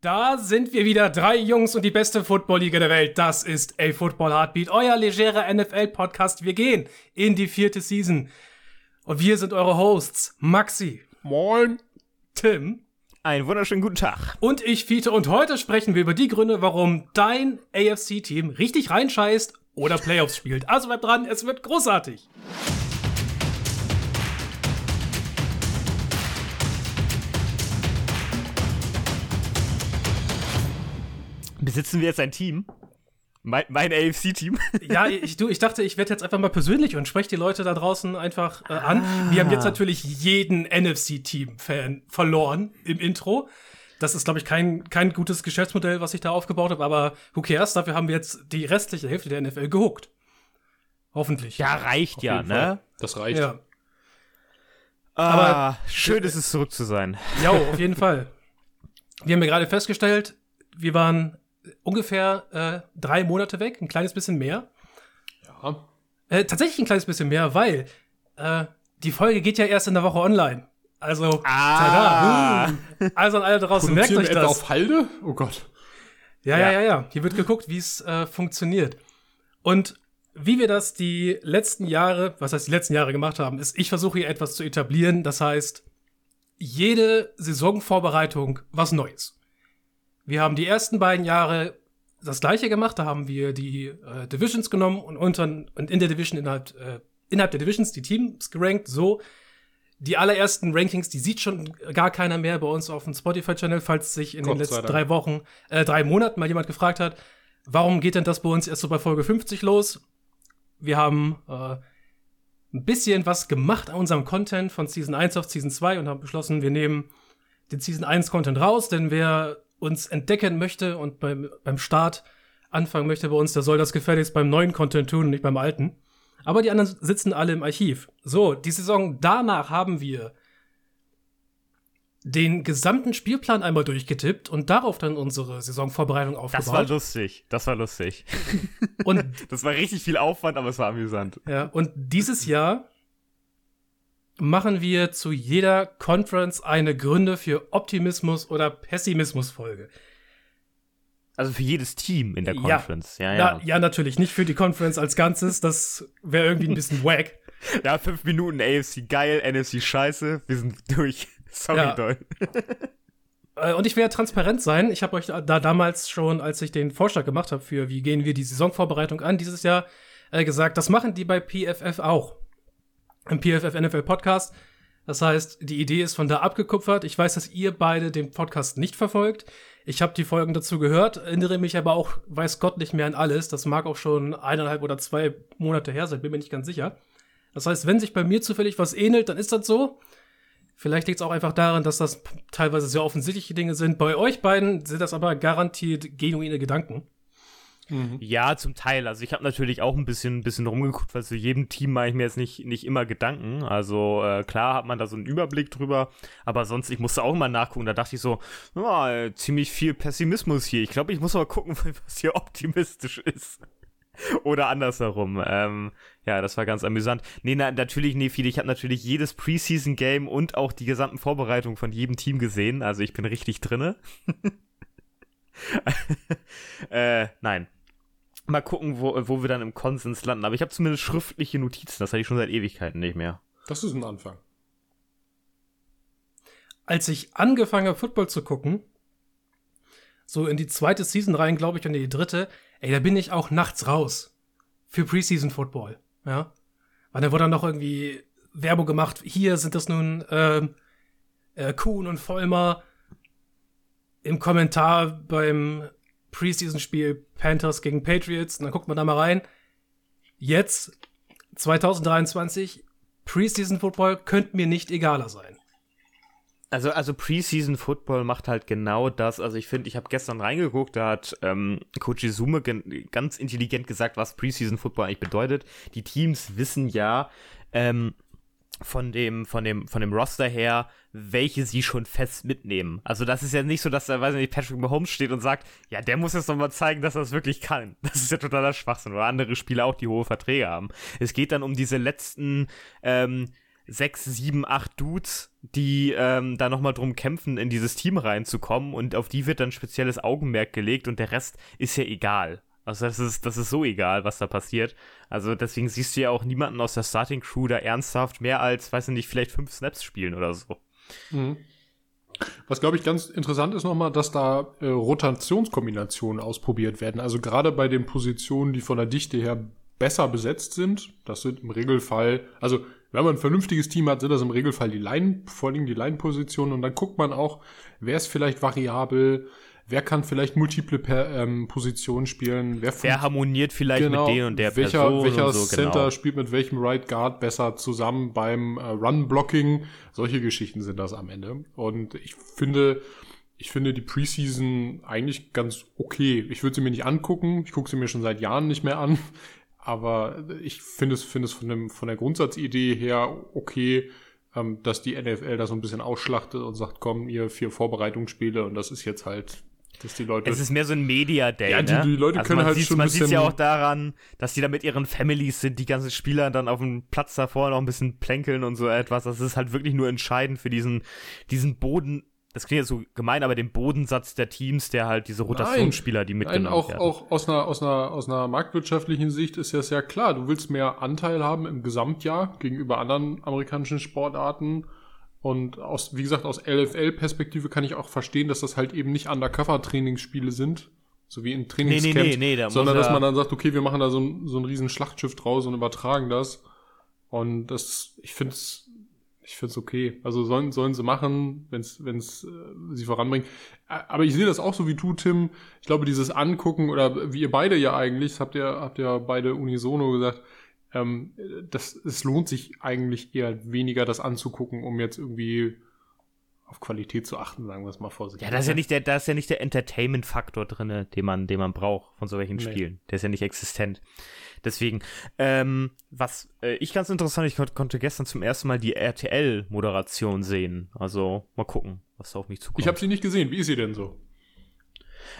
Da sind wir wieder, drei Jungs und die beste Football-Liga der Welt. Das ist A Football Heartbeat, euer legerer NFL-Podcast. Wir gehen in die vierte Season. Und wir sind eure Hosts, Maxi. Moin. Tim. Einen wunderschönen guten Tag. Und ich, Fiete. Und heute sprechen wir über die Gründe, warum dein AFC-Team richtig reinscheißt oder Playoffs spielt. Also bleibt dran, es wird großartig. Besitzen wir jetzt ein Team? Mein, mein AFC-Team? ja, ich, du, ich dachte, ich werde jetzt einfach mal persönlich und spreche die Leute da draußen einfach äh, an. Ah. Wir haben jetzt natürlich jeden NFC-Team-Fan verloren im Intro. Das ist, glaube ich, kein, kein gutes Geschäftsmodell, was ich da aufgebaut habe, aber who cares? Dafür haben wir jetzt die restliche Hälfte der NFL gehuckt. Hoffentlich. Ja, reicht Auf ja, ne? Fall. Das reicht. Ja. Ah, aber schön ist es zurück zu sein. Ja, auf jeden Fall. Wir haben ja gerade festgestellt, wir waren ungefähr äh, drei Monate weg, ein kleines bisschen mehr. Ja. Äh, tatsächlich ein kleines bisschen mehr, weil äh, die Folge geht ja erst in der Woche online. Also, ah. tada. Also an alle draußen, merkt euch das. auf Halde? Oh Gott. Ja, ja, ja, ja. Hier wird geguckt, wie es äh, funktioniert. Und wie wir das die letzten Jahre, was heißt die letzten Jahre gemacht haben, ist, ich versuche hier etwas zu etablieren. Das heißt, jede Saisonvorbereitung was Neues. Wir haben die ersten beiden Jahre das gleiche gemacht. Da haben wir die äh, Divisions genommen und, unter, und in der Division innerhalb, äh, innerhalb der Divisions die Teams gerankt. So, die allerersten Rankings, die sieht schon gar keiner mehr bei uns auf dem Spotify-Channel, falls sich in Gott den letzten drei Wochen, äh, drei Monaten mal jemand gefragt hat, warum geht denn das bei uns erst so bei Folge 50 los? Wir haben äh, ein bisschen was gemacht an unserem Content von Season 1 auf Season 2 und haben beschlossen, wir nehmen den Season 1 Content raus, denn wer uns entdecken möchte und beim, beim Start anfangen möchte bei uns, der soll das gefälligst beim neuen Content tun und nicht beim alten. Aber die anderen sitzen alle im Archiv. So, die Saison danach haben wir den gesamten Spielplan einmal durchgetippt und darauf dann unsere Saisonvorbereitung aufgebaut. Das war lustig, das war lustig. Und das war richtig viel Aufwand, aber es war amüsant. Ja, und dieses Jahr machen wir zu jeder Conference eine Gründe für Optimismus oder Pessimismus Folge. Also für jedes Team in der Conference, ja, ja. Ja, ja natürlich, nicht für die Conference als Ganzes, das wäre irgendwie ein bisschen wack. Ja, fünf Minuten AFC geil, NFC scheiße, wir sind durch. Sorry, ja. doll. Äh, und ich will ja transparent sein. Ich habe euch da damals schon, als ich den Vorschlag gemacht habe für wie gehen wir die Saisonvorbereitung an dieses Jahr, äh, gesagt, das machen die bei PFF auch im PFF NFL Podcast. Das heißt, die Idee ist von da abgekupfert. Ich weiß, dass ihr beide den Podcast nicht verfolgt. Ich habe die Folgen dazu gehört, erinnere mich aber auch, weiß Gott, nicht mehr an alles. Das mag auch schon eineinhalb oder zwei Monate her sein, bin mir nicht ganz sicher. Das heißt, wenn sich bei mir zufällig was ähnelt, dann ist das so. Vielleicht liegt es auch einfach daran, dass das teilweise sehr offensichtliche Dinge sind. Bei euch beiden sind das aber garantiert genuine Gedanken. Mhm. Ja, zum Teil. Also ich habe natürlich auch ein bisschen, ein bisschen rumgeguckt, weil zu jedem Team mache ich mir jetzt nicht, nicht immer Gedanken. Also äh, klar hat man da so einen Überblick drüber, aber sonst, ich musste auch mal nachgucken. Da dachte ich so, oh, ziemlich viel Pessimismus hier. Ich glaube, ich muss mal gucken, was hier optimistisch ist. Oder andersherum. Ähm, ja, das war ganz amüsant. Nee, na, natürlich, nee, viele. Ich habe natürlich jedes Preseason-Game und auch die gesamten Vorbereitungen von jedem Team gesehen. Also ich bin richtig drinne. äh, nein mal gucken, wo, wo wir dann im Konsens landen. Aber ich habe zumindest schriftliche Notizen. Das hatte ich schon seit Ewigkeiten nicht mehr. Das ist ein Anfang. Als ich angefangen habe, Football zu gucken, so in die zweite Season rein, glaube ich, und in die dritte, ey, da bin ich auch nachts raus. Für Preseason Football. Ja. Weil da wurde dann noch irgendwie Werbung gemacht. Hier sind das nun ähm, äh, Kuhn und Vollmer im Kommentar beim Preseason-Spiel Panthers gegen Patriots. Und dann guckt man da mal rein. Jetzt, 2023, Preseason Football könnte mir nicht egaler sein. Also, also Preseason Football macht halt genau das. Also ich finde, ich habe gestern reingeguckt, da hat ähm, Coach Izume ganz intelligent gesagt, was Preseason Football eigentlich bedeutet. Die Teams wissen ja, ähm, von dem, von dem, von dem Roster her, welche sie schon fest mitnehmen. Also das ist ja nicht so, dass da, weiß nicht, Patrick Mahomes steht und sagt, ja, der muss jetzt nochmal zeigen, dass er es wirklich kann. Das ist ja totaler Schwachsinn. Oder andere Spieler auch, die hohe Verträge haben. Es geht dann um diese letzten, ähm, sechs, sieben, acht Dudes, die ähm, da nochmal drum kämpfen, in dieses Team reinzukommen und auf die wird dann spezielles Augenmerk gelegt und der Rest ist ja egal. Also das ist, das ist so egal, was da passiert. Also deswegen siehst du ja auch niemanden aus der Starting Crew da ernsthaft mehr als, weiß ich nicht, vielleicht fünf Snaps spielen oder so. Mhm. Was, glaube ich, ganz interessant ist nochmal, dass da äh, Rotationskombinationen ausprobiert werden. Also gerade bei den Positionen, die von der Dichte her besser besetzt sind, das sind im Regelfall, also wenn man ein vernünftiges Team hat, sind das im Regelfall die Line, vor allem die Line-Positionen und dann guckt man auch, wer ist vielleicht variabel, wer kann vielleicht multiple per, ähm, Positionen spielen, wer, wer harmoniert vielleicht genau, mit denen und der welcher, Person welcher und so, Center genau. spielt mit welchem Right Guard besser zusammen beim äh, Run-Blocking. Solche Geschichten sind das am Ende. Und ich finde, ich finde die Preseason eigentlich ganz okay. Ich würde sie mir nicht angucken. Ich gucke sie mir schon seit Jahren nicht mehr an. Aber ich finde es, finde es von, dem, von der Grundsatzidee her okay, ähm, dass die NFL da so ein bisschen ausschlachtet und sagt, komm, ihr vier Vorbereitungsspiele und das ist jetzt halt dass die Leute. Es ist mehr so ein Media Day. Ja, die, ne? die Leute also können halt sieht, schon Man sieht ja auch daran, dass die da mit ihren Families sind, die ganzen Spieler dann auf dem Platz davor noch ein bisschen plänkeln und so etwas. Das ist halt wirklich nur entscheidend für diesen, diesen Boden. Das klingt jetzt so gemein, aber den Bodensatz der Teams, der halt diese Rotationsspieler, die mitgenommen Nein, auch, werden. auch aus einer, aus, einer, aus einer marktwirtschaftlichen Sicht ist ja sehr klar. Du willst mehr Anteil haben im Gesamtjahr gegenüber anderen amerikanischen Sportarten. Und aus, wie gesagt, aus LFL-Perspektive kann ich auch verstehen, dass das halt eben nicht Undercover-Trainingsspiele sind, so wie in Trainingscamps, nee, nee, nee, da sondern dass man dann sagt, okay, wir machen da so ein, so ein riesen Schlachtschiff draus und übertragen das. Und das, ich finde es ich find's okay. Also sollen, sollen sie machen, wenn es wenn's, äh, sie voranbringt. Aber ich sehe das auch so wie du, Tim. Ich glaube, dieses Angucken, oder wie ihr beide ja eigentlich, das habt ihr, habt ihr beide unisono gesagt, ähm, das, es lohnt sich eigentlich eher weniger, das anzugucken, um jetzt irgendwie auf Qualität zu achten, sagen wir es mal vorsichtig. Ja, da ist ja nicht der, da ist ja nicht der Entertainment-Faktor drin, den man, den man braucht von solchen Nee. Spielen. Der ist ja nicht existent. Deswegen, ähm, was äh, ich ganz interessant, ich kon konnte gestern zum ersten Mal die RTL-Moderation sehen. Also mal gucken, was da auf mich zukommt. Ich habe sie nicht gesehen. Wie ist sie denn so?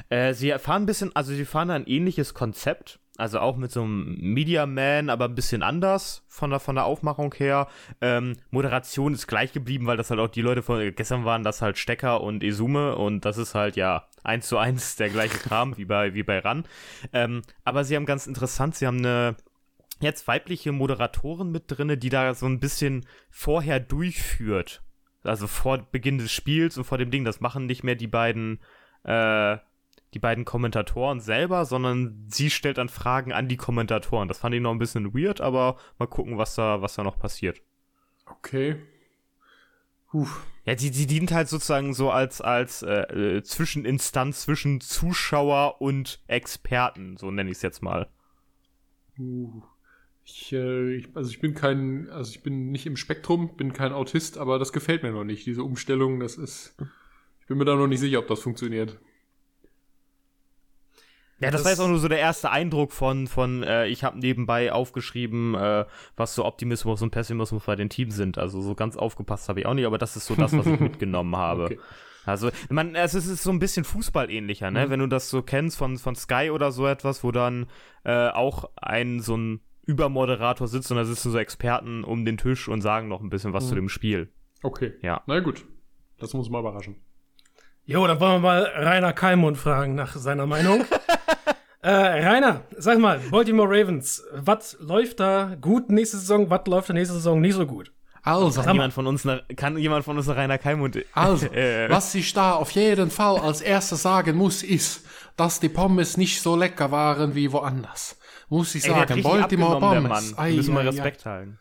Äh, sie fahren ein bisschen, also sie fahren ein ähnliches Konzept, also auch mit so einem Media Man, aber ein bisschen anders von der, von der Aufmachung her. Ähm, Moderation ist gleich geblieben, weil das halt auch die Leute von gestern waren, das halt Stecker und Esume und das ist halt ja eins zu eins der gleiche Kram wie bei, wie bei RAN. Ähm, aber sie haben ganz interessant, sie haben eine jetzt weibliche Moderatorin mit drinne, die da so ein bisschen vorher durchführt. Also vor Beginn des Spiels und vor dem Ding. Das machen nicht mehr die beiden äh, die beiden Kommentatoren selber, sondern sie stellt dann Fragen an die Kommentatoren. Das fand ich noch ein bisschen weird, aber mal gucken, was da, was da noch passiert. Okay. Puh. Ja, sie, sie dient halt sozusagen so als, als äh, äh, Zwischeninstanz zwischen Zuschauer und Experten, so nenne ich es jetzt mal. Uh. Ich, äh, ich, also ich bin kein, also ich bin nicht im Spektrum, bin kein Autist, aber das gefällt mir noch nicht. Diese Umstellung, das ist, ich bin mir da noch nicht sicher, ob das funktioniert. Ja, das, Das- war jetzt auch nur so der erste Eindruck von, von äh, ich habe nebenbei aufgeschrieben, äh, was so Optimismus und Pessimismus bei den Teams sind. Also so ganz aufgepasst habe ich auch nicht, aber das ist so das, was ich mitgenommen habe. Okay. Also, man, es ist, es ist so ein bisschen Fußballähnlicher, ne? Mhm. Wenn du das so kennst von, von Sky oder so etwas, wo dann äh, auch ein so ein Übermoderator sitzt und da sitzen so Experten um den Tisch und sagen noch ein bisschen was Mhm. zu dem Spiel. Okay. Ja. Na gut. Lass uns mal überraschen. Jo, dann wollen wir mal Rainer Kalmund fragen nach seiner Meinung. äh, Rainer, sag mal, Baltimore Ravens, was läuft da gut nächste Saison, was läuft da nächste Saison nicht so gut? Also, Kann jemand von uns, eine, kann jemand von uns eine Rainer Keimund Also, äh, was ich da auf jeden Fall als erstes sagen muss, ist, dass die Pommes nicht so lecker waren wie woanders. Muss ich Ey, der hat sagen, richtig Baltimore Pommes. Mann. Da müssen wir Ei, ei, ei. Respekt halten.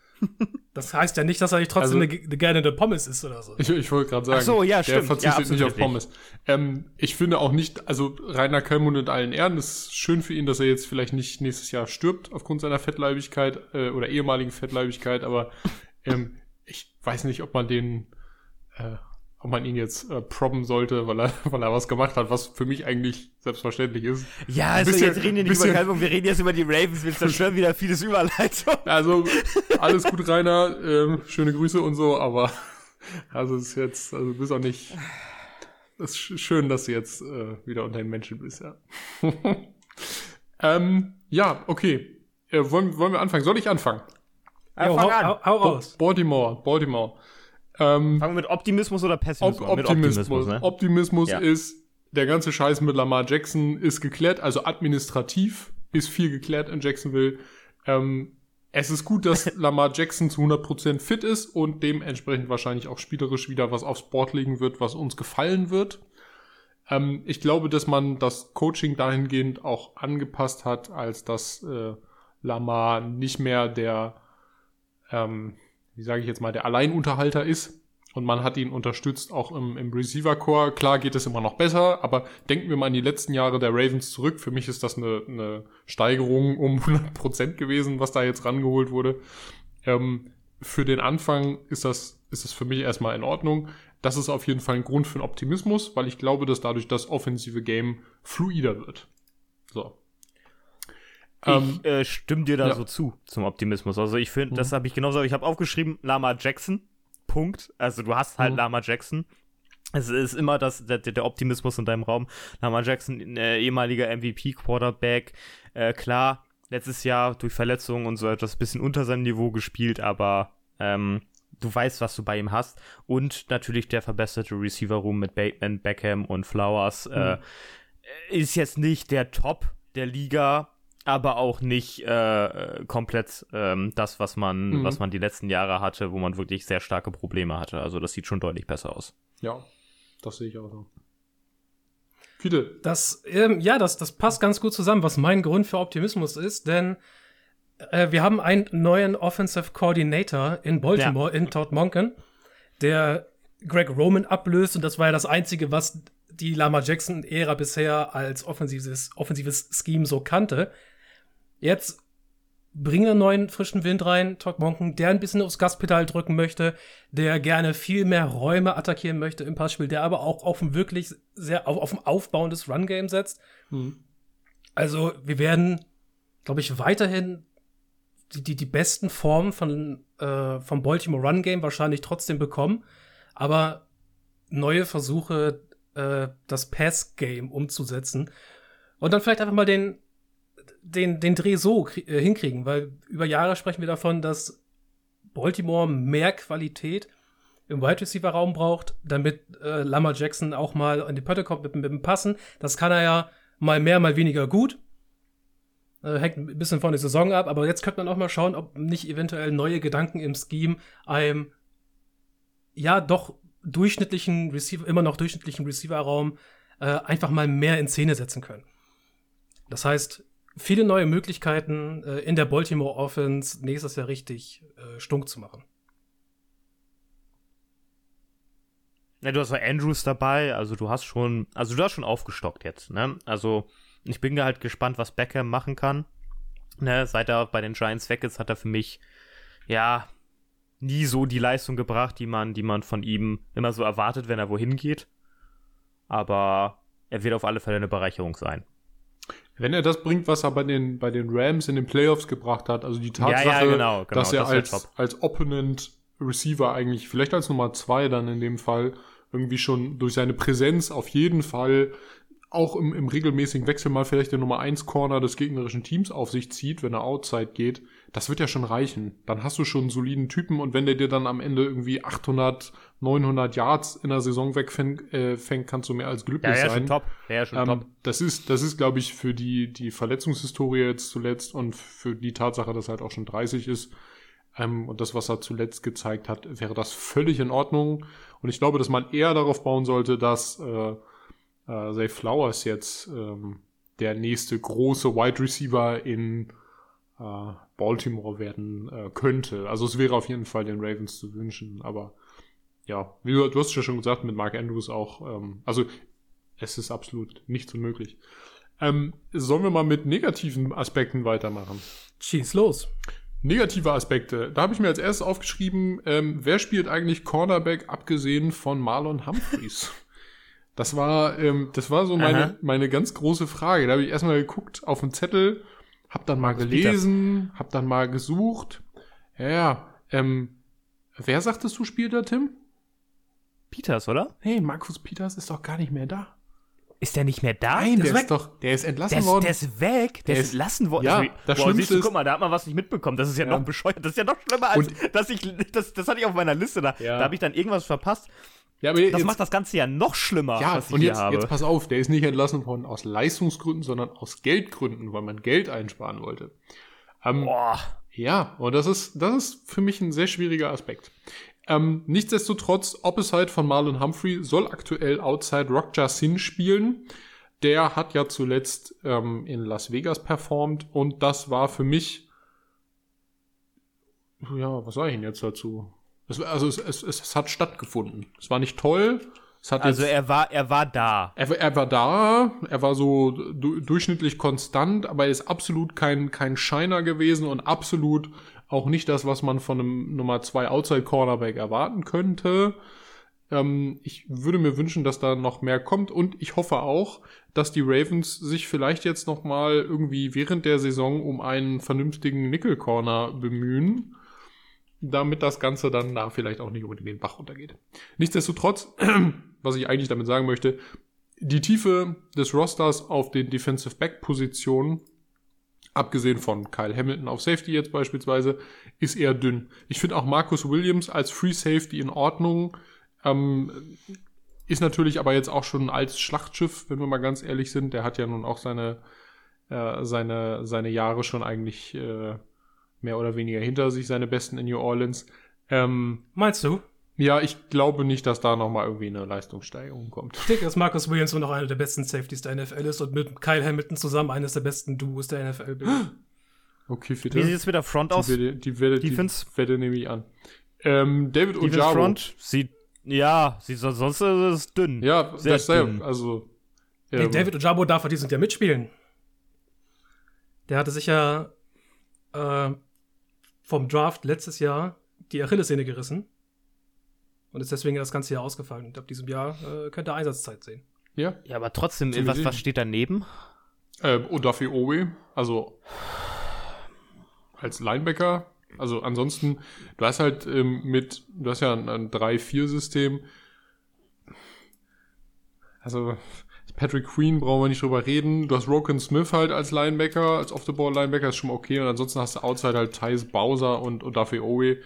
Das heißt ja nicht, dass er nicht trotzdem Also- eine, eine gerne eine Pommes isst oder so. Ich, ich wollte gerade sagen, Ach so, ja, der verzichtet Ja, nicht auf. Pommes. Ähm, ich finde auch nicht, also Rainer Kölmund in allen Ehren, es ist schön für ihn, dass er jetzt vielleicht nicht nächstes Jahr stirbt aufgrund seiner Fettleibigkeit äh, oder ehemaligen Fettleibigkeit, aber ähm, ich weiß nicht, ob man den, äh, ob man ihn jetzt äh, probben sollte, weil er, weil er was gemacht hat, was für mich eigentlich selbstverständlich ist. Ja, also bisschen- jetzt reden wir nicht bisschen- über Kalmund, wir reden jetzt über die Ravens, wir zerstören wieder vieles Überleitung. Also alles gut, Rainer, ähm, schöne Grüße und so, aber also es ist jetzt, also du bist auch nicht. Es ist sch- schön, dass du jetzt äh, wieder unter den Menschen bist, ja. ähm, ja, okay. Äh, wollen, wollen wir anfangen? Soll ich anfangen? Fang hau, an. hau, hau raus. Baltimore, Baltimore. Ähm, Fangen wir mit Optimismus oder Pessimismus Op an? Mit Optimismus. ne? Optimismus Ja. ist, der ganze Scheiß mit Lamar Jackson ist geklärt, also administrativ ist viel geklärt in Jacksonville. Ähm, es ist gut, dass Lamar Jackson zu 100% fit ist und dementsprechend wahrscheinlich auch spielerisch wieder was aufs Board legen wird, was uns gefallen wird. Ähm, ich glaube, dass man das Coaching dahingehend auch angepasst hat, als dass äh, Lamar nicht mehr der, ähm, wie sage ich jetzt mal, der Alleinunterhalter ist. Und man hat ihn unterstützt auch im, im Receiver-Core. Klar geht es immer noch besser, aber denken wir mal an die letzten Jahre der Ravens zurück. Für mich ist das eine, eine Steigerung um 100% gewesen, was da jetzt rangeholt wurde. Ähm, für den Anfang ist das, ist das für mich erstmal in Ordnung. Das ist auf jeden Fall ein Grund für einen Optimismus, weil ich glaube, dass dadurch das offensive Game fluider wird. Ähm, Ich äh, stimme dir da ja. so zu, zum Optimismus. Also ich finde, das Mhm. habe ich genauso, ich habe aufgeschrieben, Lama Jackson, Punkt. Also du hast halt Mhm. Lama Jackson. Es ist immer das, der, der Optimismus in deinem Raum. Lama Jackson, äh, ehemaliger MVP-Quarterback, äh, klar, letztes Jahr durch Verletzungen und so etwas bisschen unter seinem Niveau gespielt, aber ähm, du weißt, was du bei ihm hast. Und natürlich der verbesserte Receiver-Room mit Bateman, Beckham und Flowers äh, ist jetzt nicht der Top der Liga, aber auch nicht äh, komplett ähm, das, was man, Mhm. was man die letzten Jahre hatte, wo man wirklich sehr starke Probleme hatte. Also das sieht schon deutlich besser aus. ja, das sehe ich auch so. Viele. Das, ähm, ja, das, das passt ganz gut zusammen, was mein Grund für Optimismus ist, denn äh, wir haben einen neuen Offensive Coordinator in Baltimore, in Todd Monken, der Greg Roman ablöst und das war ja das Einzige, was die Lama Jackson-Ära bisher als offensives, offensives Scheme so kannte. Jetzt bringen wir einen neuen frischen Wind rein, Todd Monken, der ein bisschen aufs Gaspedal drücken möchte, der gerne viel mehr Räume attackieren möchte im Passspiel, der aber auch auf ein wirklich sehr auf, auf ein aufbauendes Run-Game setzt. Hm. Also wir werden, glaube ich, weiterhin die, die, die besten Formen von, äh, vom Baltimore Run Game wahrscheinlich trotzdem bekommen, aber neue Versuche, äh, das Pass Game umzusetzen und dann vielleicht einfach mal den, den, den Dreh so äh, hinkriegen, weil über Jahre sprechen wir davon, dass Baltimore mehr Qualität im Wide Receiver Raum braucht, damit äh, Lamar Jackson auch mal an die Pötte kommt mit, mit dem Passen. Das kann er ja mal mehr, mal weniger gut. Äh, hängt ein bisschen von der Saison ab, aber jetzt könnte man auch mal schauen, ob nicht eventuell neue Gedanken im Scheme einem ja doch durchschnittlichen Receiver, immer noch durchschnittlichen Receiver-Raum äh, einfach mal mehr in Szene setzen können. Das heißt, viele neue Möglichkeiten äh, in der Baltimore Offense nächstes Jahr richtig äh, stunk zu machen. Ja, du hast ja Andrews dabei, also du hast schon, also du hast schon aufgestockt jetzt, ne? Also ich bin halt gespannt, was Beckham machen kann. Ne, seit er bei den Giants weg ist, hat er für mich ja nie so die Leistung gebracht, die man, die man von ihm immer so erwartet, wenn er wohin geht. Aber er wird auf alle Fälle eine Bereicherung sein. Wenn er das bringt, was er bei den, bei den Rams in den Playoffs gebracht hat, also die Tatsache, ja, genau, genau, dass er das als, als Opponent Receiver eigentlich, vielleicht als Nummer zwei dann in dem Fall, irgendwie schon durch seine Präsenz auf jeden Fall auch im, im regelmäßigen Wechsel mal vielleicht der Nummer 1 Corner des gegnerischen Teams auf sich zieht, wenn er outside geht, das wird ja schon reichen. Dann hast du schon einen soliden Typen und wenn der dir dann am Ende irgendwie 800, 900 Yards in der Saison wegfängt, äh, fängt, kannst du mehr als glücklich Ja, ja, sein. schon top. Ja, schon Ähm, top. das ist, das ist, glaube ich, für die, die Verletzungshistorie jetzt zuletzt und für die Tatsache, dass er halt auch schon 30 ist ähm, und das, was er zuletzt gezeigt hat, wäre das völlig in Ordnung. Und ich glaube, dass man eher darauf bauen sollte, dass äh, äh, Zay Flowers jetzt ähm, der nächste große Wide Receiver in äh, Baltimore werden äh, könnte. Also es wäre auf jeden Fall den Ravens zu wünschen, aber ja, wie du, du hast ja schon gesagt, mit Mark Andrews auch, ähm, also es ist absolut nicht unmöglich. Ähm, sollen wir mal mit negativen Aspekten weitermachen? Schieß los. Negative Aspekte. Da habe ich mir als erstes aufgeschrieben, ähm, wer spielt eigentlich Cornerback abgesehen von Marlon Humphreys? Das war, ähm, das war so Aha. meine, meine ganz große Frage. Da habe ich erstmal geguckt auf den Zettel, hab dann mal gelesen, hab dann mal gesucht. Ja, ja, ähm, wer sagtest du spielt da, Tim? Peters, oder? Hey, Markus Peters ist doch gar nicht mehr da. Ist der nicht mehr da? Nein, der, ist ist weg. doch, der ist entlassen Der ist, worden. der ist weg, der, Der ist entlassen worden. Ja, das boah, Schlimmste siehst du, ist- guck mal, da hat man was nicht mitbekommen. Das ist ja, Ja. noch bescheuert. Das ist ja noch schlimmer, als Und- dass ich, das, das hatte ich auf meiner Liste. Da, Ja. da habe ich dann irgendwas verpasst. Ja, aber Das jetzt, macht das Ganze ja noch schlimmer, ja, was ich und hier jetzt, habe. jetzt pass auf, der ist nicht entlassen worden aus Leistungsgründen, sondern aus Geldgründen, weil man Geld einsparen wollte. Ähm, Boah. Ja, und das ist, das ist für mich ein sehr schwieriger Aspekt. Ähm, nichtsdestotrotz, Opposite von Marlon Humphrey soll aktuell Outside Rock Sin spielen. Der hat ja zuletzt ähm, in Las Vegas performt und das war für mich, ja, was sage ich denn jetzt dazu? Es, also es, es, es, hat stattgefunden. Es war nicht toll. Also jetzt, er war, er war da. er, er war da, er war so du, durchschnittlich konstant, aber er ist absolut kein, kein Shiner gewesen und absolut auch nicht das, was man von einem Nummer 2 Outside Cornerback erwarten könnte. Ähm, ich würde mir wünschen, dass da noch mehr kommt und ich hoffe auch, dass die Ravens sich vielleicht jetzt noch mal irgendwie während der Saison um einen vernünftigen Nickel Corner bemühen, damit das Ganze dann da vielleicht auch nicht unbedingt den Bach runtergeht. Nichtsdestotrotz, was ich eigentlich damit sagen möchte, die Tiefe des Rosters auf den Defensive Back Positionen, abgesehen von Kyle Hamilton auf Safety jetzt beispielsweise, ist eher dünn. Ich finde auch Marcus Williams als Free Safety in Ordnung. Ähm, ist natürlich aber jetzt auch schon ein altes Schlachtschiff, wenn wir mal ganz ehrlich sind. Der hat ja nun auch seine, äh, seine, seine Jahre schon eigentlich äh, mehr oder weniger hinter sich, seine besten in New Orleans. Ähm, Meinst du? ja, ich glaube nicht, dass da nochmal irgendwie eine Leistungssteigerung kommt. Ich denke, dass Marcus Williams immer noch einer der besten Safeties der NFL ist und mit Kyle Hamilton zusammen eines der besten Duos der NFL bildet. Okay, für Wie sieht es mit der Front aus? Die Wette, die die Defense? Wette nehme ich an. Ähm, David Defense Ojabo. Front sieht, ja, sieht so- sonst ist es dünn. Ja, Sehr dasselbe. dünn. Also, Nee, ähm, David Ojabo darf für dieses Jahr mitspielen. Der hatte sich ja äh, vom Draft letztes Jahr die Achillessehne gerissen und ist deswegen das ganze Jahr ausgefallen. Und ab diesem Jahr äh, könnte er Einsatzzeit sehen. Ja. Ja, aber trotzdem, Zum was, was steht daneben? Ähm, Odafi Owe, also als Linebacker. Also ansonsten, du hast halt ähm, mit, du hast ja ein, ein 3-4-System. Also Patrick Queen brauchen wir nicht drüber reden. Du hast Roken Smith halt als Linebacker, als Off-the-Ball-Linebacker ist schon okay. Und ansonsten hast du Outside halt Thais Bowser und Odafi Owe.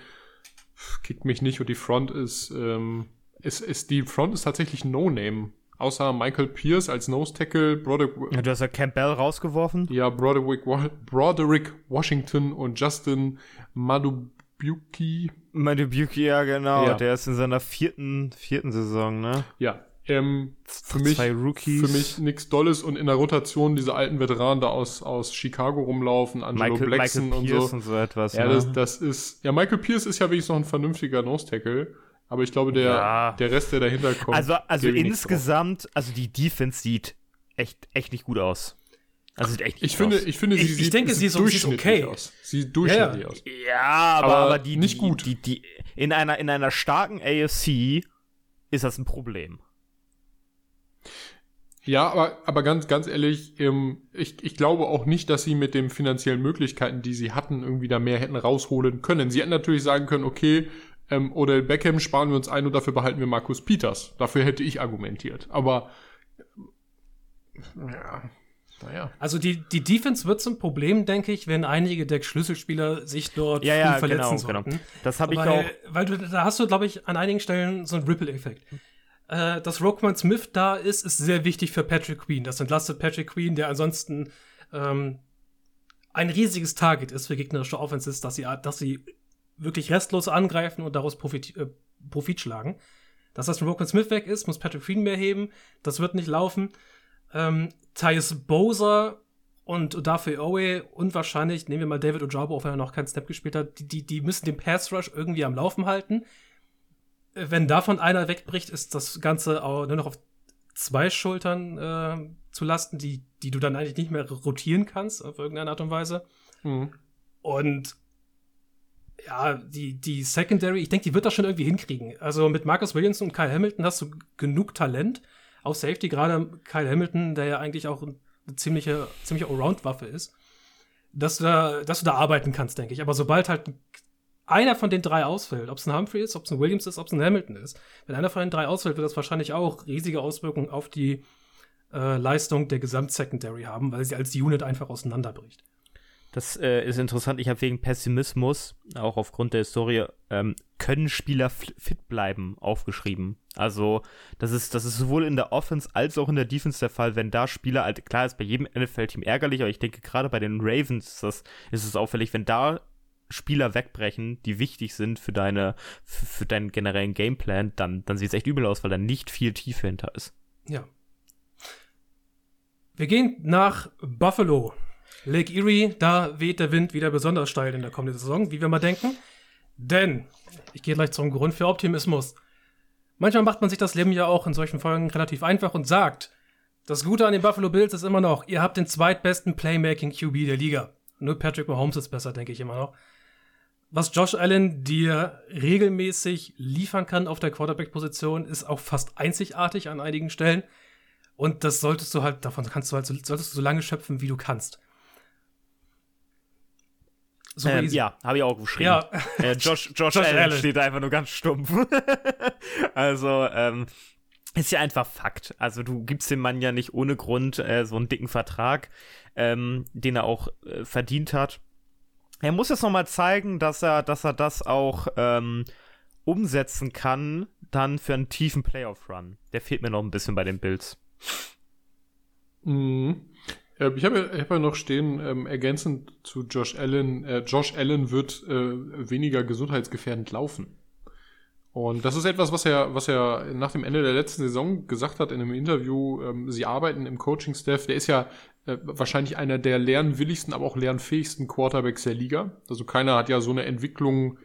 Kickt mich nicht und die Front ist, ähm, ist, ist die Front ist tatsächlich No-Name. Außer Michael Pierce als Nose-Tackle, Broderick, Ja, du hast ja Campbell rausgeworfen. ja, Broderick, Broderick Washington und Justin Madubuki. Meine Buki, ja, genau. Ja. Der ist in seiner vierten, vierten Saison, ne? Ja, ähm, für Zwei mich, Rookies. für mich nichts Dolles und in der Rotation diese alten Veteranen da aus, aus Chicago rumlaufen, Angelo Michael, Blackson Michael und Pierce so. und so etwas. Ja, ne? das, das ist, ja, Michael Pierce ist ja wirklich noch ein vernünftiger Nose-Tackle, aber ich glaube, der, Ja. der Rest, der dahinter kommt. also, also ich insgesamt, also die Defense sieht echt, echt nicht gut aus. Also sieht echt nicht Ich gut finde, aus. ich finde, sie Ich- ich sieht, denke, sie ist- durchschnittlich okay. aus. Sie sieht durchschnittlich Ja, ja. aus. Ja, aber, Aber aber die, nicht die, gut. Die, die, in, einer, in einer starken AFC ist das ein Problem. Ja, aber, aber ganz, ganz ehrlich, ähm, ich, ich glaube auch nicht, dass sie mit den finanziellen Möglichkeiten, die sie hatten, irgendwie da mehr hätten rausholen können. Sie hätten natürlich sagen können, okay, ähm, Odell Beckham sparen wir uns ein und dafür behalten wir Markus Peters. Dafür hätte ich argumentiert. Aber ja, naja. Also die, die Defense wird zum Problem, denke ich, wenn einige der Schlüsselspieler sich dort Ja, ja, verletzen genau, genau. sollten. Das habe ich weil, auch. Weil du, da hast du, glaube ich, an einigen Stellen so einen Ripple-Effekt. Äh, dass Roquan Smith da ist, ist sehr wichtig für Patrick Queen. Das entlastet Patrick Queen, der ansonsten ähm, ein riesiges Target ist für gegnerische Offenses, dass sie, dass sie wirklich restlos angreifen und daraus Profit, äh, Profit schlagen. Dass das Roquan Smith weg ist, muss Patrick Queen mehr heben. Das wird nicht laufen. Ähm, Tyus Bowser und dafür Owe und wahrscheinlich, nehmen wir mal David Ojabo, auch wenn er noch keinen Snap gespielt hat, die, die, die müssen den Pass Rush irgendwie am Laufen halten. Wenn davon einer wegbricht, ist das Ganze auch nur noch auf zwei Schultern äh, zu lasten, die, die du dann eigentlich nicht mehr rotieren kannst, auf irgendeine Art und Weise. Mhm. Und ja, die, die Secondary, ich denke, die wird das schon irgendwie hinkriegen. Also mit Marcus Williams und Kyle Hamilton hast du genug Talent auf Safety, gerade Kyle Hamilton, der ja eigentlich auch eine ziemliche, ziemliche Allround-Waffe ist, dass du, da, dass du da arbeiten kannst, denke ich. Aber sobald halt einer von den drei ausfällt, ob es ein Humphrey ist, ob es ein Williams ist, ob es ein Hamilton ist, wenn einer von den drei ausfällt, wird das wahrscheinlich auch riesige Auswirkungen auf die äh, Leistung der Gesamtsecondary haben, weil sie als Unit einfach auseinanderbricht. Das äh, ist interessant. Ich habe wegen Pessimismus, auch aufgrund der Historie, ähm, können Spieler fit bleiben, aufgeschrieben. Also, das ist, das ist sowohl in der Offense als auch in der Defense der Fall, wenn da Spieler, klar ist bei jedem NFL-Team ärgerlich, aber ich denke gerade bei den Ravens ist, das, ist es auffällig, wenn da Spieler wegbrechen, die wichtig sind für deine, für, für deinen generellen Gameplan, dann, dann sieht es echt übel aus, weil da nicht viel Tiefe hinter ist. Ja. Wir gehen nach Buffalo. Lake Erie, da weht der Wind wieder besonders steil in der kommenden Saison, wie wir mal denken. Denn, ich gehe gleich zum Grund für Optimismus. Manchmal macht man sich das Leben ja auch in solchen Folgen relativ einfach und sagt, das Gute an den Buffalo Bills ist immer noch, ihr habt den zweitbesten Playmaking QB der Liga. Nur Patrick Mahomes ist besser, denke ich immer noch. Was Josh Allen dir regelmäßig liefern kann auf der Quarterback-Position, ist auch fast einzigartig an einigen Stellen. Und das solltest du halt, davon kannst du halt, solltest du so lange schöpfen, wie du kannst. So ähm, ja, habe ich auch geschrieben. Ja. Äh, Josh, Josh, Josh Allen, Allen, steht einfach nur ganz stumpf. also, ähm, ist ja einfach Fakt. Also du gibst dem Mann ja nicht ohne Grund äh, so einen dicken Vertrag, ähm, den er auch äh, verdient hat. Er muss jetzt noch mal zeigen, dass er, dass er das auch ähm, umsetzen kann, dann für einen tiefen Playoff-Run. Der fehlt mir noch ein bisschen bei den Bills. Mhm. Äh, ich habe ich hab ja noch stehen, ähm, ergänzend zu Josh Allen, äh, Josh Allen wird äh, weniger gesundheitsgefährdend laufen. Und das ist etwas, was er, was er nach dem Ende der letzten Saison gesagt hat in einem Interview. Ähm, sie arbeiten im Coaching-Staff. Der ist ja äh, wahrscheinlich einer der lernwilligsten, aber auch lernfähigsten Quarterbacks der Liga. Also keiner hat ja so eine Entwicklung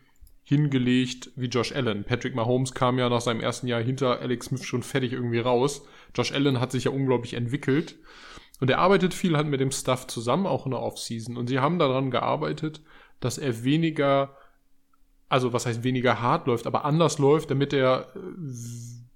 hingelegt wie Josh Allen. Patrick Mahomes kam ja nach seinem ersten Jahr hinter Alex Smith schon fertig irgendwie raus. Josh Allen hat sich ja unglaublich entwickelt. Und er arbeitet viel halt mit dem Staff zusammen, auch in der Offseason. Und sie haben daran gearbeitet, dass er weniger, also was heißt weniger hart läuft, aber anders läuft, damit er äh,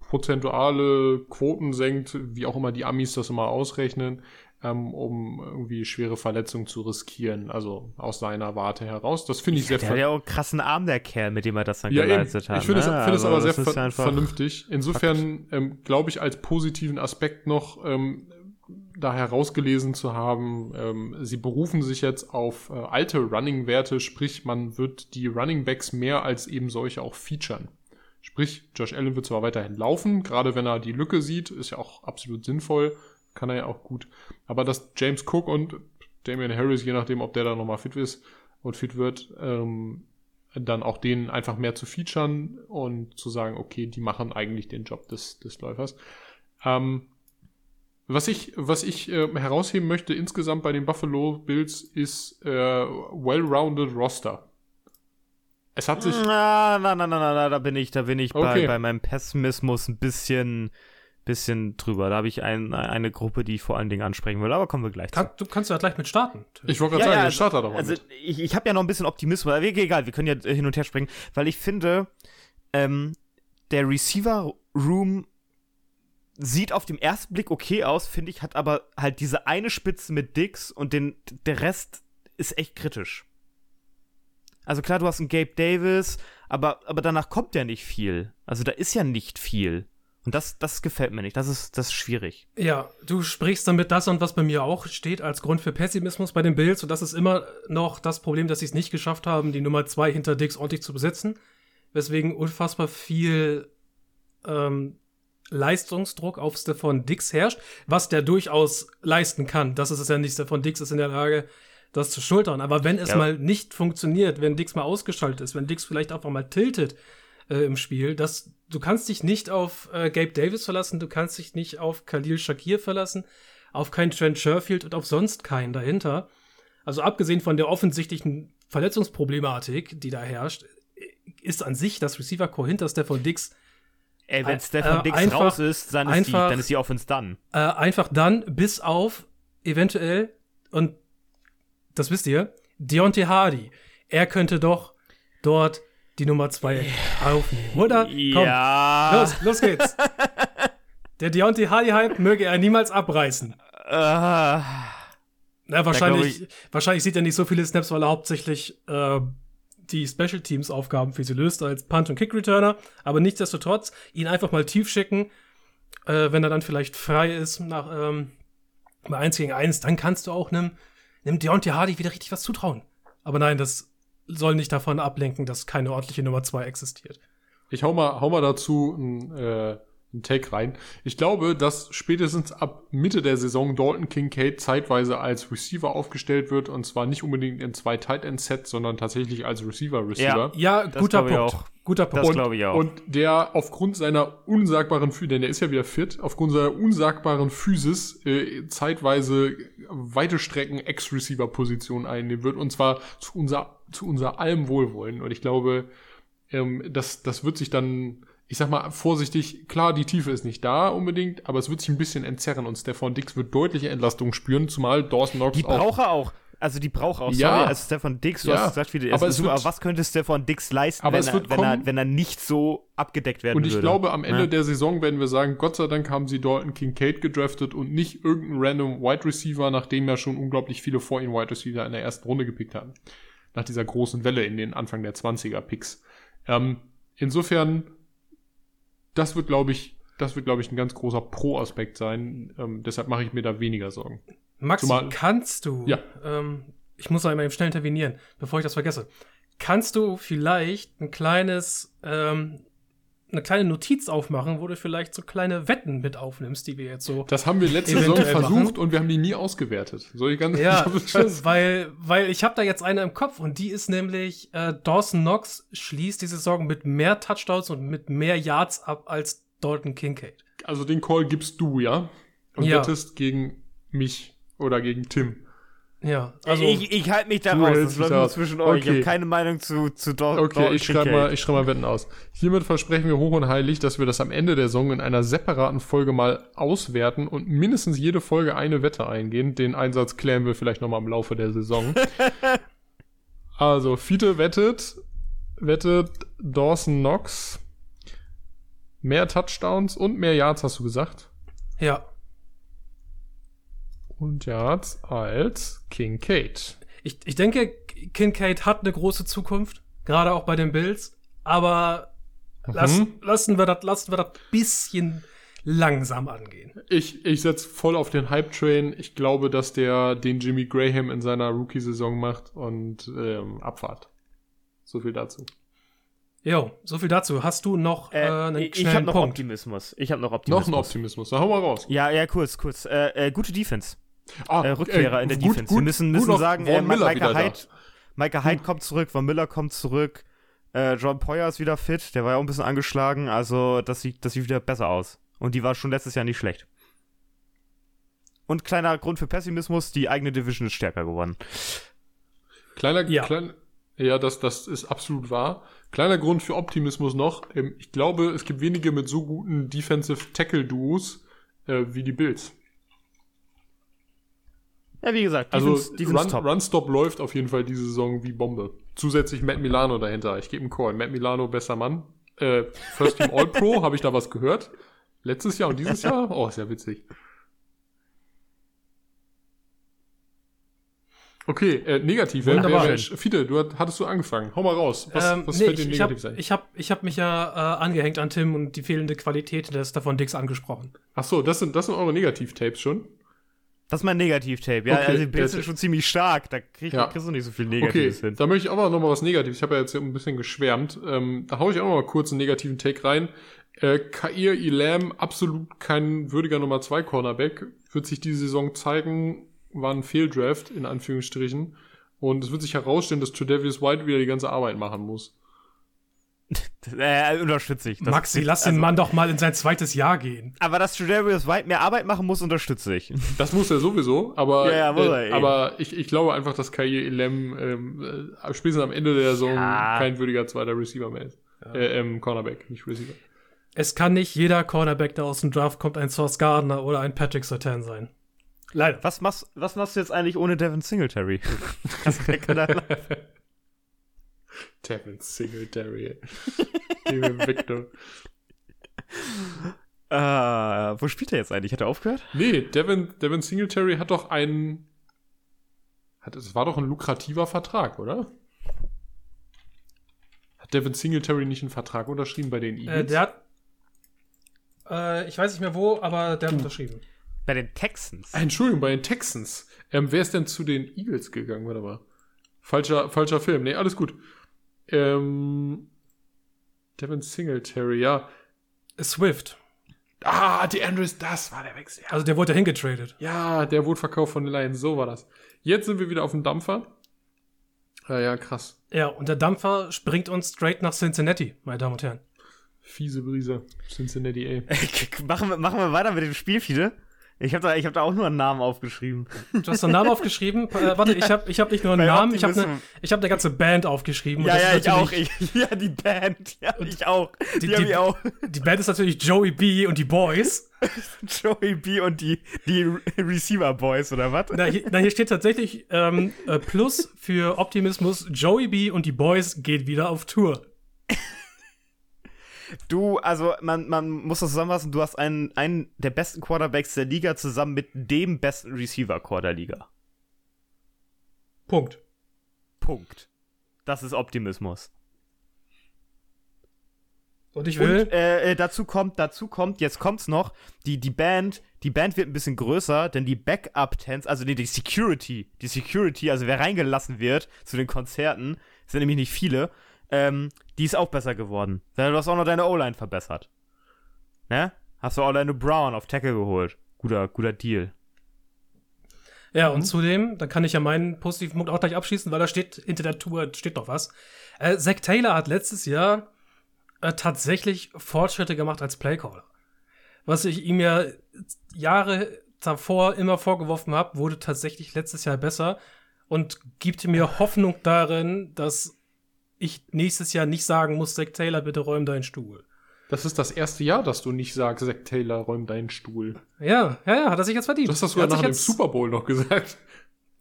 prozentuale Quoten senkt, wie auch immer die Amis das immer ausrechnen, ähm, um irgendwie schwere Verletzungen zu riskieren. Also aus seiner Warte heraus. Das finde ich sehr Der hat ja auch einen krassen Arm, der Kerl, mit dem er das dann ja, geleistet eben. hat. Ich finde ne? es, find es aber sehr ver vernünftig. Insofern ähm, glaube ich als positiven Aspekt noch, ähm, da herausgelesen zu haben, ähm, sie berufen sich jetzt auf äh, alte Running-Werte, sprich man wird die Running Backs mehr als eben solche auch featuren. Sprich, Josh Allen wird zwar weiterhin laufen, gerade wenn er die Lücke sieht, ist ja auch absolut sinnvoll, kann er ja auch gut. Aber dass James Cook und Damian Harris, je nachdem, ob der da nochmal fit ist und fit wird, ähm, dann auch denen einfach mehr zu featuren und zu sagen, okay, die machen eigentlich den Job des, des Läufers. Ähm, was ich, was ich äh, herausheben möchte insgesamt bei den Buffalo Bills ist äh, well-rounded Roster. Es hat sich. Na, na, na, na, na, da bin ich, da bin ich okay. bei, bei meinem Pessimismus ein bisschen, bisschen drüber. Da habe ich ein, eine Gruppe, die ich vor allen Dingen ansprechen will, aber kommen wir gleich Kann, zu. Du kannst ja gleich mit starten. Ich wollte gerade ja, sagen, ja, starter doch mal. Also, mit. ich, ich habe ja noch ein bisschen Optimismus, aber egal, wir können ja hin und her springen, weil ich finde, ähm, der Receiver Room sieht auf dem ersten Blick okay aus, finde ich, hat aber halt diese eine Spitze mit Dix und den, der Rest ist echt kritisch. Also klar, du hast einen Gabe Davis, aber, aber danach kommt ja nicht viel. Also da ist ja nicht viel. Und das, das gefällt mir nicht. Das ist, das ist schwierig. Ja, du sprichst damit das und was bei mir auch steht als Grund für Pessimismus bei den Bills. Und das ist immer noch das Problem, dass sie es nicht geschafft haben, die Nummer zwei hinter Dix ordentlich zu besetzen. Weswegen unfassbar viel ähm, Leistungsdruck auf Stefan Dix herrscht, was der durchaus leisten kann. Das ist es ja nicht. Stefan Dix ist in der Lage, das zu schultern. Aber wenn es ja. mal nicht funktioniert, wenn Dix mal ausgeschaltet ist, wenn Dix vielleicht einfach mal tiltet äh, im Spiel, das, du kannst dich nicht auf äh, Gabe Davis verlassen, du kannst dich nicht auf Khalil Shakir verlassen, auf keinen Trent Sherfield und auf sonst keinen dahinter. Also abgesehen von der offensichtlichen Verletzungsproblematik, die da herrscht, ist an sich das Receiver-Core hinter Stefan Dix Ey, wenn Stefan äh, Dix einfach, raus ist, dann ist, einfach, die, dann ist die Offense dann. Äh, einfach dann, bis auf eventuell, und das wisst ihr, Deontay Hardy. Er könnte doch dort die Nummer 2 aufnehmen, oder? Komm, ja. los, los geht's. Der Deontay Hardy-Hype möge er niemals abreißen. Uh, Na, wahrscheinlich, wahrscheinlich sieht er nicht so viele Snaps, weil er hauptsächlich äh, die Special Teams Aufgaben für sie löst als Punt- und Kick-Returner. Aber nichtsdestotrotz, ihn einfach mal tief schicken äh, wenn er dann vielleicht frei ist nach ähm, bei 1 gegen 1, dann kannst du auch einem, einem Deontay Hardy wieder richtig was zutrauen. Aber nein, das soll nicht davon ablenken, dass keine ordentliche Nummer 2 existiert. Ich hau mal, hau mal dazu ein, äh, ein Take rein. Ich glaube, dass spätestens ab Mitte der Saison Dalton Kincaid zeitweise als Receiver aufgestellt wird und zwar nicht unbedingt in zwei Tight End Sets, sondern tatsächlich als Receiver Receiver. Ja, Das guter Punkt. auch. Guter Punkt. Das glaube ich auch. Und der aufgrund seiner unsagbaren Physis, denn der ist ja wieder fit, aufgrund seiner unsagbaren Physis äh, zeitweise weite Strecken Ex-Receiver-Position einnehmen wird und zwar zu unser, zu unser allem Wohlwollen. Und ich glaube, ähm, das, das wird sich dann, ich sag mal vorsichtig, klar, die Tiefe ist nicht da unbedingt, aber es wird sich ein bisschen entzerren und Stefan Dix wird deutliche Entlastung spüren, zumal Dawson Knox Die braucht er auch. Also die braucht auch, Ja. sorry, also Stefan Dix, du Ja, hast gesagt, wie aber aber, wird- aber was könnte Stefan Dix leisten, wenn, er, wenn, er, wenn er nicht so abgedeckt werden Und ich würde? glaube, am Ende Ja. der Saison werden wir sagen, Gott sei Dank haben sie Dalton Kincaid gedraftet und nicht irgendeinen random Wide Receiver, nachdem ja schon unglaublich viele vor ihm Wide Receiver in der ersten Runde gepickt haben. Nach dieser großen Welle in den Anfang der 20er Picks. Ähm, insofern, das wird, glaube ich, das wird, glaube ich, ein ganz großer Pro-Aspekt sein. Ähm, deshalb mache ich mir da weniger Sorgen. Maxi, Zumal- kannst du, Ja. ähm, ich muss da mal eben schnell intervenieren, bevor ich das vergesse. Kannst du vielleicht ein kleines, ähm, eine kleine Notiz aufmachen, wo du vielleicht so kleine Wetten mit aufnimmst, die wir jetzt so. Das haben wir letzte Saison versucht machen. und wir haben die nie ausgewertet. Soll ich ganz Ja, weil, weil ich habe da jetzt eine im Kopf und die ist nämlich, äh, Dawson Knox schließt die Saison mit mehr Touchdowns und mit mehr Yards ab als Dalton Kincaid. Also den Call gibst du, ja? Und Ja. wettest gegen mich oder gegen Tim. Ja, also ich ich halte mich da raus. Das läuft nur zwischen euch. Ich Okay. habe keine Meinung zu, zu Dor Okay, Dalton ich schreibe mal, ich schreib mal Wetten aus. Hiermit versprechen wir hoch und heilig, dass wir das am Ende der Saison in einer separaten Folge mal auswerten und mindestens jede Folge eine Wette eingehen. Den Einsatz klären wir vielleicht nochmal im Laufe der Saison. also, Fiete wettet, wettet Dawson Knox. Mehr Touchdowns und mehr Yards, hast du gesagt? ja. Und Yards als Kincaid. Ich, ich denke, Kincaid hat eine große Zukunft, gerade auch bei den Bills, aber lass, Mhm. lassen wir das lassen wir das bisschen langsam angehen. Ich, ich setze voll auf den Hype-Train. Ich glaube, dass der den Jimmy Graham in seiner Rookie-Saison macht und ähm, Abfahrt. So viel dazu. Jo, so viel dazu. Hast du noch äh, Äh, einen ich ich schnellen habe noch Punkt? Optimismus. Ich habe noch Noch Optimismus. ein Optimismus. Da hau mal raus. Ja, ja, kurz, kurz. Äh, äh, gute Defense. Ah, Äh, Rückkehrer in der gut, Defense. Gut, Wir müssen, müssen sagen, äh, Micah. Hyde, Micah Hyde kommt zurück, Von Miller kommt zurück. Äh, John Poyer ist wieder fit, der war ja auch ein bisschen angeschlagen, also das sieht, das sieht wieder besser aus. Und die war schon letztes Jahr nicht schlecht. Und kleiner Grund für Pessimismus, die eigene Division ist stärker geworden. Kleiner, Ja. klein, ja, das, das ist absolut wahr. Kleiner Grund für Optimismus noch. Ähm, ich glaube, es gibt wenige mit so guten Defensive Tackle Duos äh, wie die Bills. Ja, wie gesagt, Also Run, top. Runstop läuft auf jeden Fall diese Saison wie Bombe. Zusätzlich Matt Milano dahinter. Ich gebe einen Call. Matt Milano, besser Mann. Äh, First Team All Pro, habe ich da was gehört? Letztes Jahr und dieses Jahr? Oh, ist ja witzig. Okay, äh, negativ. Wunderbar. wer, wer, Fiete, du hat- hattest du angefangen. Hau mal raus. Was, Ähm, was nee, fällt dir ich, ich habe negativ sein? ich hab, ich hab mich ja äh, angehängt an Tim und die fehlende Qualität des davon Dix angesprochen. Ach so, das sind, das sind eure Negativ-Tapes schon? Das ist mein Negativ-Tape. Ja, Okay, also die der- sind schon ziemlich stark. Da krieg, Ja. kriegst du nicht so viel Okay, Negatives hin. da möchte ich auch noch mal was Negatives. Ich habe ja jetzt ein bisschen geschwärmt. Ähm, da hau ich auch noch mal kurz einen negativen Take rein. Äh, Kair Elam, absolut kein würdiger Nummer 2 Cornerback. Wird sich diese Saison zeigen, war ein Fehldraft, in Anführungsstrichen. Und es wird sich herausstellen, dass Tredavious White wieder die ganze Arbeit machen muss. Äh, unterstütze ich. Das- Maxi, lass also- den Mann doch mal in sein zweites Jahr gehen. Aber dass Tredavious White mehr Arbeit machen muss, unterstütze ich. Das muss er sowieso, aber, Ja, ja, muss er äh, eh. aber ich, ich glaube einfach, dass Kair Elam ähm, äh, spätestens am Ende der Saison Ja. kein würdiger zweiter Receiver mehr ist. Äh, ähm, Cornerback, nicht Receiver. Es kann nicht jeder Cornerback, der aus dem Draft kommt, ein Source Gardner oder ein Patrick Sertan sein. Leider. Was machst, was machst du jetzt eigentlich ohne Devin Singletary? Kannst du- kann er- Devin Singletary. Victor. äh, wo spielt er jetzt eigentlich? Hat er aufgehört? Nee, Devin, Devin Singletary hat doch einen. Hat, es war doch ein lukrativer Vertrag, oder? Hat Devin Singletary nicht einen Vertrag unterschrieben bei den Äh, Eagles? der hat. Äh, ich weiß nicht mehr wo, aber der hat unterschrieben. Bei den Texans. Entschuldigung, bei den Texans. Ähm, wer ist denn zu den Eagles gegangen? Warte mal. Falscher, falscher Film. Nee, alles gut. Ähm, Devin Singletary, ja. Swift. Ah, die Andrews, das war der Wechsel. Ja. Also der wurde hingetradet. ja, der wurde verkauft von den Lions. So war das. Jetzt sind wir wieder auf dem Dampfer. Ja, ja, krass. Ja, und der Dampfer springt uns straight nach Cincinnati, meine Damen und Herren. Fiese Brise. Cincinnati, ey. machen, wir, machen wir weiter mit dem Spiel, Fiete? Ich habe da, ich hab da auch nur einen Namen aufgeschrieben. Du hast einen Namen aufgeschrieben? Äh, warte, ich habe ich hab nicht nur einen Bei Namen, ich habe eine ich hab eine ganze Band aufgeschrieben. Ja, ja, ich auch. Ich, ja, die Band. Ja, ich auch. Die, die- ich auch. Die Band ist natürlich Joey B und die Boys. Joey B und die, die Re- Receiver Boys, oder was? Na, hier, na, hier steht tatsächlich ähm, äh, Plus für Optimismus. Joey B und die Boys geht wieder auf Tour. Du, also man, man muss das zusammenfassen, du hast einen, einen der besten Quarterbacks der Liga zusammen mit dem besten Receiver-Core der Liga. Punkt. Punkt. Das ist Optimismus. Und ich will. Und äh, äh, dazu kommt, dazu kommt, jetzt kommt's noch, die, die Band, die Band wird ein bisschen größer, denn die Backup-Tents, also die, die Security, die Security, also wer reingelassen wird zu den Konzerten, sind nämlich nicht viele, ähm, die ist auch besser geworden. Du hast auch noch deine O-Line verbessert. Ne? Hast du Orlando Brown auf Tackle geholt. Guter, guter Deal. Ja, und zudem, dann kann ich ja meinen positiven Punkt auch gleich abschließen, weil da steht, hinter der Tour steht noch was. Äh, Zach Taylor hat letztes Jahr äh, tatsächlich Fortschritte gemacht als Playcaller. Was ich ihm ja Jahre davor immer vorgeworfen habe, wurde tatsächlich letztes Jahr besser und gibt mir Hoffnung darin, dass ich nächstes Jahr nicht sagen muss, Zach Taylor, bitte räum deinen Stuhl. Das ist das erste Jahr, dass du nicht sagst, Zack Taylor, räum deinen Stuhl. Ja, ja, ja, hat er sich jetzt verdient. Du hast das sogar hat nach sich dem jetzt, Super Bowl noch gesagt.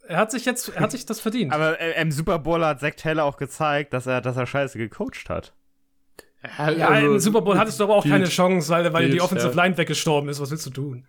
er hat sich jetzt, er hat sich das verdient. Aber äh, im Super Bowl hat Zach Taylor auch gezeigt, dass er, dass er scheiße gecoacht hat. Ja, im Super Bowl hattest du aber auch gilt. keine Chance, weil, weil Gilt, die Offensive ja. Line weggestorben ist. Was willst du tun?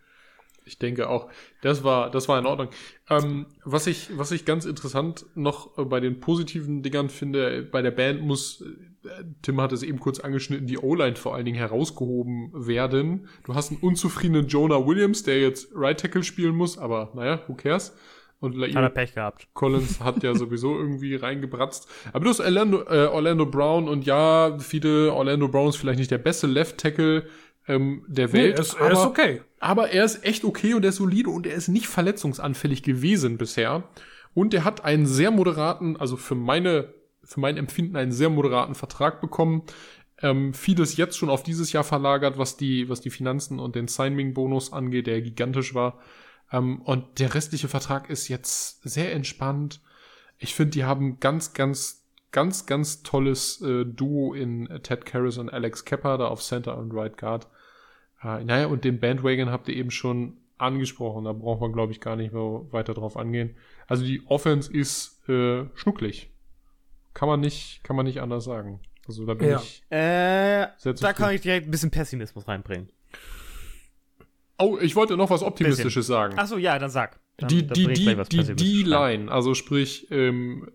Ich denke auch. Das war, das war in Ordnung. Ähm, was ich, was ich ganz interessant noch äh, bei den positiven Dingern finde, bei der Band muss, äh, Tim hat es eben kurz angeschnitten, die O-Line vor allen Dingen herausgehoben werden. Du hast einen unzufriedenen Jonah Williams, der jetzt Right Tackle spielen muss, aber naja, who cares? Und Hat er Pech gehabt. Collins hat ja sowieso irgendwie reingebratzt. Aber du hast Orlando, äh, Orlando Brown und ja, viele Orlando Brown ist vielleicht nicht der beste Left Tackle ähm, der Welt. er ist, er ist aber- okay. aber er ist echt okay und er ist solide und er ist nicht verletzungsanfällig gewesen bisher. Und er hat einen sehr moderaten, also für meine, für mein Empfinden einen sehr moderaten Vertrag bekommen. Ähm, vieles jetzt schon auf dieses Jahr verlagert, was die, was die Finanzen und den Signing-Bonus angeht, der gigantisch war. Ähm, und der restliche Vertrag ist jetzt sehr entspannt. Ich finde, die haben ganz, ganz, ganz, ganz tolles äh, Duo in äh, Ted Karras und Alex Kepper da auf Center und Right Guard. Äh, naja, und den Bandwagon habt ihr eben schon angesprochen. Da braucht man, glaube ich, gar nicht mehr weiter drauf angehen. Also die Offense ist äh, schnucklig. Kann man nicht, kann man nicht anders sagen. Also da bin Ja. ich. Äh, da kann ich direkt ein bisschen Pessimismus reinbringen. Oh, ich wollte noch was Optimistisches sagen. Achso, ja, dann sag. Dann, die dann die, die, gleich was die rein. D-Line, also sprich ähm,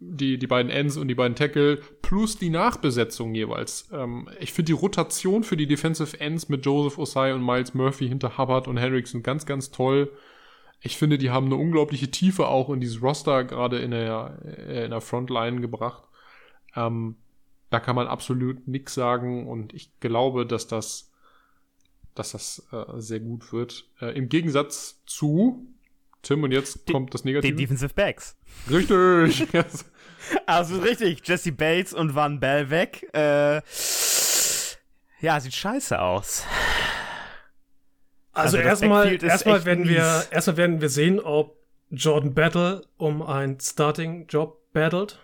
die, die beiden Ends und die beiden Tackle plus die Nachbesetzung jeweils. Ähm, ich finde die Rotation für die Defensive Ends mit Joseph Osai und Miles Murphy hinter Hubbard und Hendrickson ganz, ganz toll. Ich finde, die haben eine unglaubliche Tiefe auch in dieses Roster gerade in der, äh, in der Frontline gebracht. Ähm, da kann man absolut nichts sagen und ich glaube, dass das, dass das äh, sehr gut wird. Äh, Im Gegensatz zu Tim und jetzt Die- kommt das Die Negative. Defensive Backs. Richtig. Also richtig, Jesse Bates und Van Bell weg. Äh, ja, sieht scheiße aus. Also, Also erstmal, erstmal werden wir, erstmal werden wir sehen, ob Jordan Battle um einen Starting-Job battelt.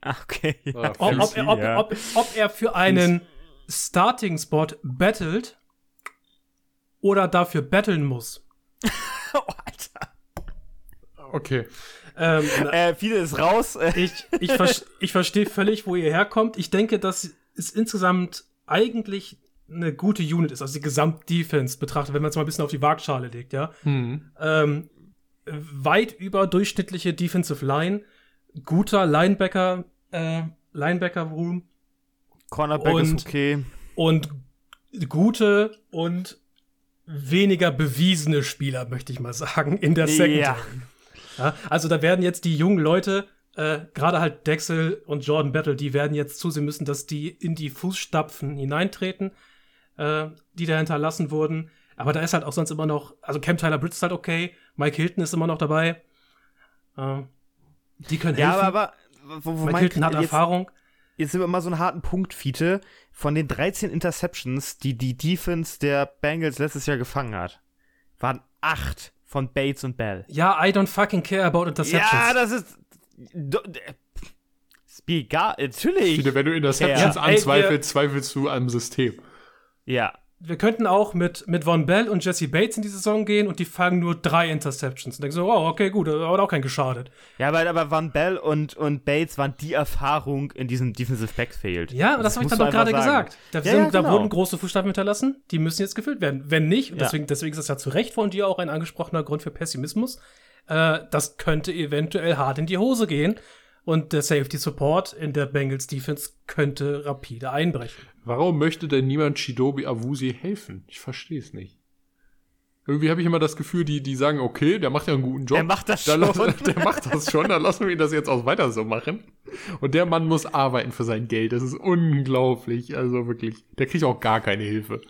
Ah, Okay. Ah, Ob, ob, er, ob, ja. ob, ob er für einen Starting-Spot battelt oder dafür battlen muss. Okay. Ähm, Äh, viele ist raus. Ich ich, ver ich verstehe völlig, wo ihr herkommt. Ich denke, dass es insgesamt eigentlich eine gute Unit ist, also die Gesamtdefense betrachtet, wenn man es mal ein bisschen auf die Waagschale legt, ja. Hm. ähm, weit über durchschnittliche Defensive Line, guter Linebacker, äh, Linebacker Room Cornerback Und- ist okay. und gute und weniger bewiesene Spieler, möchte ich mal sagen, in der Secondary. Ja. Ja also da werden jetzt die jungen Leute, äh, gerade halt Dexel und Jordan Battle, die werden jetzt zusehen müssen, dass die in die Fußstapfen hineintreten, äh, die da hinterlassen wurden. Aber da ist halt auch sonst immer noch, also Cam Tyler Britt ist halt okay, Mike Hilton ist immer noch dabei. Äh, die können helfen. Ja, aber, aber wo, wo Mike Hilton hat jetzt, Erfahrung. Jetzt sind wir mal so einen harten Punkt, Fiete. Von den 13 Interceptions, die die Defense der Bengals letztes Jahr gefangen hat, waren acht von Bates und Bell. Ja, I don't fucking care about Interceptions. Ja, das ist. Ist mir egal, natürlich. Wenn du Interceptions ja, anzweifelst, zweifelst du am System. Ja, wir könnten auch mit, mit Von Bell und Jesse Bates in die Saison gehen und die fangen nur drei Interceptions. Und denken so, oh, okay, gut, aber auch kein geschadet. Ja, aber, aber Von Bell und, und Bates waren die Erfahrung in diesem Defensive Backfield. Ja, das, das habe ich dann doch gerade gesagt. Da, ja, sind, ja, genau. da, wurden große Fußstapfen hinterlassen, die müssen jetzt gefüllt werden. Wenn nicht, und deswegen, deswegen ist das ja zu Recht von dir auch ein angesprochener Grund für Pessimismus, äh, das könnte eventuell hart in die Hose gehen. Und der Safety Support in der Bengals Defense könnte rapide einbrechen. Warum möchte denn niemand Shidobi Awusi helfen? Ich verstehe es nicht. Irgendwie habe ich immer das Gefühl, die, die sagen, okay, der macht ja einen guten Job. Der macht das schon. Lass, der macht das schon, dann lassen wir ihn das jetzt auch weiter so machen. Und der Mann muss arbeiten für sein Geld. Das ist unglaublich. Also wirklich, der kriegt auch gar keine Hilfe.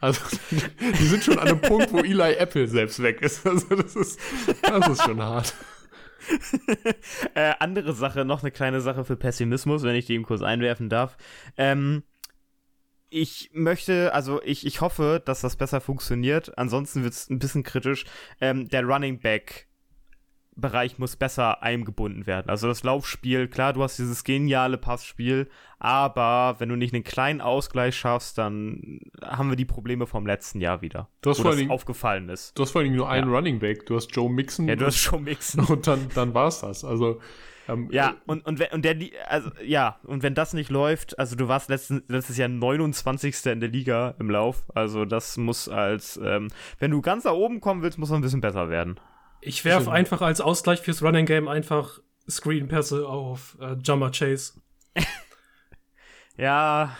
Also, die sind schon an einem Punkt, wo Eli Apple selbst weg ist. Also, das ist, das ist schon hart. äh, andere Sache, noch eine kleine Sache für Pessimismus, wenn ich die im Kurs einwerfen darf. Ähm, ich möchte, also ich, ich hoffe, dass das besser funktioniert. Ansonsten wird es ein bisschen kritisch. Ähm, der Running Back Bereich muss besser eingebunden werden. Also das Laufspiel, klar, du hast dieses geniale Passspiel, aber wenn du nicht einen kleinen Ausgleich schaffst, dann haben wir die Probleme vom letzten Jahr wieder. Du hast wo vor das aufgefallen ist. Du hast vor allem nur einen ja. Running Back. Du hast Joe Mixon. Ja, du hast Joe Mixon. Und dann, dann war es das. Also ähm, ja, und, und, und der, also, ja, und wenn das nicht läuft, also du warst letzten, letztes Jahr 29. in der Liga im Lauf, also das muss als, ähm, wenn du ganz da oben kommen willst, muss man ein bisschen besser werden. Ich werfe einfach als Ausgleich fürs Running Game einfach Screenpässe auf äh, Jummer Chase. ja,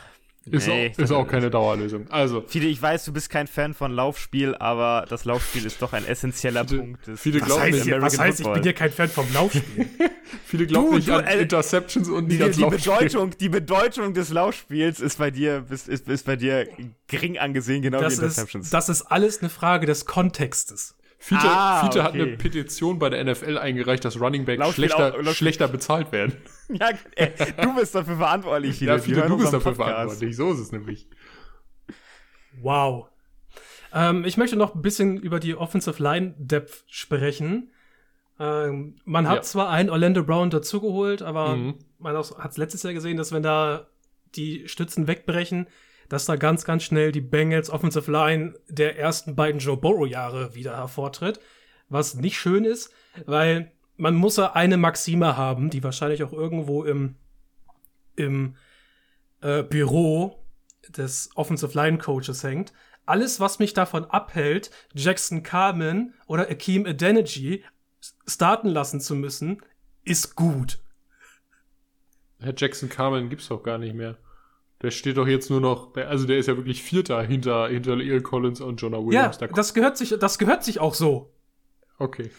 ist, nee, auch, ist auch keine Dauerlösung. Also. Viele, ich weiß, du bist kein Fan von Laufspiel, aber das Laufspiel ist doch ein essentieller viele, Punkt. Des viele glauben was heißt, nicht, was heißt ich bin dir kein Fan vom Laufspiel? viele glauben du, nicht du, an äh, Interceptions und nicht die, die Bedeutung, die Bedeutung des Laufspiels ist bei dir, ist, ist, ist bei dir gering angesehen, genau das wie Interceptions. Ist, das ist alles eine Frage des Kontextes. Fiete, ah, Fiete okay. hat eine Petition bei der NFL eingereicht, dass Running Backs schlechter, auch, schlechter bezahlt werden. Ja, ey, du bist dafür verantwortlich. Fiete. Ja, Fiete, du bist dafür Podcast. verantwortlich. So ist es nämlich. Wow. Ähm, ich möchte noch ein bisschen über die Offensive Line Depth sprechen. Ähm, man hat ja. zwar einen Orlando Brown dazugeholt, aber mhm. man hat es letztes Jahr gesehen, dass wenn da die Stützen wegbrechen, dass da ganz, ganz schnell die Bengals Offensive Line der ersten beiden Joe Burrow-Jahre wieder hervortritt. Was nicht schön ist, weil man muss ja eine Maxime haben, die wahrscheinlich auch irgendwo im, im äh, Büro des Offensive Line Coaches hängt. Alles, was mich davon abhält, Jackson Carmen oder Akeem Adeniji starten lassen zu müssen, ist gut. Herr Jackson Carmen gibt's doch gar nicht mehr. Der steht doch jetzt nur noch, also der ist ja wirklich Vierter hinter, hinter Lyle Collins und Jonah Williams. Ja, das gehört sich, das gehört sich auch so. Okay.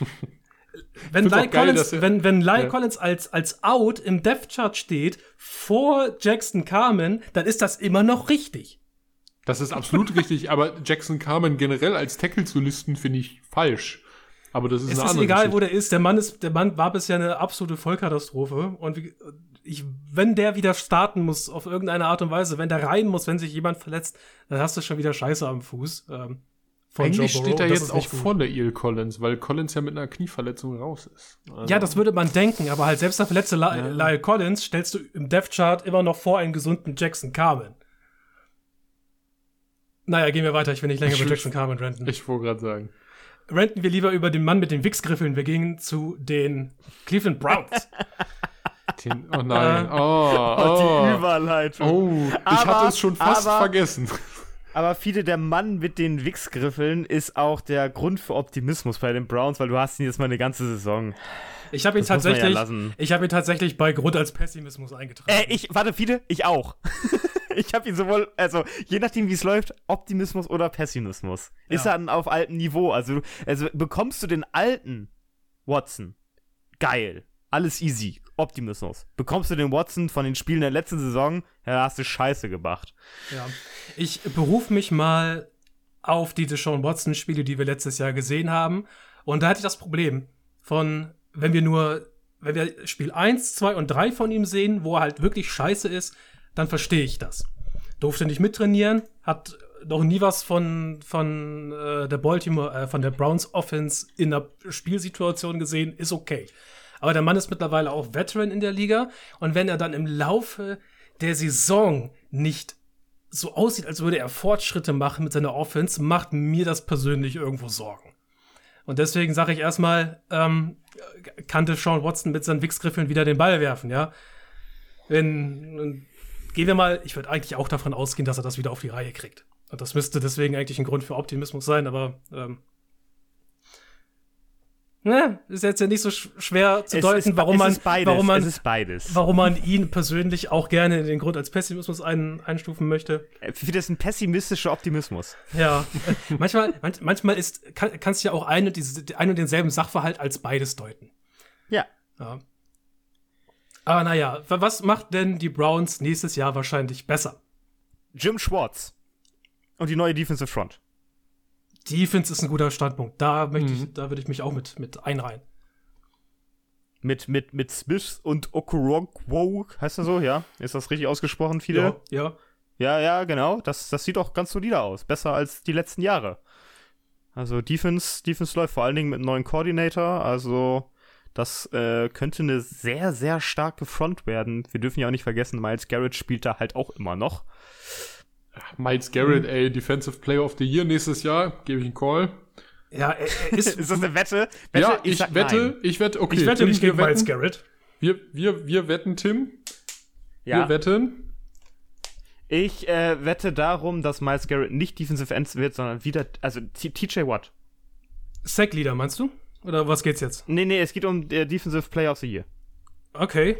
wenn Lyle Collins, geil, wenn, wenn Lyle ja. Collins als, als Out im Death Chart steht vor Jackson Carmen, dann ist das immer noch richtig. Das ist absolut richtig, aber Jackson Carmen generell als Tackle zu listen, finde ich falsch. Aber das ist es eine ist egal, Geschichte. wo der ist. Der Mann ist, der Mann war bisher eine absolute Vollkatastrophe. Und wie, ich, wenn der wieder starten muss, auf irgendeine Art und Weise, wenn der rein muss, wenn sich jemand verletzt, dann hast du schon wieder Scheiße am Fuß. Ähm, von Eigentlich steht er jetzt auch vor der Il Collins, weil Collins ja mit einer Knieverletzung raus ist. Also ja, das würde man denken, aber halt selbst der verletzte ja. Lyle Collins stellst du im Death Chart immer noch vor einen gesunden Jackson Carmen. Naja, gehen wir weiter. Ich will nicht länger über Jackson Carmen renten. Ich wollte gerade sagen renten wir lieber über den Mann mit den Wichsgriffeln. Wir gingen zu den Cleveland Browns. Den, oh nein. Oh, oh, die. Überleitung. Oh, ich aber, hatte es schon fast aber, vergessen. Aber viele der Mann mit den Wichsgriffeln ist auch der Grund für Optimismus bei den Browns, weil du hast ihn jetzt mal eine ganze Saison. Ich habe ihn das tatsächlich, ja ich habe ihn tatsächlich bei Grund als Pessimismus eingetragen. Äh, ich, warte, viele, ich auch. ich habe ihn sowohl, also je nachdem, wie es läuft, Optimismus oder Pessimismus. Ja. Ist er dann auf altem Niveau. Also, also bekommst du den alten Watson, geil, alles easy, Optimismus. Bekommst du den Watson von den Spielen der letzten Saison, ja, hast du Scheiße gemacht. Ja, ich berufe mich mal auf die Deshaun Watson-Spiele, die wir letztes Jahr gesehen haben. Und da hatte ich das Problem von, wenn wir nur, wenn wir Spiel 1, 2 und 3 von ihm sehen, wo er halt wirklich scheiße ist, dann verstehe ich das. Durfte nicht mittrainieren, hat noch nie was von, von äh, der Baltimore, äh, von der Browns Offense in der Spielsituation gesehen, ist okay. Aber der Mann ist mittlerweile auch Veteran in der Liga und wenn er dann im Laufe der Saison nicht so aussieht, als würde er Fortschritte machen mit seiner Offense, macht mir das persönlich irgendwo Sorgen. Und deswegen sage ich erstmal, ähm, kannte Sean Watson mit seinen Wichsgriffeln wieder den Ball werfen, ja. Wenn, gehen wir mal, ich würde eigentlich auch davon ausgehen, dass er das wieder auf die Reihe kriegt. Und das müsste deswegen eigentlich ein Grund für Optimismus sein, aber ähm, ne, ist jetzt ja nicht so schwer zu es deuten, ist, warum, man, warum, man, warum man ihn persönlich auch gerne in den Grund als Pessimismus ein, einstufen möchte. Wie das ein pessimistischer Optimismus. Ja, manchmal, man, manchmal ist, kann, kannst du ja auch einen und, diese, einen und denselben Sachverhalt als beides deuten. Ja. ja. Aber naja, was macht denn die Browns nächstes Jahr wahrscheinlich besser? Jim Schwartz und die neue Defensive Front. Defense ist ein guter Standpunkt. Da möchte mhm. ich, da würde ich mich auch mit, mit einreihen. Mit, mit, mit Smith und Okoronkwo, heißt er so, ja? Ist das richtig ausgesprochen, viele? Ja, ja. Ja, ja, genau. Das, das sieht auch ganz solide aus. Besser als die letzten Jahre. Also Defense, Defense läuft vor allen Dingen mit einem neuen Coordinator. Also das äh, könnte eine sehr, sehr starke Front werden. Wir dürfen ja auch nicht vergessen, Miles Garrett spielt da halt auch immer noch. Miles Garrett, ey, Defensive Player of the Year nächstes Jahr, gebe ich einen Call. Ja, ist, ist das eine Wette? Wette ja, ich, ich wette, nein. ich wette, okay. Ich wette Tim, nicht gegen Miles Garrett. Wir, wir, wir wetten, Tim. Ja. Wir wetten. Ich äh, wette darum, dass Miles Garrett nicht Defensive Ends wird, sondern wieder, also TJ Watt. Sack Leader, meinst du? Oder was geht's jetzt? Nee, nee, es geht um äh, Defensive Player of the Year. Okay.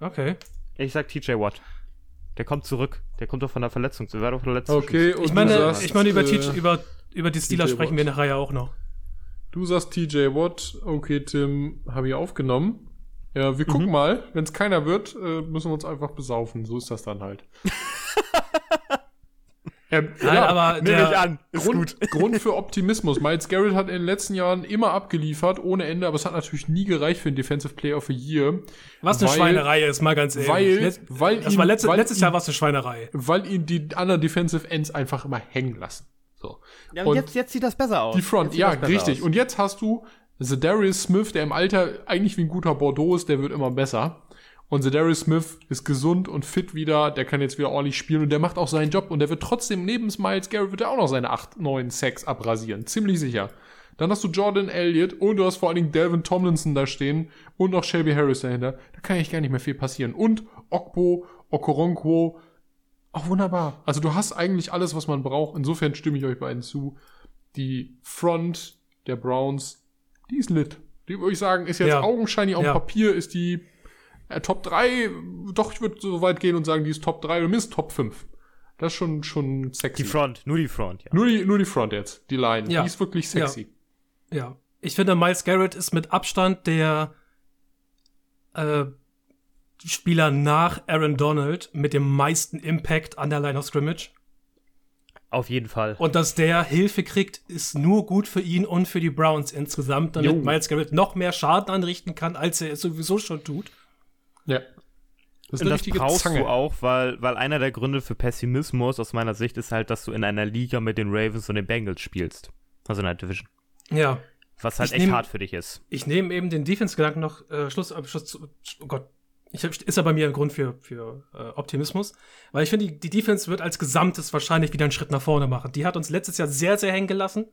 Okay. Ich sag TJ Watt. Der kommt zurück. Der kommt doch von der Verletzung. Der war doch verletzt. Okay, und ich meine, sagst, ich meine über, äh, über, über die Steelers sprechen Watt. wir nachher ja auch noch. Du sagst TJ Watt. Okay, Tim, habe ich aufgenommen. Ja, wir gucken mhm. mal. Wenn es keiner wird, äh, müssen wir uns einfach besaufen. So ist das dann halt. Ähm, Nein, ja, aber nehme ich an. Ist Grund, gut. Grund für Optimismus. Miles Garrett hat in den letzten Jahren immer abgeliefert, ohne Ende, aber es hat natürlich nie gereicht für den Defensive Player of the Year. Was eine weil, Schweinerei ist, mal ganz ehrlich. Weil, Letz, weil das ihn, war letzte, weil letztes Jahr war es eine Schweinerei. Weil ihn die anderen Defensive Ends einfach immer hängen lassen. So. Ja, und, und jetzt, jetzt sieht das besser aus. Die Front, ja, richtig. Aus. Und jetzt hast du Darius Smith, der im Alter eigentlich wie ein guter Bordeaux ist, der wird immer besser. Und Darius Smith ist gesund und fit wieder, der kann jetzt wieder ordentlich spielen und der macht auch seinen Job und der wird trotzdem neben Miles Garrett wird er auch noch seine 8, 9 Sacks abrasieren. Ziemlich sicher. Dann hast du Jordan Elliott und du hast vor allen Dingen Delvin Tomlinson da stehen und noch Shelby Harris dahinter. Da kann eigentlich gar nicht mehr viel passieren. Und Okbo, Okoronkwo, auch wunderbar. Also du hast eigentlich alles, was man braucht. Insofern stimme ich euch beiden zu. Die Front der Browns, die ist lit. Die würde ich sagen, ist jetzt ja. augenscheinlich auf ja. Papier, ist die äh, Top 3, doch, ich würde so weit gehen und sagen, die ist Top 3 oder mindestens Top 5. Das ist schon, schon sexy. Die Front, nur die Front, ja. Nur die, nur die Front jetzt, die Line. Ja. Die ist wirklich sexy. Ja. ja. Ich finde, Miles Garrett ist mit Abstand der äh, Spieler nach Aaron Donald mit dem meisten Impact an der Line of Scrimmage. Auf jeden Fall. Und dass der Hilfe kriegt, ist nur gut für ihn und für die Browns insgesamt, damit jo. Miles Garrett noch mehr Schaden anrichten kann, als er es sowieso schon tut. Ja. Das, und das brauchst Zange. du auch, weil, weil einer der Gründe für Pessimismus aus meiner Sicht ist halt, dass du in einer Liga mit den Ravens und den Bengals spielst. Also in der Division. Ja. Was halt ich echt nehm, hart für dich ist. Ich nehme eben den Defense-Gedanken noch, äh, Schluss, äh, oh Gott. Ich, ist ja bei mir ein Grund für, für äh, Optimismus. Weil ich finde, die, die Defense wird als Gesamtes wahrscheinlich wieder einen Schritt nach vorne machen. Die hat uns letztes Jahr sehr, sehr hängen gelassen.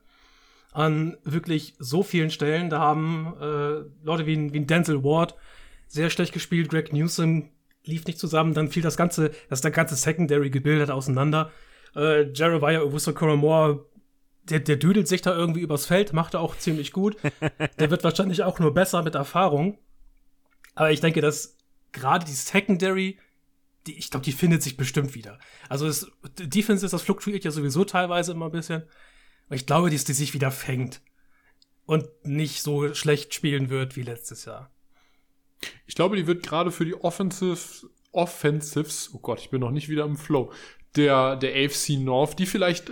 An wirklich so vielen Stellen. Da haben äh, Leute wie, wie ein Denzel Ward sehr schlecht gespielt. Greg Newsom lief nicht zusammen. Dann fiel das ganze, das der ganze Secondary gebildet auseinander. Äh, Jeremiah Owusu Koromore, der, der düdelt sich da irgendwie übers Feld, macht er auch ziemlich gut. der wird wahrscheinlich auch nur besser mit Erfahrung. Aber ich denke, dass gerade die Secondary die, ich glaube, die findet sich bestimmt wieder. Also es, Defense ist, das fluktuiert ja sowieso teilweise immer ein bisschen. Und ich glaube, dass die sich wieder fängt und nicht so schlecht spielen wird wie letztes Jahr. Ich glaube, die wird gerade für die Offensive, Offensives, oh Gott, ich bin noch nicht wieder im Flow, der, der AFC North, die vielleicht,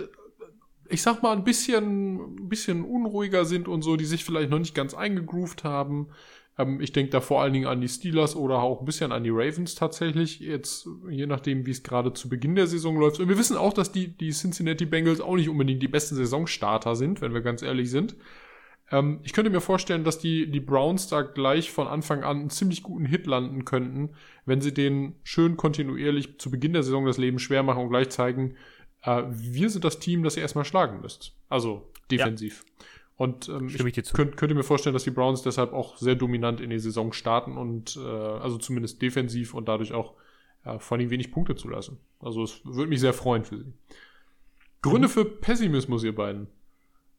ich sag mal, ein bisschen, ein bisschen unruhiger sind und so, die sich vielleicht noch nicht ganz eingegroovt haben. Ähm, ich denke da vor allen Dingen an die Steelers oder auch ein bisschen an die Ravens tatsächlich. Jetzt, je nachdem, wie es gerade zu Beginn der Saison läuft. Und wir wissen auch, dass die, die Cincinnati Bengals auch nicht unbedingt die besten Saisonstarter sind, wenn wir ganz ehrlich sind. Ähm, ich könnte mir vorstellen, dass die, die Browns da gleich von Anfang an einen ziemlich guten Hit landen könnten, wenn sie den schön kontinuierlich zu Beginn der Saison das Leben schwer machen und gleich zeigen, äh, wir sind das Team, das ihr erstmal schlagen müsst. Also defensiv. Ja. Und ähm, ich, ich könnt, könnte mir vorstellen, dass die Browns deshalb auch sehr dominant in die Saison starten und äh, also zumindest defensiv und dadurch auch äh, vor allem wenig Punkte zulassen. Also es würde mich sehr freuen für sie. Gründe mhm. für Pessimismus, ihr beiden.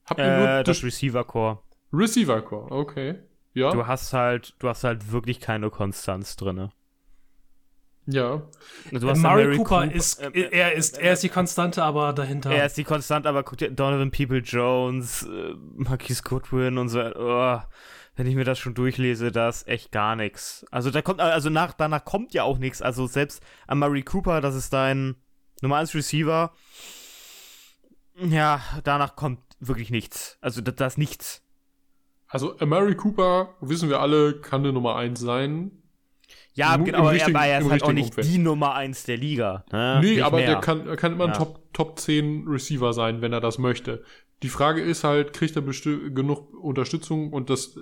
Habt ihr nur äh, das Receiver Core. Receiver Core, okay. Ja. Du hast halt, du hast halt wirklich keine Konstanz drinne. Ja. Du hast Murray Cooper, Cooper ist, äh, äh, er ist, er ist die Konstante, aber dahinter. Er ist die Konstante, aber guck dir Donovan People Jones, äh, Marquise Goodwin und so. Oh, wenn ich mir das schon durchlese, da ist echt gar nichts. Also da kommt, also nach, danach kommt ja auch nichts. Also selbst an Murray Cooper, das ist dein Nummer 1 Receiver. Ja, danach kommt wirklich nichts. Also das, das ist nichts. Also Murray Cooper, wissen wir alle, kann eine Nummer 1 sein. Ja, Im, genau, im aber er ist halt auch nicht Umfeld. die Nummer 1 der Liga. Ne? Nee, nicht aber mehr. der kann, er kann immer ein ja. Top, Top 10 Receiver sein, wenn er das möchte. Die Frage ist halt, kriegt er genug Unterstützung und das,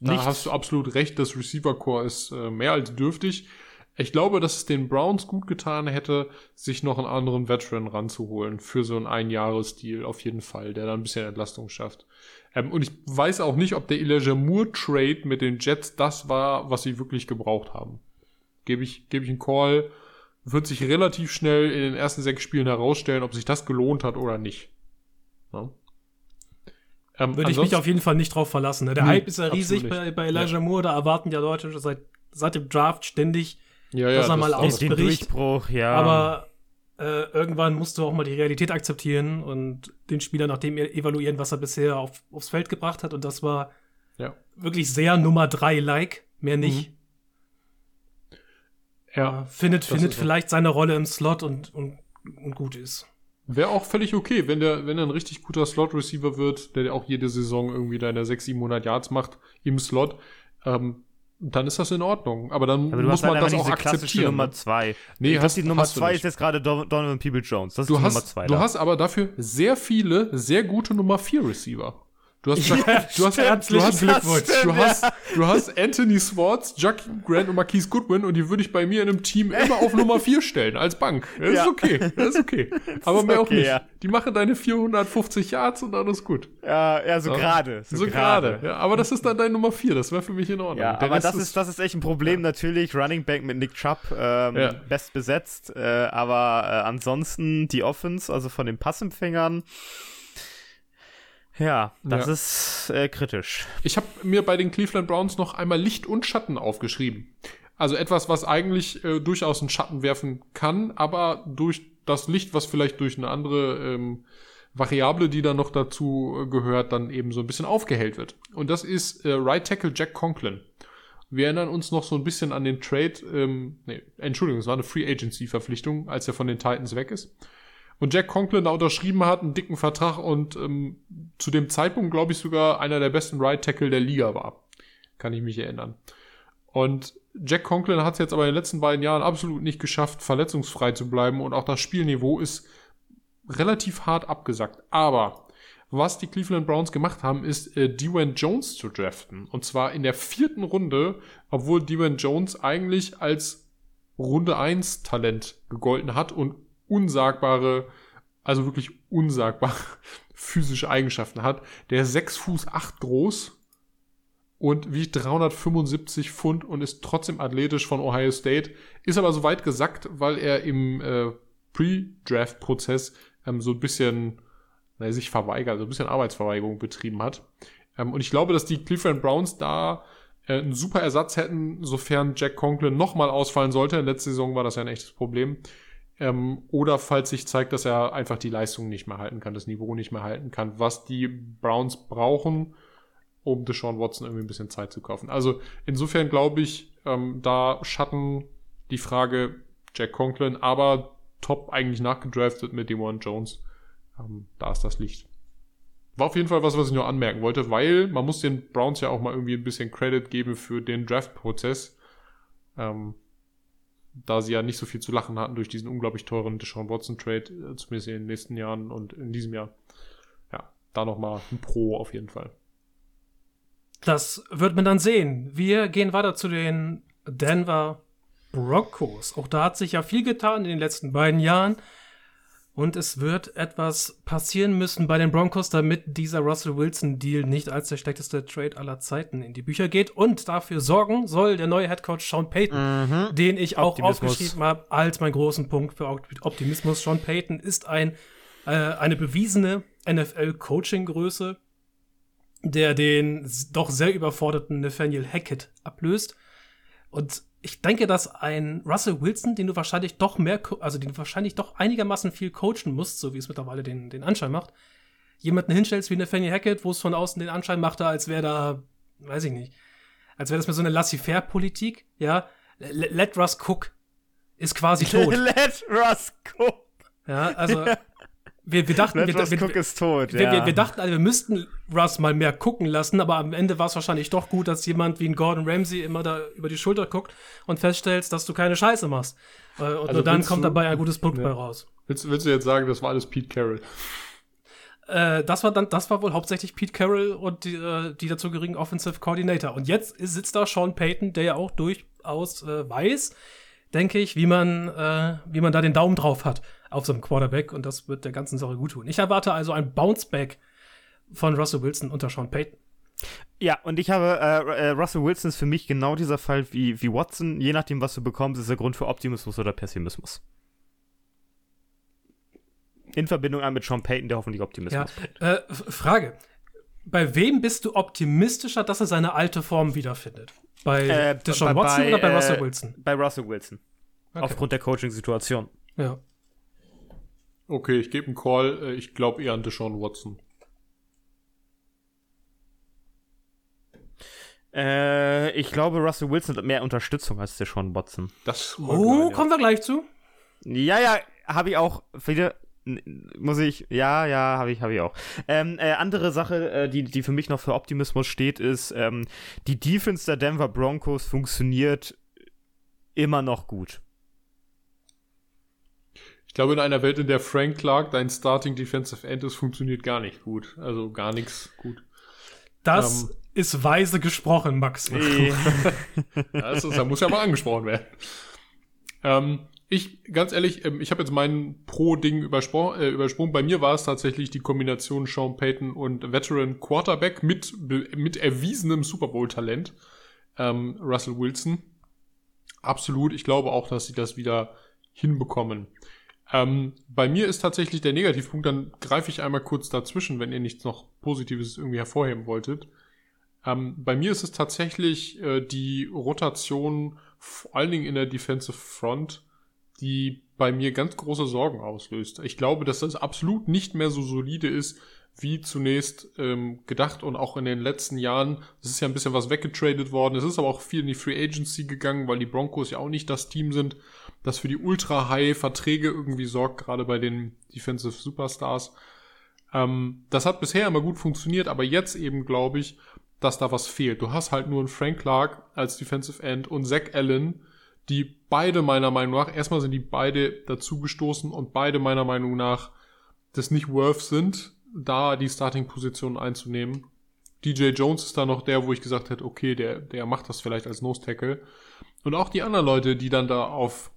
da hast du absolut recht, das Receiver Core ist äh, mehr als dürftig. Ich glaube, dass es den Browns gut getan hätte, sich noch einen anderen Veteran ranzuholen für so einen Einjahresdeal auf jeden Fall, der dann ein bisschen Entlastung schafft. Ähm, und ich weiß auch nicht, ob der Elijah Moore Trade mit den Jets das war, was sie wirklich gebraucht haben. Gebe ich, gebe ich einen Call, wird sich relativ schnell in den ersten sechs Spielen herausstellen, ob sich das gelohnt hat oder nicht. Ja. Ähm, Würde ich mich auf jeden Fall nicht drauf verlassen. Ne? Der nee, Hype ist ja riesig bei, bei Elijah ja. Moore, da erwarten ja Leute schon seit, seit dem Draft ständig ja, ja, dass er mal ausbricht. Durchbruch, ja. Aber äh, irgendwann musst du auch mal die Realität akzeptieren und den Spieler nach dem e-, evaluieren, was er bisher auf, aufs Feld gebracht hat. Und das war ja. wirklich sehr Nummer drei like mehr nicht. Mhm. Ja. Äh, findet findet vielleicht so. seine Rolle im Slot und, und, und gut ist. Wäre auch völlig okay, wenn der, wenn er ein richtig guter Slot-Receiver wird, der auch jede Saison irgendwie deine 600, 700 Yards macht im Slot. Ähm, dann ist das in Ordnung. Aber dann aber muss man halt das auch akzeptieren. Nummer zwei. Nee, hast, die Nummer zwei ist jetzt gerade Donovan People Jones. Das du ist hast, Nummer zwei. Du da. hast aber dafür sehr viele, sehr gute Nummer vier Receiver. Du hast, ja, du hast, du hast, Glückwunsch. Du hast, du hast Anthony Swartz, Jack Grant und Marquise Goodwin und die würde ich bei mir in einem Team immer auf Nummer 4 stellen, als Bank. Das ja. ist okay. Das ist okay. Aber mehr okay, auch nicht. Die machen deine 450 Yards und dann ist gut. Ja, ja, so gerade. So gerade. Ja, aber das ist dann deine Nummer 4. Das wäre für mich in Ordnung. Ja, aber das ist, das ist echt ein Problem. Natürlich, Running Back mit Nick Chubb, ähm, best besetzt. Äh, aber äh, ansonsten die Offense, also von den Passempfängern, ja, das ja. ist äh, kritisch. Ich habe mir bei den Cleveland Browns noch einmal Licht und Schatten aufgeschrieben. Also etwas, was eigentlich äh, durchaus einen Schatten werfen kann, aber durch das Licht, was vielleicht durch eine andere ähm, Variable, die da noch dazu äh, gehört, dann eben so ein bisschen aufgehellt wird. Und das ist äh, Right Tackle Jack Conklin. Wir erinnern uns noch so ein bisschen an den Trade, ähm, nee, Entschuldigung, es war eine Free Agency Verpflichtung, als er von den Titans weg ist und Jack Conklin da unterschrieben hat, einen dicken Vertrag und ähm, zu dem Zeitpunkt, glaube ich, sogar einer der besten Right Tackle der Liga war. Kann ich mich erinnern. Und Jack Conklin hat es jetzt aber in den letzten beiden Jahren absolut nicht geschafft, verletzungsfrei zu bleiben und auch das Spielniveau ist relativ hart abgesackt. Aber was die Cleveland Browns gemacht haben, ist äh, Dwayne Jones zu draften. Und zwar in der vierten Runde, obwohl Dwayne Jones eigentlich als Runde 1 Talent gegolten hat und unsagbare, also wirklich unsagbare physische Eigenschaften hat. Der ist 6 Fuß 8 groß und wiegt 375 Pfund und ist trotzdem athletisch von Ohio State. Ist aber so weit gesackt, weil er im äh, Pre-Draft-Prozess ähm, so ein bisschen na, sich verweigert, so ein bisschen Arbeitsverweigerung betrieben hat. Ähm, und ich glaube, dass die Cleveland Browns da äh, einen super Ersatz hätten, sofern Jack Conklin nochmal ausfallen sollte. In letzter Saison war das ja ein echtes Problem. Ähm, oder falls sich zeigt, dass er einfach die Leistung nicht mehr halten kann, das Niveau nicht mehr halten kann, was die Browns brauchen, um Deshaun Watson irgendwie ein bisschen Zeit zu kaufen. Also insofern glaube ich, ähm, da schatten die Frage Jack Conklin, aber top eigentlich nachgedraftet mit Demon Jones. Ähm, da ist das Licht. War auf jeden Fall was, was ich nur anmerken wollte, weil man muss den Browns ja auch mal irgendwie ein bisschen Credit geben für den Draft-Prozess. Ähm, da sie ja nicht so viel zu lachen hatten durch diesen unglaublich teuren Deshaun Watson Trade, äh, zumindest in den nächsten Jahren und in diesem Jahr. Ja, da nochmal ein Pro auf jeden Fall. Das wird man dann sehen. Wir gehen weiter zu den Denver Broncos. Auch da hat sich ja viel getan in den letzten beiden Jahren. Und es wird etwas passieren müssen bei den Broncos, damit dieser Russell Wilson-Deal nicht als der schlechteste Trade aller Zeiten in die Bücher geht. Und dafür sorgen soll der neue Headcoach Sean Payton, mhm. den ich auch Optimismus. aufgeschrieben habe als meinen großen Punkt für Optimismus. Sean Payton ist ein, äh, eine bewiesene NFL-Coaching-Größe, der den doch sehr überforderten Nathaniel Hackett ablöst. Und ich denke, dass ein Russell Wilson, den du wahrscheinlich doch mehr, also den du wahrscheinlich doch einigermaßen viel coachen musst, so wie es mittlerweile den, den Anschein macht, jemanden hinstellst wie eine Fanny Hackett, wo es von außen den Anschein machte, als wäre da, weiß ich nicht, als wäre das mir so eine laissez-faire-Politik, ja, let Russ cook ist quasi tot. let Russ cook. Ja, also wir, wir dachten, wir, wir, Cook ist tot, wir, ja. wir, wir, dachten, also, wir müssten Russ mal mehr gucken lassen, aber am Ende war es wahrscheinlich doch gut, dass jemand wie ein Gordon Ramsay immer da über die Schulter guckt und feststellst, dass du keine Scheiße machst. Äh, und also nur dann kommt du, dabei ein gutes Produkt ja. bei raus. Willst, willst, du jetzt sagen, das war alles Pete Carroll? Äh, das war dann, das war wohl hauptsächlich Pete Carroll und die, äh, die dazugehörigen Offensive Coordinator. Und jetzt sitzt da Sean Payton, der ja auch durchaus äh, weiß, denke ich, wie man, äh, wie man da den Daumen drauf hat auf so einem Quarterback und das wird der ganzen Sache gut tun. Ich erwarte also ein Bounceback von Russell Wilson unter Sean Payton. Ja, und ich habe, äh, äh, Russell Wilson ist für mich genau dieser Fall wie, wie Watson. Je nachdem, was du bekommst, ist der Grund für Optimismus oder Pessimismus. In Verbindung mit Sean Payton, der hoffentlich Optimismus ja. Äh, Frage. Bei wem bist du optimistischer, dass er seine alte Form wiederfindet? Bei äh, Deshaun Watson bei, oder bei Russell Wilson? Bei Russell Wilson. Okay. Aufgrund der Coaching-Situation. Ja. Okay, ich gebe einen Call. Äh, ich glaube eher an Deshaun Watson. Äh, ich glaube, Russell Wilson hat mehr Unterstützung als Deshaun Watson. Das oh, kommen wir gleich zu. Ja, ja, habe ich auch. Wieder muss ich, ja, ja, habe ich, habe ich auch. Ähm, äh, andere Sache, äh, die, die für mich noch für Optimismus steht, ist, ähm, die Defense der Denver Broncos funktioniert immer noch gut. Ich glaube, in einer Welt, in der Frank Clark dein Starting Defensive End ist, funktioniert gar nicht gut. Also gar nichts gut. Das ähm, ist weise gesprochen, Max. Nee. das, ist, das muss ja mal angesprochen werden. Ähm, ich, ganz ehrlich, ähm, ich habe jetzt mein Pro-Ding überspro äh, übersprungen. Bei mir war es tatsächlich die Kombination Sean Payton und Veteran Quarterback mit, mit erwiesenem Super Bowl-Talent. Ähm, Russell Wilson. Absolut. Ich glaube auch, dass sie das wieder hinbekommen. Ähm, bei mir ist tatsächlich der Negativpunkt, dann greife ich einmal kurz dazwischen, wenn ihr nichts noch Positives irgendwie hervorheben wolltet. Ähm, bei mir ist es tatsächlich äh, die Rotation, vor allen Dingen in der Defensive Front, die bei mir ganz große Sorgen auslöst. Ich glaube, dass das absolut nicht mehr so solide ist, wie zunächst ähm, gedacht und auch in den letzten Jahren. Es ist ja ein bisschen was weggetradet worden. Es ist aber auch viel in die Free Agency gegangen, weil die Broncos ja auch nicht das Team sind, das für die Ultra-High-Verträge irgendwie sorgt, gerade bei den Defensive Superstars. Ähm, das hat bisher immer gut funktioniert, aber jetzt eben glaube ich, dass da was fehlt. Du hast halt nur einen Frank Clark als Defensive End und Zach Allen, die beide meiner Meinung nach, erstmal sind die beide dazugestoßen und beide meiner Meinung nach das nicht worth sind, da die Starting-Position einzunehmen. DJ Jones ist da noch der, wo ich gesagt hätte, okay, der, der macht das vielleicht als Nose-Tackle. Und auch die anderen Leute, die dann da auf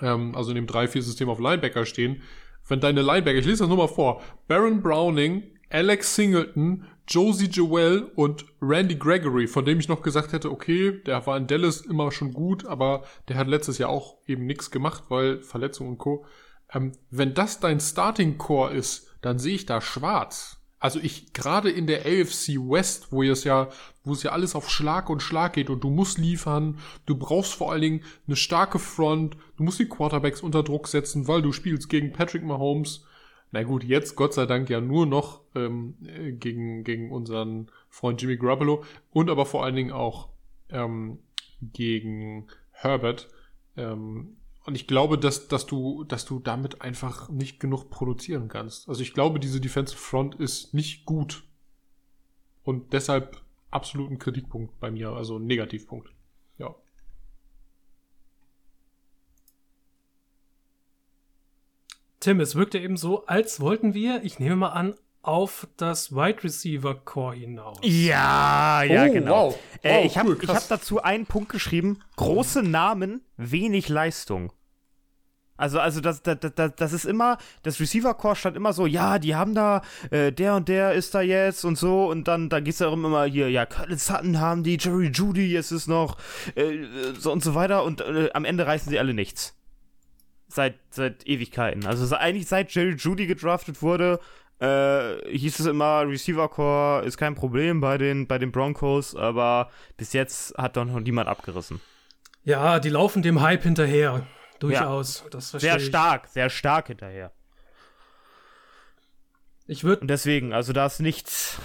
ähm, also in dem 3-4-System auf Linebacker stehen, wenn deine Linebacker, ich lese das nur mal vor, Baron Browning, Alex Singleton, Josie Joel und Randy Gregory, von dem ich noch gesagt hätte, okay, der war in Dallas immer schon gut, aber der hat letztes Jahr auch eben nichts gemacht, weil Verletzung und Co. Ähm, wenn das dein Starting Core ist, dann sehe ich da schwarz. Also ich, gerade in der AFC West, wo es ja, wo es ja alles auf Schlag und Schlag geht und du musst liefern, du brauchst vor allen Dingen eine starke Front, du musst die Quarterbacks unter Druck setzen, weil du spielst gegen Patrick Mahomes. Na gut, jetzt Gott sei Dank ja nur noch ähm, äh, gegen, gegen unseren Freund Jimmy Garoppolo und aber vor allen Dingen auch ähm, gegen Herbert. Ähm, und ich glaube, dass, dass, du, dass du damit einfach nicht genug produzieren kannst. Also ich glaube, diese Defensive Front ist nicht gut. Und deshalb absolut ein Kritikpunkt bei mir, also ein Negativpunkt. Ja. Tim, es wirkte eben so, als wollten wir, ich nehme mal an, auf das Wide Receiver Core hinaus. Ja, ja, Oh, genau. wow. Äh, Wow, ich habe cool, hab dazu einen Punkt geschrieben: große Namen, wenig Leistung. Also, also das, das, das, das ist immer, das Receiver-Core stand immer so, ja, die haben da, äh, der und der ist da jetzt und so, und dann, da geht's ja immer hier, ja, Curtis Sutton haben die, Jerry Judy, jetzt ist noch, äh, so und so weiter, und äh, am Ende reißen sie alle nichts. Seit, seit Ewigkeiten. Also eigentlich seit Jerry Judy gedraftet wurde, äh, hieß es immer, Receiver-Core ist kein Problem bei den, bei den Broncos, aber bis jetzt hat doch noch niemand abgerissen. Ja, die laufen dem Hype hinterher. Durchaus. Das verstehe Sehr ich. stark, sehr stark hinterher. Ich würde Und deswegen, also da ist nichts.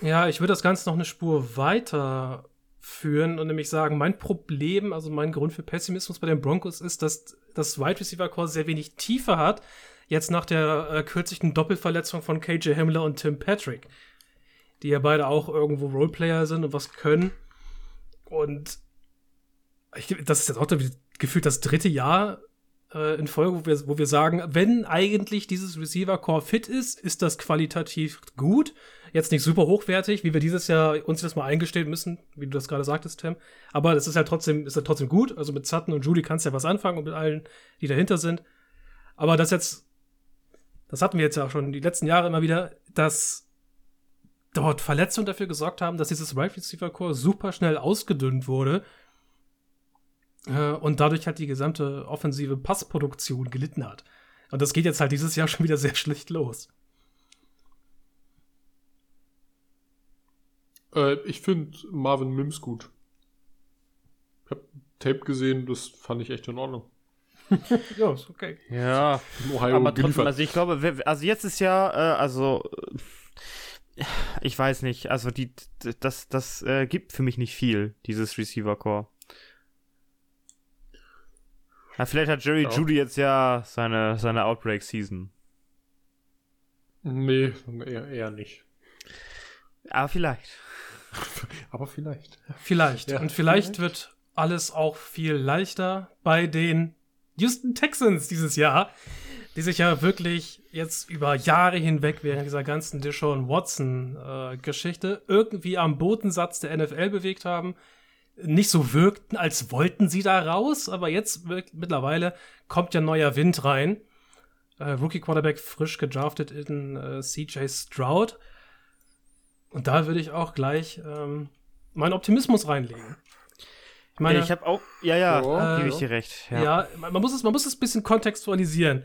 Ja, ich würde das Ganze noch eine Spur weiter führen und nämlich sagen, mein Problem, also mein Grund für Pessimismus bei den Broncos ist, dass das Wide Receiver Core sehr wenig Tiefe hat, jetzt nach der äh, kürzlichen Doppelverletzung von KJ Hamler und Tim Patrick, die ja beide auch irgendwo Roleplayer sind und was können. Und ich, das ist jetzt auch gefühlt das dritte Jahr äh, in Folge, wo wir, wo wir sagen, wenn eigentlich dieses Receiver Core fit ist, ist das qualitativ gut. Jetzt nicht super hochwertig, wie wir dieses Jahr uns das mal eingestehen müssen, wie du das gerade sagtest, Tim. Aber das ist halt trotzdem, ist halt trotzdem gut. Also mit Sutton und Judy kannst du ja was anfangen und mit allen, die dahinter sind. Aber das jetzt, das hatten wir jetzt ja auch schon die letzten Jahre immer wieder, dass dort Verletzungen dafür gesorgt haben, dass dieses Right Receiver Core super schnell ausgedünnt wurde äh, und dadurch halt die gesamte offensive Passproduktion gelitten hat. Und das geht jetzt halt dieses Jahr schon wieder sehr schlecht los. Äh, ich finde Marvin Mims gut. Ich habe Tape gesehen, das fand ich echt in Ordnung. Ja, ist okay. Ja, aber trotzdem, also ich glaube, wer- also jetzt ist ja, äh, also äh, ich weiß nicht, also die, das, das äh, gibt für mich nicht viel, dieses Receiver-Core. Ja, vielleicht hat Jerry Ja. Judy jetzt ja seine, seine Outbreak-Season. Nee, eher, eher nicht. Aber vielleicht. Aber vielleicht. Vielleicht. Ja, und vielleicht vielleicht. wird alles auch viel leichter bei den Houston Texans dieses Jahr, die sich ja wirklich jetzt über Jahre hinweg während dieser ganzen Deshaun Watson-Geschichte irgendwie am Bodensatz der NFL bewegt haben. Nicht so wirkten, als wollten sie da raus, aber jetzt wirkt, mittlerweile kommt ja neuer Wind rein. Äh, Rookie Quarterback frisch gedraftet in äh, CJ Stroud. Und da würde ich auch gleich ähm, meinen Optimismus reinlegen. Ich meine, ich habe auch, ja, ja, Ja. gebe ich dir recht. Ja. ja, man, man muss es, man muss es ein bisschen kontextualisieren.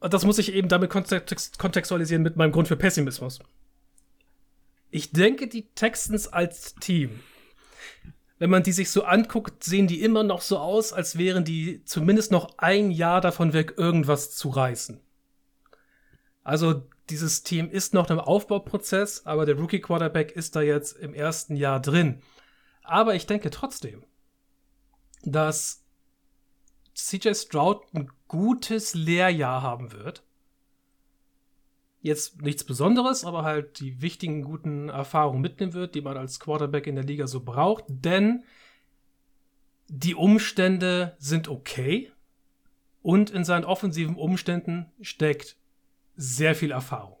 Und das muss ich eben damit kontext, kontextualisieren mit meinem Grund für Pessimismus. Ich denke, die Texans als Team, wenn man die sich so anguckt, sehen die immer noch so aus, als wären die zumindest noch ein Jahr davon weg, irgendwas zu reißen. Also dieses Team ist noch im Aufbauprozess, aber der Rookie Quarterback ist da jetzt im ersten Jahr drin. Aber ich denke trotzdem, dass CJ Stroud ein gutes Lehrjahr haben wird. Jetzt nichts Besonderes, aber halt die wichtigen guten Erfahrungen mitnehmen wird, die man als Quarterback in der Liga so braucht, denn die Umstände sind okay und in seinen offensiven Umständen steckt sehr viel Erfahrung.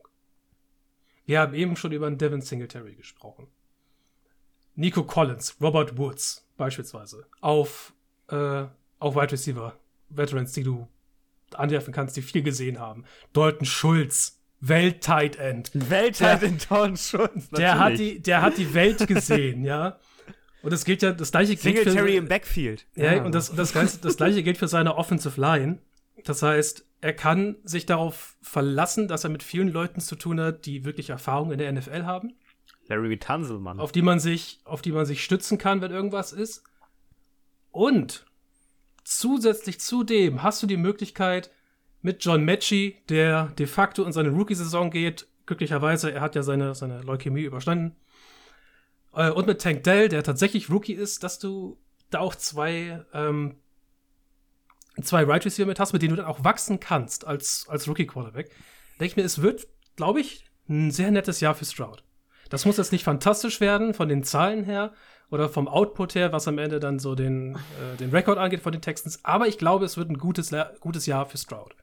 Wir haben eben schon über einen Devin Singletary gesprochen. Nico Collins, Robert Woods beispielsweise auf, äh, auf Wide Receiver, Veterans, die du anwerfen kannst, die viel gesehen haben. Dalton Schulz, Welt-Tight End. Der- in Town Schulz. Der hat, die, der hat die Welt gesehen, ja. Und das gilt ja, das gleiche gilt Singletary für, im Backfield. ja, und das, das, Ganze, das gleiche gilt für seine Offensive Line. Das heißt, er kann sich darauf verlassen, dass er mit vielen Leuten zu tun hat, die wirklich Erfahrung in der NFL haben. Larry Tanselmann. Auf die man sich, auf die man sich stützen kann, wenn irgendwas ist. Und zusätzlich zu dem hast du die Möglichkeit, mit John Mechie, der de facto in seine Rookie-Saison geht, glücklicherweise, er hat ja seine, seine Leukämie überstanden, äh, und mit Tank Dell, der tatsächlich Rookie ist, dass du da auch zwei, ähm, zwei Right Receiver mit hast, mit denen du dann auch wachsen kannst als, als Rookie-Quarterback. Denke ich mir, es wird, glaube ich, ein sehr nettes Jahr für Stroud. Das muss jetzt nicht fantastisch werden von den Zahlen her oder vom Output her, was am Ende dann so den, äh, den Rekord angeht von den Texans. Aber ich glaube, es wird ein gutes, gutes Jahr für Stroud.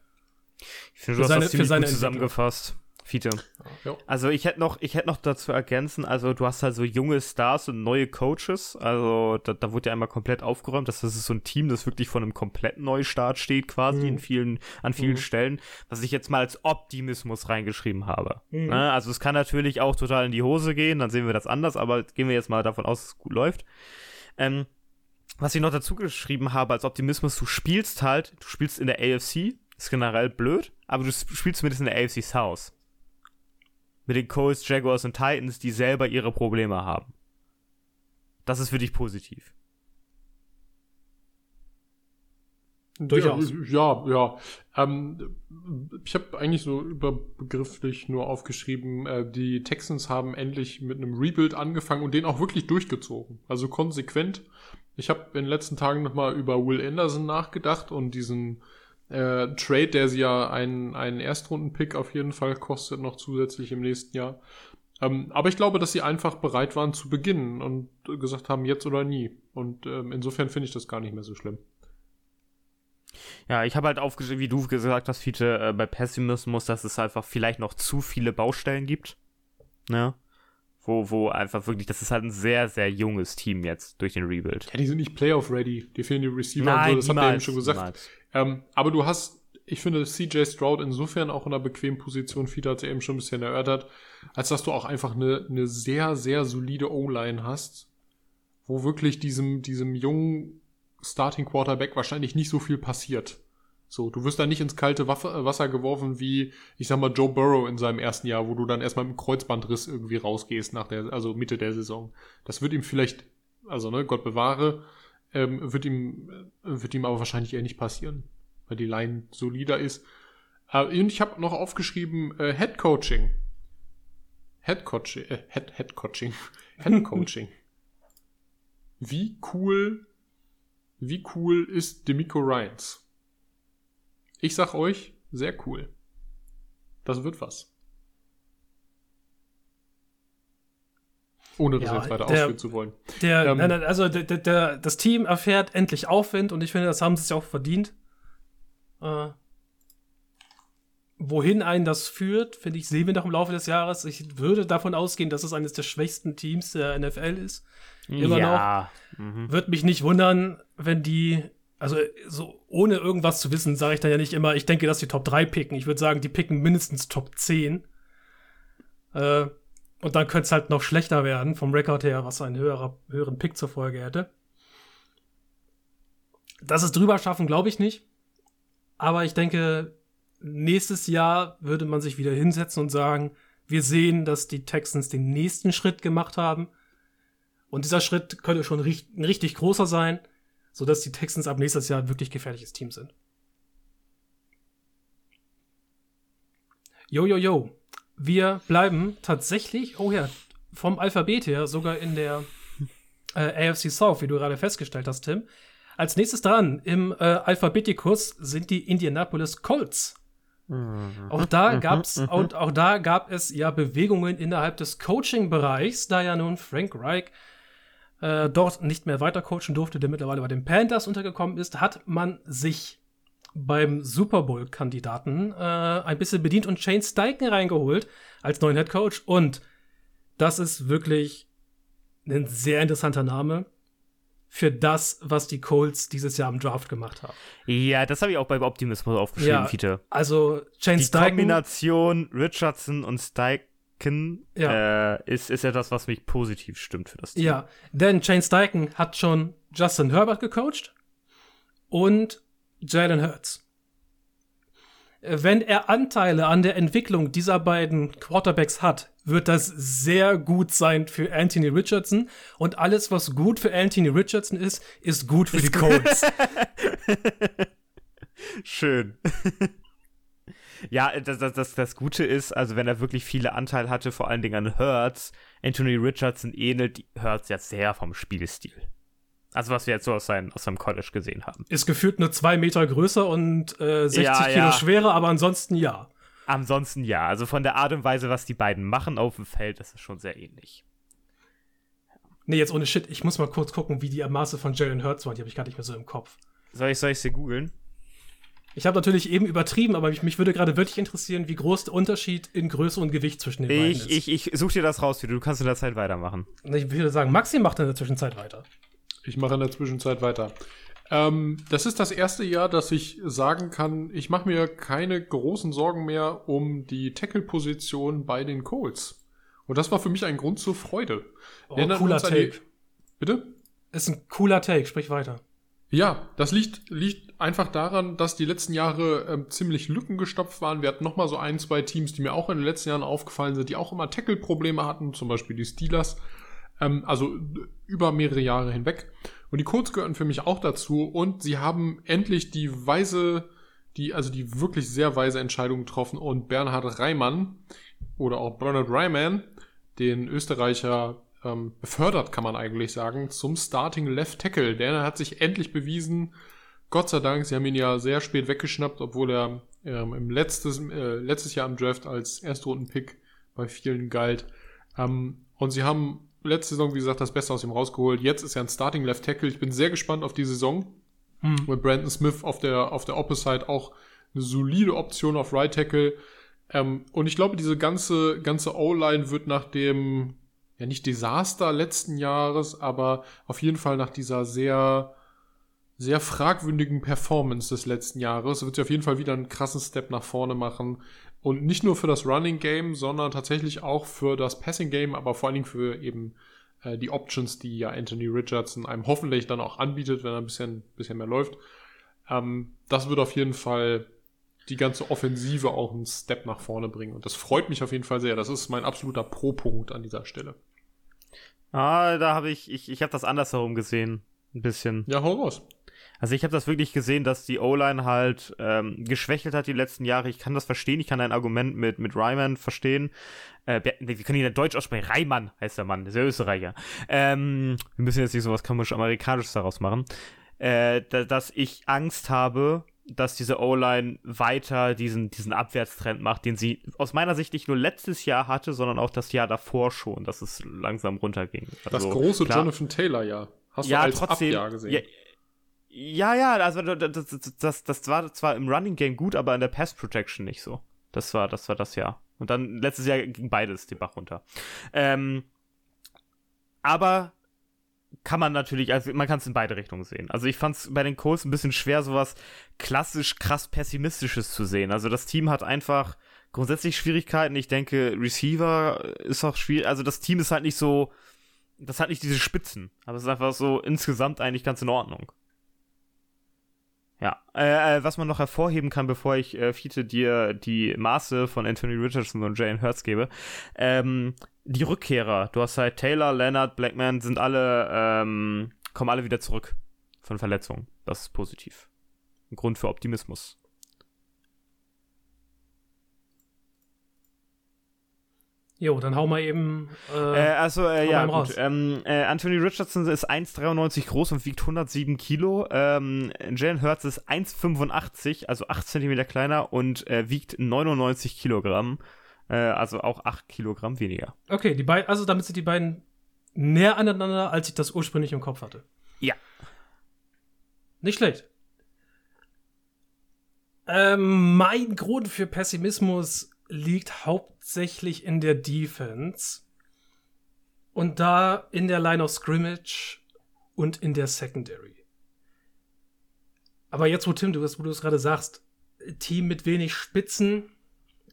Ich finde, du hast seine, das ziemlich gut zusammengefasst. Fiete. Ja. Also ich hätte noch, ich hätte noch dazu ergänzen, also du hast halt so junge Stars und neue Coaches, also da, da wurde ja einmal komplett aufgeräumt, dass das ist so ein Team, das wirklich von einem kompletten Neustart steht, quasi mhm. in vielen, an vielen mhm. Stellen, was ich jetzt mal als Optimismus reingeschrieben habe. Mhm. Ne? Also es kann natürlich auch total in die Hose gehen, dann sehen wir das anders, aber gehen wir jetzt mal davon aus, dass es gut läuft. Ähm, was ich noch dazu geschrieben habe als Optimismus, du spielst halt, du spielst in der AFC, ist generell blöd, aber du spielst zumindest in der AFC South. Mit den Colts, Jaguars und Titans, die selber ihre Probleme haben. Das ist für dich positiv. Durchaus. Ja, ja. ja. Ähm, ich habe eigentlich so überbegrifflich nur aufgeschrieben, äh, die Texans haben endlich mit einem Rebuild angefangen und den auch wirklich durchgezogen. Also konsequent. Ich habe in den letzten Tagen nochmal über Will Anderson nachgedacht und diesen äh, Trade, der sie ja einen, einen Erstrunden-Pick auf jeden Fall kostet, noch zusätzlich im nächsten Jahr. Ähm, aber ich glaube, dass sie einfach bereit waren zu beginnen und gesagt haben, jetzt oder nie. Und ähm, insofern finde ich das gar nicht mehr so schlimm. Ja, ich habe halt aufgeschrieben, wie du gesagt hast, Fiete, äh, bei Pessimismus, dass es einfach vielleicht noch zu viele Baustellen gibt. Ne? wo, wo einfach wirklich, das ist halt ein sehr, sehr junges Team jetzt durch den Rebuild. Ja, die sind nicht Playoff-ready, die fehlen die Receiver Nein, und so, das niemals, hat er eben schon gesagt. Ähm, aber du hast, ich finde, CJ Stroud insofern auch in einer bequemen Position, Fiete hat es eben schon ein bisschen erörtert, als dass du auch einfach eine, eine sehr, sehr solide O-Line hast, wo wirklich diesem, diesem jungen Starting Quarterback wahrscheinlich nicht so viel passiert. So, du wirst da nicht ins kalte äh, Wasser geworfen wie, ich sag mal, Joe Burrow in seinem ersten Jahr, wo du dann erstmal dem Kreuzbandriss irgendwie rausgehst nach der, also Mitte der Saison. Das wird ihm vielleicht, also ne, Gott bewahre, ähm, wird ihm, wird ihm aber wahrscheinlich eher nicht passieren, weil die Line solider ist. Äh, und ich habe noch aufgeschrieben, äh, Head Coaching. Head Coaching, äh, Head, Head Coaching. Head Coaching. wie cool, wie cool ist Demico Ryans? Ich sag euch, sehr cool. Das wird was. Ohne das ja, jetzt weiter der, ausführen zu wollen. Der, ähm, nein, nein, also der, der, das Team erfährt endlich Aufwind und ich finde, das haben sie sich auch verdient. Äh, wohin einen das führt, finde ich, sehen wir noch im Laufe des Jahres. Ich würde davon ausgehen, dass es eines der schwächsten Teams der NFL ist. Immer ja. noch. Mhm. Würde mich nicht wundern, wenn die also so ohne irgendwas zu wissen, sage ich dann ja nicht immer, ich denke, dass die Top 3 picken. Ich würde sagen, die picken mindestens Top 10. Äh, und dann könnte es halt noch schlechter werden vom Rekord her, was einen höherer, höheren Pick zur Folge hätte. Dass es drüber schaffen, glaube ich nicht. Aber ich denke, nächstes Jahr würde man sich wieder hinsetzen und sagen, wir sehen, dass die Texans den nächsten Schritt gemacht haben. Und dieser Schritt könnte schon ein richtig großer sein sodass die Texans ab nächstes Jahr ein wirklich gefährliches Team sind. Jo, jo, jo. Wir bleiben tatsächlich, oh ja, vom Alphabet her sogar in der äh, AFC South, wie du gerade festgestellt hast, Tim. Als nächstes dran im äh, Alphabetikus sind die Indianapolis Colts. Mhm. Auch da mhm. gab's mhm. und auch da gab es ja Bewegungen innerhalb des Coaching-Bereichs, da ja nun Frank Reich äh, dort nicht mehr weiter coachen durfte, der mittlerweile bei den Panthers untergekommen ist, hat man sich beim Super Bowl-Kandidaten äh, ein bisschen bedient und Shane Steichen reingeholt als neuen Head Coach. Und das ist wirklich ein sehr interessanter Name für das, was die Colts dieses Jahr im Draft gemacht haben. Ja, das habe ich auch beim Optimismus aufgeschrieben, ja, Fiete. Also Shane Die Steichen, Kombination Richardson und Steichen ja. äh, ist, ist etwas, was mich positiv stimmt für das Team. Ja, denn Shane Steichen hat schon Justin Herbert gecoacht und Jalen Hurts. wenn er Anteile an der Entwicklung dieser beiden Quarterbacks hat, wird das sehr gut sein für Anthony Richardson. Und alles, was gut für Anthony Richardson ist, ist gut für die Colts. Schön. ja, das, das, das, das Gute ist, also wenn er wirklich viele Anteile hatte, vor allen Dingen an Hurts, Anthony Richardson ähnelt Hurts ja sehr vom Spielstil. Also was wir jetzt so aus, sein, aus seinem College gesehen haben. Ist gefühlt nur zwei Meter größer und äh, 60 ja, Kilo ja. schwerer, aber ansonsten ja. Ansonsten ja. Also von der Art und Weise, was die beiden machen auf dem Feld, ist es schon sehr ähnlich. Nee, jetzt ohne Shit. Ich muss mal kurz gucken, wie die Maße von Jalen Hurts waren. Die habe ich gar nicht mehr so im Kopf. Soll ich, soll ich sie googeln? Ich habe natürlich eben übertrieben, aber mich, mich, würde gerade wirklich interessieren, wie groß der Unterschied in Größe und Gewicht zwischen den ich, beiden ist. Ich, ich suche dir das raus, du kannst in der Zeit weitermachen. Ich würde sagen, Maxi macht in der Zwischenzeit weiter. Ich mache in der Zwischenzeit weiter. Ähm, das ist das erste Jahr, dass ich sagen kann, ich mache mir keine großen Sorgen mehr um die Tackle-Position bei den Colts. Und das war für mich ein Grund zur Freude. Oh, cooler Take. Die... Bitte? Ist ein cooler Take, sprich weiter. Ja, das liegt, liegt einfach daran, dass die letzten Jahre ähm, ziemlich Lücken gestopft waren. Wir hatten nochmal so ein, zwei Teams, die mir auch in den letzten Jahren aufgefallen sind, die auch immer Tackle-Probleme hatten, zum Beispiel die Steelers. Ähm, also über mehrere Jahre hinweg. Und die Colts gehören für mich auch dazu. Und sie haben endlich die weise, die, also die wirklich sehr weise Entscheidung getroffen. Und Bernhard Reimann oder auch Bernhard Reimann, den Österreicher ähm, befördert, kann man eigentlich sagen, zum Starting Left Tackle. Der hat sich endlich bewiesen. Gott sei Dank, sie haben ihn ja sehr spät weggeschnappt, obwohl er ähm, im letztes, äh, letztes Jahr im Draft als Erstrunden-Pick bei vielen galt. Ähm, und sie haben letzte Saison, wie gesagt, das Beste aus ihm rausgeholt. Jetzt ist er ein Starting Left Tackle. Ich bin sehr gespannt auf die Saison. Hm. Mit Brandon Smith auf der, auf der Opposite auch eine solide Option auf Right Tackle. Ähm, und ich glaube, diese ganze, ganze O-Line wird nach dem, ja nicht Desaster letzten Jahres, aber auf jeden Fall nach dieser sehr, sehr fragwürdigen Performance des letzten Jahres wird sie auf jeden Fall wieder einen krassen Step nach vorne machen. Und nicht nur für das Running Game, sondern tatsächlich auch für das Passing Game, aber vor allen Dingen für eben äh, die Options, die ja Anthony Richardson einem hoffentlich dann auch anbietet, wenn er ein bisschen, bisschen mehr läuft. Ähm, das wird auf jeden Fall die ganze Offensive auch einen Step nach vorne bringen. Und das freut mich auf jeden Fall sehr. Das ist mein absoluter Pro-Punkt an dieser Stelle. Ah, da habe ich, ich, ich habe das andersherum gesehen. Ein bisschen. Ja, hau raus. Also ich habe das wirklich gesehen, dass die O-Line halt ähm, geschwächelt hat die letzten Jahre. Ich kann das verstehen, ich kann dein Argument mit, mit Ryman verstehen. Äh, wir können ihn in Deutsch aussprechen. Reimann heißt der Mann, ist ja Österreicher. Ähm, wir müssen jetzt nicht so was komisch-amerikanisches daraus machen. Äh, da, dass ich Angst habe, dass diese O-Line weiter diesen, diesen Abwärtstrend macht, den sie aus meiner Sicht nicht nur letztes Jahr hatte, sondern auch das Jahr davor schon, dass es langsam runterging. Also, das große klar, Jonathan Taylor-Jahr. Hast ja, du als trotzdem, Abjahr gesehen? Ja, ja, ja, also das, das, das war zwar im Running Game gut, aber in der Pass Protection nicht so. Das war, das war das Jahr. Und dann letztes Jahr ging beides den Bach runter. Ähm, aber kann man natürlich, also man kann es in beide Richtungen sehen. Also ich fand es bei den Colts ein bisschen schwer, sowas klassisch krass pessimistisches zu sehen. Also das Team hat einfach grundsätzlich Schwierigkeiten. Ich denke, Receiver ist auch schwierig. Also das Team ist halt nicht so, das hat nicht diese Spitzen, aber es ist einfach so insgesamt eigentlich ganz in Ordnung. Ja, äh, äh, was man noch hervorheben kann, bevor ich äh, Fiete dir die Maße von Anthony Richardson und Jane Hurts gebe, ähm, die Rückkehrer, du hast halt Taylor, Leonard, Blackman, sind alle, ähm, kommen alle wieder zurück von Verletzungen. Das ist positiv. Ein Grund für Optimismus. Jo, dann hau mal eben. Äh, äh, also, äh, ja, gut. Ähm, äh, Anthony Richardson ist 1,93 groß und wiegt 107 Kilo. Ähm, Jalen Hurts ist 1,85, also 8 Zentimeter kleiner und äh, wiegt 99 Kilogramm. Äh, also auch 8 Kilogramm weniger. Okay, die beiden, also damit sind die beiden näher aneinander, als ich das ursprünglich im Kopf hatte. Ja. Nicht schlecht. Ähm, mein Grund für Pessimismus liegt hauptsächlich in der Defense. Und da in der Line of Scrimmage und in der Secondary. Aber jetzt, wo Tim, du, wo du es gerade sagst, Team mit wenig Spitzen,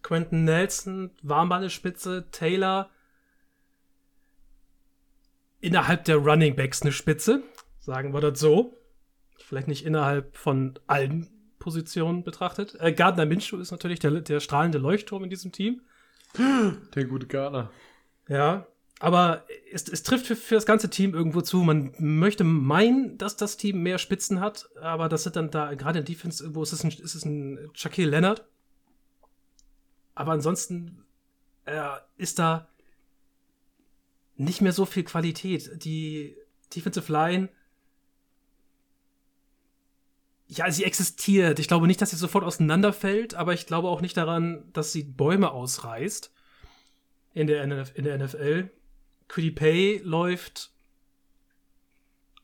Quentin Nelson war mal eine Spitze, Taylor innerhalb der Running Backs eine Spitze, sagen wir das so. Vielleicht nicht innerhalb von allen Position betrachtet. Äh, Gardner Minshew ist natürlich der, der strahlende Leuchtturm in diesem Team. Der gute Gardner. Ja, aber es, es trifft für, für, das ganze Team irgendwo zu. Man möchte meinen, dass das Team mehr Spitzen hat, aber das sind dann da, gerade in Defense, irgendwo ist es ein, ist es ein Shaquille Leonard. Aber ansonsten äh, ist da nicht mehr so viel Qualität. Die Defensive Line, ja, sie existiert. Ich glaube nicht, dass sie sofort auseinanderfällt, aber ich glaube auch nicht daran, dass sie Bäume ausreißt in der, NF in der NFL. Quiddy Pay läuft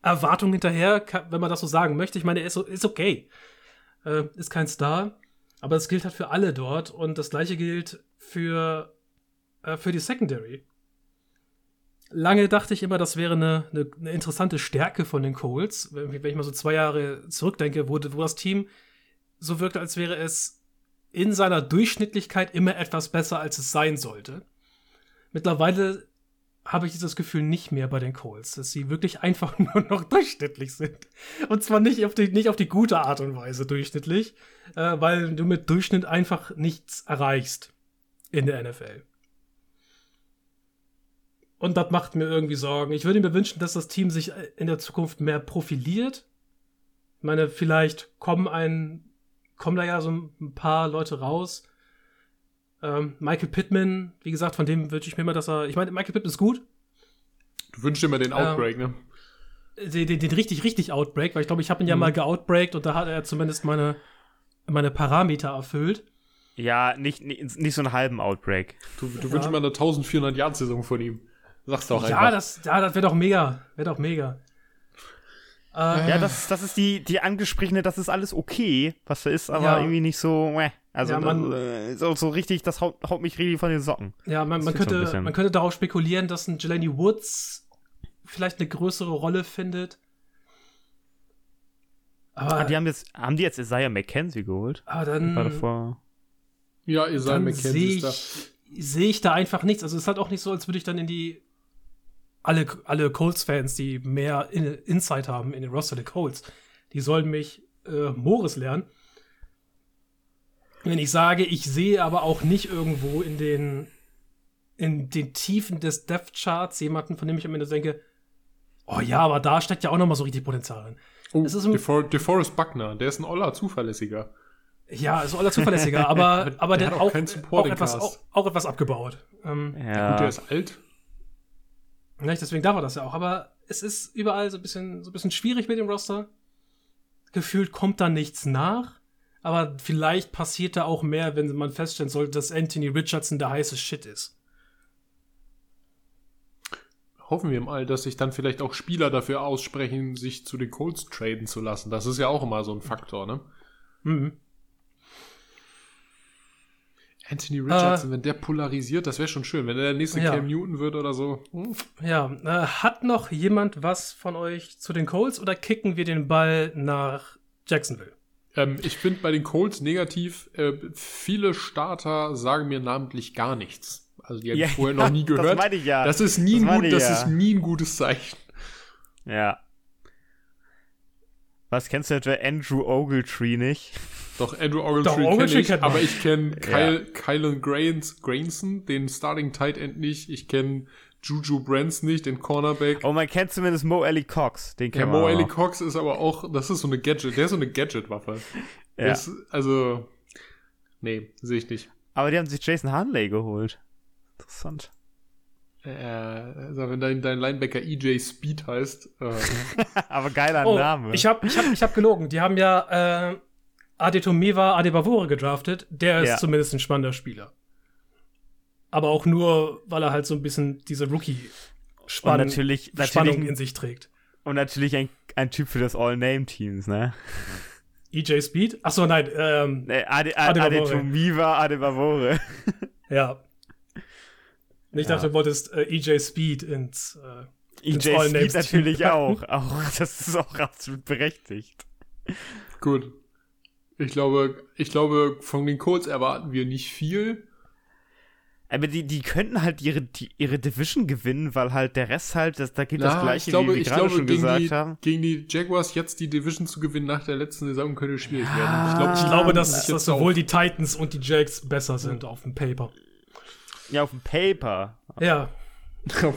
Erwartung hinterher, wenn man das so sagen möchte. Ich meine, er ist, ist okay. Äh, ist kein Star. Aber das gilt halt für alle dort. Und das gleiche gilt für, äh, für die Secondary. Lange dachte ich immer, das wäre eine, eine, eine interessante Stärke von den Colts. Wenn, wenn, ich mal so zwei Jahre zurückdenke, wo, wo das Team so wirkte, als wäre es in seiner Durchschnittlichkeit immer etwas besser, als es sein sollte. Mittlerweile habe ich dieses Gefühl nicht mehr bei den Colts, dass sie wirklich einfach nur noch durchschnittlich sind. Und zwar nicht auf die, nicht auf die gute Art und Weise durchschnittlich, äh, weil du mit Durchschnitt einfach nichts erreichst in der NFL. Und das macht mir irgendwie Sorgen. Ich würde mir wünschen, dass das Team sich in der Zukunft mehr profiliert. Ich meine, vielleicht kommen ein, kommen da ja so ein paar Leute raus, ähm, Michael Pittman, wie gesagt, von dem wünsche ich mir immer, dass er. Ich meine, Michael Pittman ist gut. Du wünschst dir immer den Outbreak, ähm, ne? Den, den, den, richtig, richtig Outbreak, weil ich glaube, ich habe ihn ja mhm. mal geoutbreakt und da hat er zumindest meine, meine Parameter erfüllt. Ja, nicht, nicht, nicht so einen halben Outbreak. Du, du ja. wünschst mir eine 1400 Yard Saison von ihm. Sagst du auch ja, einfach. Das, ja, das wäre doch mega. Wäre doch mega. Äh, ja, das, das ist die, die angesprochene, das ist alles okay, was da ist, aber ja. irgendwie nicht so, meh. Also, ja, man, äh, so, so, richtig, das haut, haut, mich richtig von den Socken. Ja, man, man könnte, man könnte darauf spekulieren, dass ein Jelani Woods vielleicht eine größere Rolle findet. Aber ah, die haben jetzt, haben die jetzt Isaiah McKenzie geholt? Ah, dann. War davor. Ja, Isaiah McKenzie ist da. Sehe ich da einfach nichts. Also, es ist halt auch nicht so, als würde ich dann in die alle, alle Colts-Fans, die mehr in, Insight haben in den Roster der Colts, die sollen mich äh, Morris lernen. Wenn ich sage, ich sehe aber auch nicht irgendwo in den, in den Tiefen des Death Charts jemanden, von dem ich am Ende denke, oh ja, aber da steckt ja auch noch mal so richtig Potenzial drin. Oh, es ist ein, DeFor DeForest Buckner, der ist ein Oller zuverlässiger. Ja, ist ein Oller zuverlässiger, aber, aber der, der hat auch, auch, auch, etwas, auch, auch, etwas abgebaut. Ähm, ja. Gut, der ist alt. Nicht? Deswegen darf er das ja auch. Aber es ist überall so ein bisschen, so ein bisschen schwierig mit dem Roster. Gefühlt kommt da nichts nach. Aber vielleicht passiert da auch mehr, wenn man feststellen sollte, dass Anthony Richardson der heiße Shit ist. Hoffen wir mal, dass sich dann vielleicht auch Spieler dafür aussprechen, sich zu den Colts traden zu lassen. Das ist ja auch immer so ein Faktor, ne? Mhm. Anthony Richardson, äh, wenn der polarisiert, das wäre schon schön, wenn er der nächste ja. Cam Newton wird oder so. Hm. Ja, äh, hat noch jemand was von euch zu den Colts oder kicken wir den Ball nach Jacksonville? Ähm, ich finde bei den Colts negativ, äh, viele Starter sagen mir namentlich gar nichts. Also die habe ich ja, vorher noch nie gehört. Das meine ich ja. Das ist nie, das ein, gut, das ja. ist nie ein gutes Zeichen. Ja. Was kennst du etwa Andrew Ogletree nicht? Doch, Andrew Ogletree kenne ich, kenn aber ich kenne Kyle, ja. Kylan Grains, Grainson, den Starting Tight End nicht. Ich kenne Juju Brands nicht, den Cornerback. Oh, man kennt zumindest Mo Ellie Cox, den kennt ja, Mo Ellie Cox ist aber auch, das ist so eine Gadget, der ist so eine Gadget-Waffe. Ja. Ist, also, nee, sehe ich nicht. Aber die haben sich Jason Hanley geholt. Interessant. Äh, also wenn dein, dein Linebacker EJ Speed heißt. Äh. aber geiler oh, Name. Ich habe ich hab, ich hab gelogen. Die haben ja äh, Adetomiwa Adebavore gedraftet. Der ist ja. zumindest ein spannender Spieler. Aber auch nur, weil er halt so ein bisschen diese Rookie-Spannung natürlich, natürlich, in sich trägt. Und natürlich ein, ein Typ für das All-Name-Teams, ne? EJ Speed? Achso, nein. Ähm, nee, Ade, Ade, Adetomiwa Adebavore. ja. Ich dachte, ja. du wolltest äh, EJ Speed ins, äh, EJ ins Speed natürlich auch. auch. Das ist auch absolut berechtigt. Gut. Ich glaube, ich glaube, von den Colts erwarten wir nicht viel. Aber die, die könnten halt ihre, die, ihre Division gewinnen, weil halt der Rest halt, das, da geht Ja, das gleiche, ich glaube, wie wir ich gerade glaube schon gegen, gesagt die, haben. gegen die Jaguars jetzt die Division zu gewinnen nach der letzten Saison könnte schwierig Ja. werden. Ich glaube, Ich glaube, dass, dass jetzt sowohl die Titans und die Jacks besser sind auf dem Paper. Ja, auf dem Paper. Ja.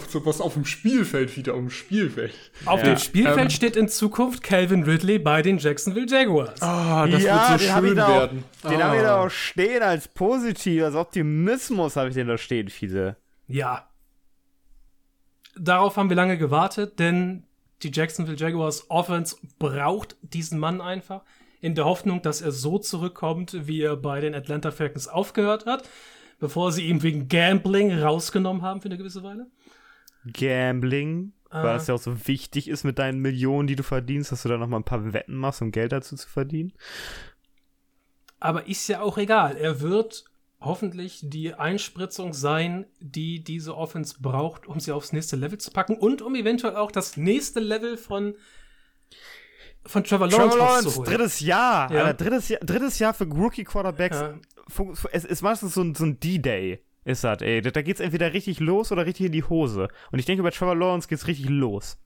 So was auf dem Spielfeld wieder, auf dem Spielfeld. Auf Ja. dem Spielfeld Ähm. steht in Zukunft Calvin Ridley bei den Jacksonville Jaguars. Ah, den hab ich da auch- werden. Den haben wir da auch stehen als positiv, als Optimismus habe ich den da stehen, viele. Ja. Darauf haben wir lange gewartet, denn die Jacksonville Jaguars Offense braucht diesen Mann einfach. In der Hoffnung, dass er so zurückkommt, wie er bei den Atlanta Falcons aufgehört hat, bevor sie ihn wegen Gambling rausgenommen haben für eine gewisse Weile. Gambling, weil Ah. es ja auch so wichtig ist mit deinen Millionen, die du verdienst, dass du da nochmal ein paar Wetten machst, um Geld dazu zu verdienen. Aber ist ja auch egal. Er wird hoffentlich die Einspritzung sein, die diese Offense braucht, um sie aufs nächste Level zu packen und um eventuell auch das nächste Level von, von Trevor Lawrence, Trevor Lawrence, drittes Jahr. Ja. Alter, drittes, Jahr drittes Jahr für Rookie-Quarterbacks. Ja. Es ist meistens so ein, so ein D-Day. Ist das, ey. Da geht's entweder richtig los oder richtig in die Hose. Und ich denke, bei Trevor Lawrence geht's richtig los.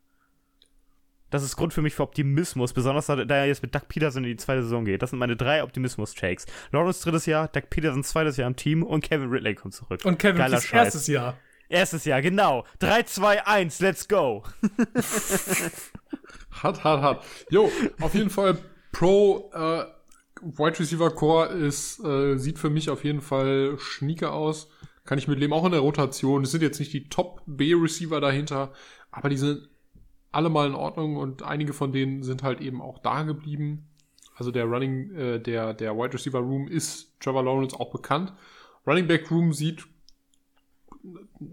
Das ist Grund für mich für Optimismus, besonders da, da er jetzt mit Doug Peterson in die zweite Saison geht. Das sind meine drei Optimismus-Takes. Lawrence drittes Jahr, Doug Peterson zweites Jahr im Team und Kevin Ridley kommt zurück. Und Kevin Geiler Scheiß. erstes Jahr. Erstes Jahr, genau. 3, 2, 1, let's go. Hart, hart, hart. Jo, auf jeden Fall Pro äh, Wide Receiver Core ist, äh, sieht für mich auf jeden Fall schnieke aus. Kann ich mitleben, auch in der Rotation. Es sind jetzt nicht die Top B-Receiver dahinter, aber die sind alle mal in Ordnung und einige von denen sind halt eben auch da geblieben. Also der Running, äh, der, der Wide Receiver Room ist Trevor Lawrence auch bekannt. Running Back Room sieht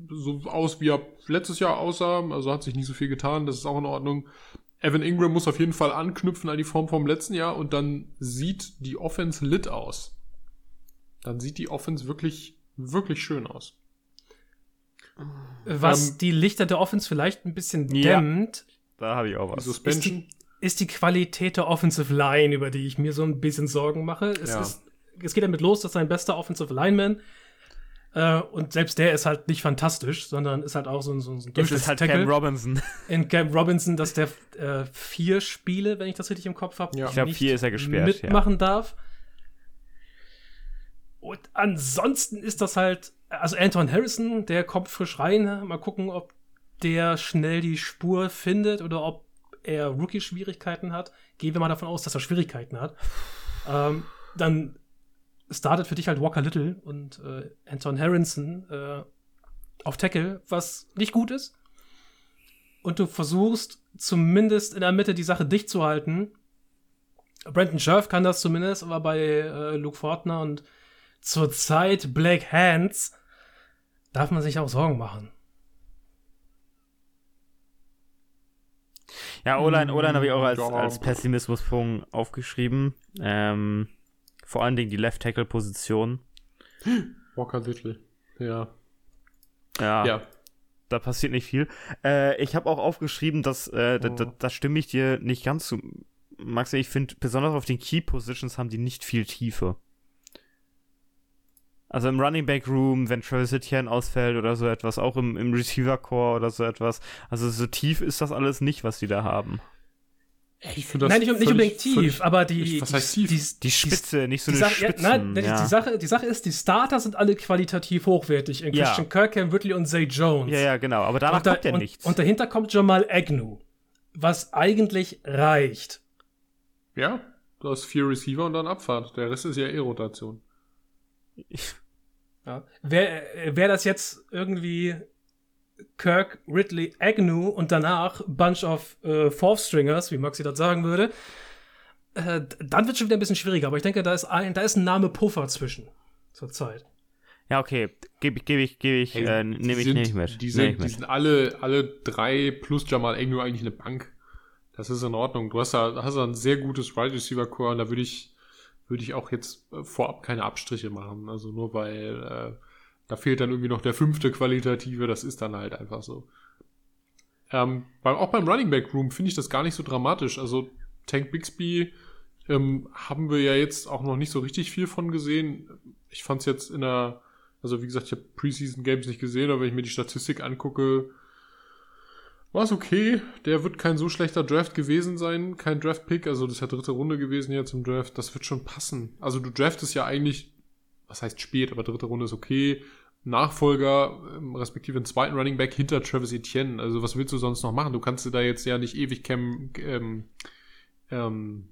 so aus, wie er letztes Jahr aussah. Also hat sich nicht so viel getan. Das ist auch in Ordnung. Evan Ingram muss auf jeden Fall anknüpfen an die Form vom letzten Jahr und dann sieht die Offense lit aus. Dann sieht die Offense wirklich, wirklich schön aus. Was Ähm, die Lichter der Offense vielleicht ein bisschen Ja. dämmt, Da habe ich auch Die was. Suspension. ist die Qualität der Offensive Line, über die ich mir so ein bisschen Sorgen mache. Es, Ja. ist, es geht damit los, dass sein bester Offensive Lineman äh, und selbst der ist halt nicht fantastisch, sondern ist halt auch so ein, so ein Das ist halt Cam Durchschnittstackle. Robinson. In Cam Robinson, dass der äh, vier Spiele, wenn ich das richtig im Kopf habe, Ja. Ich glaub, vier ist er gesperrt, mitmachen darf. Und ansonsten ist das halt, also Anton Harrison, der kommt frisch rein. Mal gucken, ob der schnell die Spur findet oder ob er Rookie-Schwierigkeiten hat. Gehen wir mal davon aus, dass er Schwierigkeiten hat. Ähm, dann startet für dich halt Walker Little und äh, Anton Harrison äh, auf Tackle, was nicht gut ist. Und du versuchst zumindest in der Mitte die Sache dicht zu halten. Brandon Scherf kann das zumindest, aber bei äh, Luke Fortner und zurzeit Black Hands darf man sich auch Sorgen machen. Ja, O-Line, O-Line habe ich auch als, als Pessimismuspunkt aufgeschrieben. Ähm, vor allen Dingen die Left-Tackle-Position. Walker Little. Ja. Ja, Ja. da passiert nicht viel. Äh, ich habe auch aufgeschrieben, dass, äh, da, da, Oh. da stimme ich dir nicht ganz zu. Max, ich finde, besonders auf den Key-Positions haben die nicht viel Tiefe. Also im Running Back Room, wenn Travis Etienne ausfällt oder so etwas, auch im, im Receiver Core oder so etwas. Also so tief ist das alles nicht, was die da haben. Ich finde das Nein, nicht, nicht unbedingt tief, völlig- aber die. Was heißt tief? Die, Die Spitze, nicht so die eine Sache, ja, Spitze. nein, die, die, Sache, die Sache ist, die Starter sind alle qualitativ hochwertig. In Ja. Christian Kirk, Cam Ridley und Zay Jones. ja, ja, genau. Aber danach und, da, kommt ja und, nichts. und dahinter kommt Jamal Agnew. Was eigentlich reicht. Ja, du hast vier Receiver und dann Abfahrt. Der Rest ist ja eh Rotation. Ja. Wäre wär das jetzt irgendwie Kirk, Ridley, Agnew und danach Bunch of äh, Fourth Stringers, wie Maxi das sagen würde, äh, dann wird schon wieder ein bisschen schwieriger. Aber ich denke, da ist ein, da ist ein Name Puffer zwischen zur Zeit. Ja, okay. Gebe ich, gebe ich, gebe ich, äh, die nehme ich, nehm ich mit. Die sind, die sind alle, alle drei plus Jamal Agnew eigentlich eine Bank. Das ist in Ordnung. Du hast da, hast da ein sehr gutes Wide Receiver Core und da würde ich, würde ich auch jetzt äh, vorab keine Abstriche machen. Also nur weil äh, da fehlt dann irgendwie noch der fünfte Qualitative, das ist dann halt einfach so. Ähm, beim, auch beim Running Back Room finde ich das gar nicht so dramatisch. Also Tank Bixby ähm, haben wir ja jetzt auch noch nicht so richtig viel von gesehen. Ich fand es jetzt in der, Also wie gesagt, ich habe Preseason Games nicht gesehen, aber wenn ich mir die Statistik angucke, war es okay. Der wird kein so schlechter Draft gewesen sein, kein Draft-Pick. Also das ist ja dritte Runde gewesen jetzt im Draft. Das wird schon passen. Also du draftest ja eigentlich, was heißt spät, aber dritte Runde ist okay. Nachfolger, ähm, respektive einen zweiten Running Back hinter Travis Etienne. Also was willst du sonst noch machen? Du kannst dir da jetzt ja nicht ewig Cam, ähm, ähm,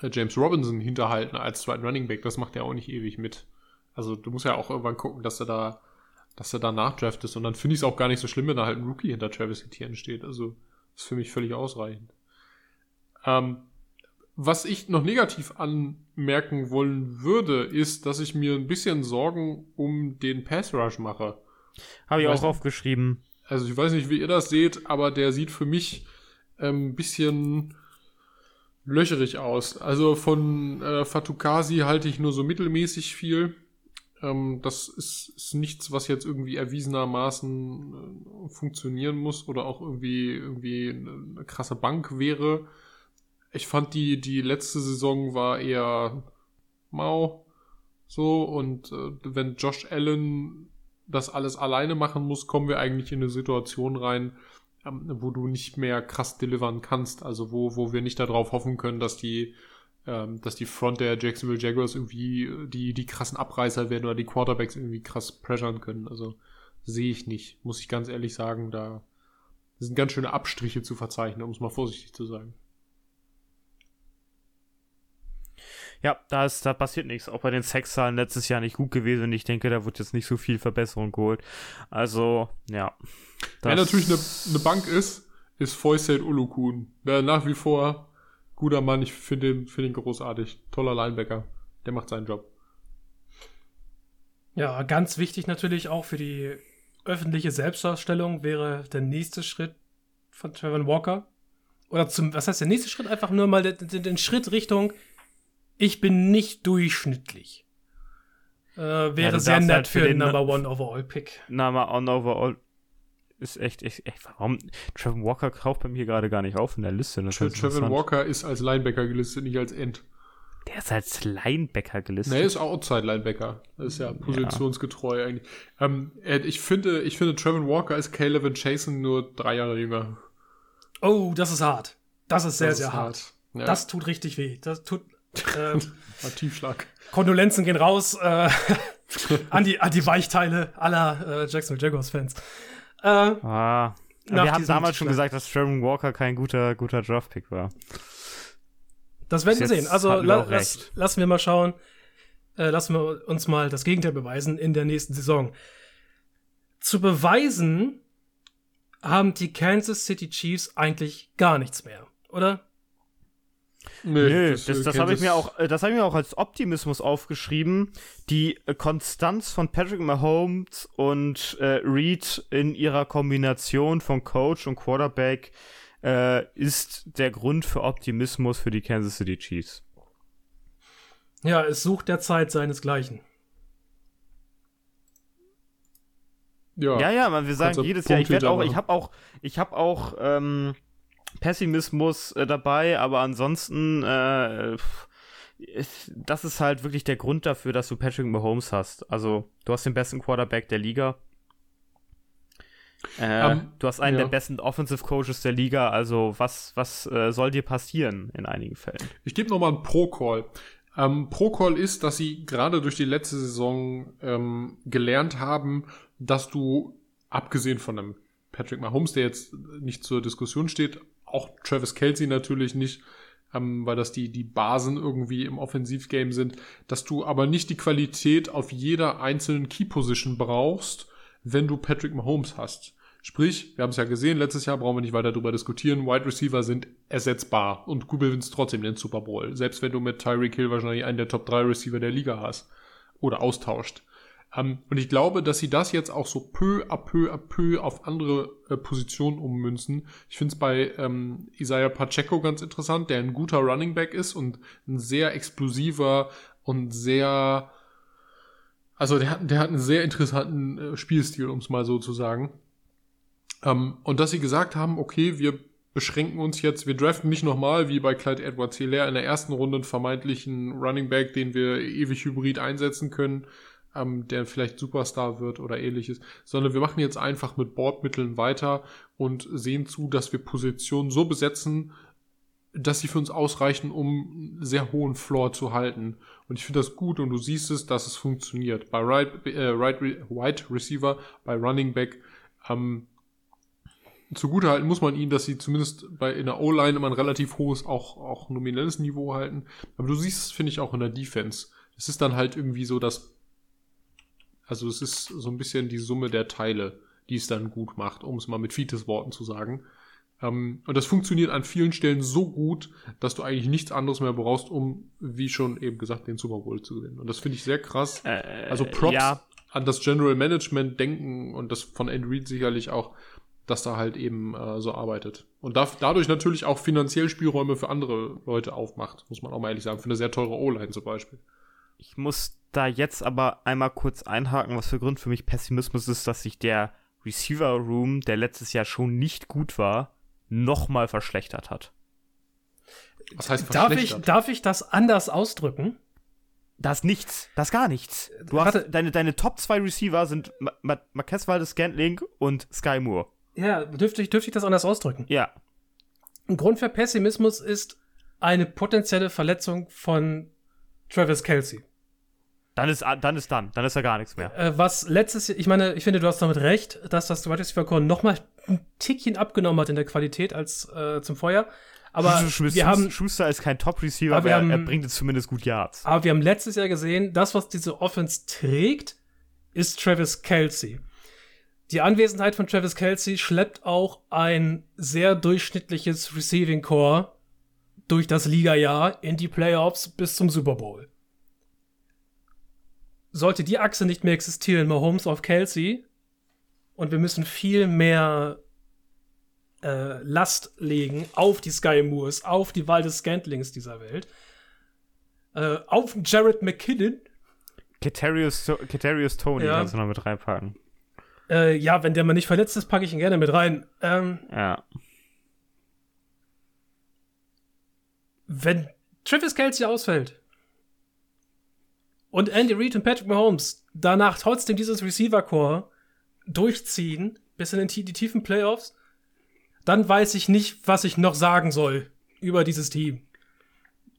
James Robinson hinterhalten als zweiten Running Back. Das macht er auch nicht ewig mit. Also du musst ja auch irgendwann gucken, dass er da, dass er da nachdraftest. Und dann finde ich es auch gar nicht so schlimm, wenn da halt ein Rookie hinter Travis Etienne steht. Also ist für mich völlig ausreichend. Ähm, was ich noch negativ anmerken wollen würde, ist, dass ich mir ein bisschen Sorgen um den Pass Rush mache. Habe ich auch aufgeschrieben. Also ich weiß nicht, wie ihr das seht, aber der sieht für mich ein ähm, bisschen löcherig aus. Also von äh, Fatukasi halte ich nur so mittelmäßig viel. Ähm, das ist, ist, nichts, was jetzt irgendwie erwiesenermaßen äh, funktionieren muss oder auch irgendwie, irgendwie eine krasse Bank wäre. Ich fand die, die letzte Saison war eher mau. So, und äh, wenn Josh Allen das alles alleine machen muss, kommen wir eigentlich in eine Situation rein, ähm, wo du nicht mehr krass delivern kannst. Also wo, wo wir nicht darauf hoffen können, dass die, ähm, dass die Front der Jacksonville Jaguars irgendwie äh, die, die krassen Abreißer werden oder die Quarterbacks irgendwie krass pressern können. Also sehe ich nicht, muss ich ganz ehrlich sagen. Da sind ganz schöne Abstriche zu verzeichnen, um es mal vorsichtig zu sagen. Ja, da, ist, da passiert nichts. Auch bei den Sexzahlen letztes Jahr nicht gut gewesen und ich denke, da wird jetzt nicht so viel Verbesserung geholt. Also, ja. Wer natürlich eine, eine Bank ist, ist Foyset Ulukun. Der nach wie vor guter Mann. Ich finde ihn, find ihn großartig. Toller Linebacker. Der macht seinen Job. Ja, ganz wichtig natürlich auch für die öffentliche Selbstdarstellung wäre der nächste Schritt von Trevor Walker. Oder zum, was heißt der nächste Schritt? Einfach nur mal den, den, den Schritt Richtung, ich bin nicht durchschnittlich. Äh, wäre ja, sehr nett halt für, den Number One Overall Pick. Number One Overall ist echt, echt, echt, warum? Trevor Walker kauft bei mir gerade gar nicht auf in der Liste. Tra Trevor Walker ist als Linebacker gelistet, nicht als End. Der ist als Linebacker gelistet. Nee, ist Outside Linebacker. Das ist ja positionsgetreu ja. eigentlich. Ähm, ich finde, ich finde, Trevor Walker ist Caleb und Jason nur drei Jahre jünger. Oh, das ist hart. Das ist sehr, das sehr ist hart. hart. Ja. Das tut richtig weh. Das tut. Äh, Tiefschlag. Kondolenzen gehen raus äh, an, die, an die Weichteile aller äh, Jacksonville Jaguars-Fans. Äh, ah. Wir haben damals schon gesagt, dass Sherman Walker kein guter, guter Draft-Pick war. Das werden wir sehen. Also la lass, lassen wir mal schauen. Äh, lassen wir uns mal das Gegenteil beweisen in der nächsten Saison. Zu beweisen haben die Kansas City Chiefs eigentlich gar nichts mehr, oder? Nee, Nö, das, das, das habe ich mir auch, äh, das habe ich mir auch als Optimismus aufgeschrieben. Die Konstanz von Patrick Mahomes und äh, Reed in ihrer Kombination von Coach und Quarterback äh, ist der Grund für Optimismus für die Kansas City Chiefs. Ja, es sucht derzeit seinesgleichen. Ja, ja, ja man, wir sagen jedes Jahr, ich werde auch, ich habe auch, ich habe auch, ähm, Pessimismus äh, dabei, aber ansonsten, äh, das ist halt wirklich der Grund dafür, dass du Patrick Mahomes hast. Also, du hast den besten Quarterback der Liga. Äh, um, ähm, du hast einen ja. der besten Offensive Coaches der Liga, also was, was äh, soll dir passieren in einigen Fällen? Ich gebe nochmal einen Pro-Call. Ähm, Pro-Call ist, dass sie gerade durch die letzte Saison ähm, gelernt haben, dass du, abgesehen von einem Patrick Mahomes, der jetzt nicht zur Diskussion steht, auch Travis Kelsey natürlich nicht, ähm, weil das die, die Basen irgendwie im Offensivgame sind, dass du aber nicht die Qualität auf jeder einzelnen Key-Position brauchst, wenn du Patrick Mahomes hast. Sprich, wir haben es ja gesehen, letztes Jahr brauchen wir nicht weiter darüber diskutieren, Wide Receiver sind ersetzbar und du gewinnst trotzdem den Super Bowl, selbst wenn du mit Tyreek Hill wahrscheinlich einen der Top 3 Receiver der Liga hast oder austauscht. Ähm, und ich glaube, dass sie das jetzt auch so peu à peu à peu auf andere äh, Positionen ummünzen. Ich finde es bei ähm, Isaiah Pacheco ganz interessant, der ein guter Running Back ist und ein sehr explosiver und sehr, also der hat, der hat einen sehr interessanten äh, Spielstil, um es mal so zu sagen. Ähm, und dass sie gesagt haben, okay, wir beschränken uns jetzt, wir draften nicht nochmal wie bei Clyde Edwards Hilaire in der ersten Runde einen vermeintlichen Running Back, den wir ewig hybrid einsetzen können, ähm, der vielleicht Superstar wird oder ähnliches, sondern wir machen jetzt einfach mit Bordmitteln weiter und sehen zu, dass wir Positionen so besetzen, dass sie für uns ausreichen, um einen sehr hohen Floor zu halten. Und ich finde das gut und du siehst es, dass es funktioniert. Bei right, äh, right Wide Receiver, bei Running Back, ähm, zugutehalten muss man ihnen, dass sie zumindest bei in der O-Line immer ein relativ hohes, auch, auch nominelles Niveau halten. Aber du siehst es, finde ich, auch in der Defense. Es ist dann halt irgendwie so, dass also es ist so ein bisschen die Summe der Teile, die es dann gut macht, um es mal mit Fites Worten zu sagen. Ähm, und das funktioniert an vielen Stellen so gut, dass du eigentlich nichts anderes mehr brauchst, um, wie schon eben gesagt, den Super Bowl zu gewinnen. Und das finde ich sehr krass. Äh, also Props ja. an das General Management denken und das von Andy Reid sicherlich auch, dass da halt eben äh, so arbeitet. Und da, dadurch natürlich auch finanziell Spielräume für andere Leute aufmacht, muss man auch mal ehrlich sagen. Für eine sehr teure O-Line zum Beispiel. Ich muss da jetzt aber einmal kurz einhaken, was für Grund für mich Pessimismus ist, dass sich der Receiver Room, der letztes Jahr schon nicht gut war, nochmal verschlechtert hat. Was heißt darf ich, darf ich das anders ausdrücken? Das nichts, das gar nichts. Du hast Warte. deine, deine Top 2 Receiver sind Marquez Valdes Scantling und Sky Moore. Ja, dürfte ich, dürfte ich das anders ausdrücken? Ja. Ein Grund für Pessimismus ist eine potenzielle Verletzung von Travis Kelsey. Dann ist, dann ist dann. Dann ist ja gar nichts mehr. Äh, was letztes Jahr, ich meine, ich finde, du hast damit recht, dass das Wide Receiver Core nochmal ein Tickchen abgenommen hat in der Qualität als äh, zum Vorjahr. Aber Schuster, wir haben, Schuster ist kein Top-Receiver, aber er, er bringt jetzt zumindest gut Yards. Aber wir haben letztes Jahr gesehen, das, was diese Offense trägt, ist Travis Kelsey. Die Anwesenheit von Travis Kelsey schleppt auch ein sehr durchschnittliches Receiving Core durch das Liga-Jahr in die Playoffs bis zum Super Bowl sollte die Achse nicht mehr existieren, Mahomes auf Kelsey, und wir müssen viel mehr äh, Last legen auf die Sky Moores, auf die Waldes Scantlings dieser Welt, äh, auf Jared McKinnon. Katerius, Tony ja. kannst du noch mit reinpacken. Äh, ja, wenn der mal nicht verletzt ist, packe ich ihn gerne mit rein. Ähm, ja. Wenn Travis Kelsey ausfällt, und Andy Reid und Patrick Mahomes danach trotzdem dieses Receiver-Core durchziehen bis in die tiefen Playoffs, dann weiß ich nicht, was ich noch sagen soll über dieses Team.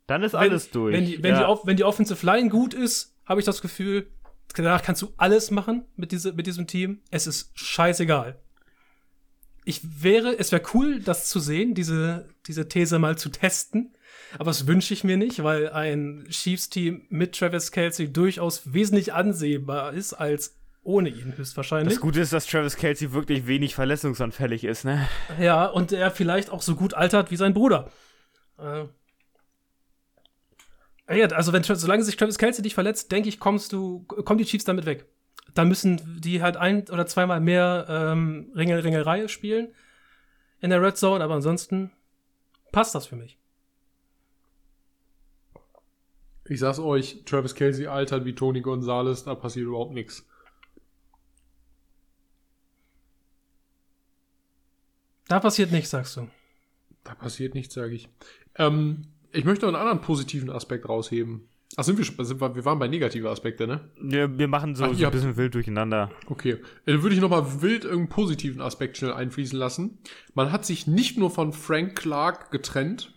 Dann ist alles wenn, durch. Wenn die, wenn, ja. die, wenn die Offensive Line gut ist, habe ich das Gefühl, danach kannst du alles machen mit, diese, mit diesem Team. Es ist scheißegal. Ich wäre, es wäre cool, das zu sehen, diese, diese These mal zu testen. Aber das wünsche ich mir nicht, weil ein Chiefs-Team mit Travis Kelsey durchaus wesentlich ansehbar ist als ohne ihn höchstwahrscheinlich. Das Gute ist, dass Travis Kelsey wirklich wenig verletzungsanfällig ist, ne? Ja, und er vielleicht auch so gut altert wie sein Bruder. Äh. Ja, also wenn solange sich Travis Kelsey nicht verletzt, denke ich, kommst du, kommen die Chiefs damit weg. Da müssen die halt ein oder zweimal mehr ähm, Ringel, Ringelreihe spielen in der Red Zone, aber ansonsten passt das für mich. Ich sag's euch, Travis Kelsey altert wie Tony Gonzalez, da passiert überhaupt nichts. Da passiert nichts, sagst du. Da passiert nichts, sage ich. Ähm, ich möchte einen anderen positiven Aspekt rausheben. Ach, sind wir, sind wir, wir waren bei negativen Aspekten, ne? Ja, wir machen so, Ach, so ein bisschen wild durcheinander. Okay. Dann würde ich nochmal wild irgendeinen positiven Aspekt schnell einfließen lassen. Man hat sich nicht nur von Frank Clark getrennt,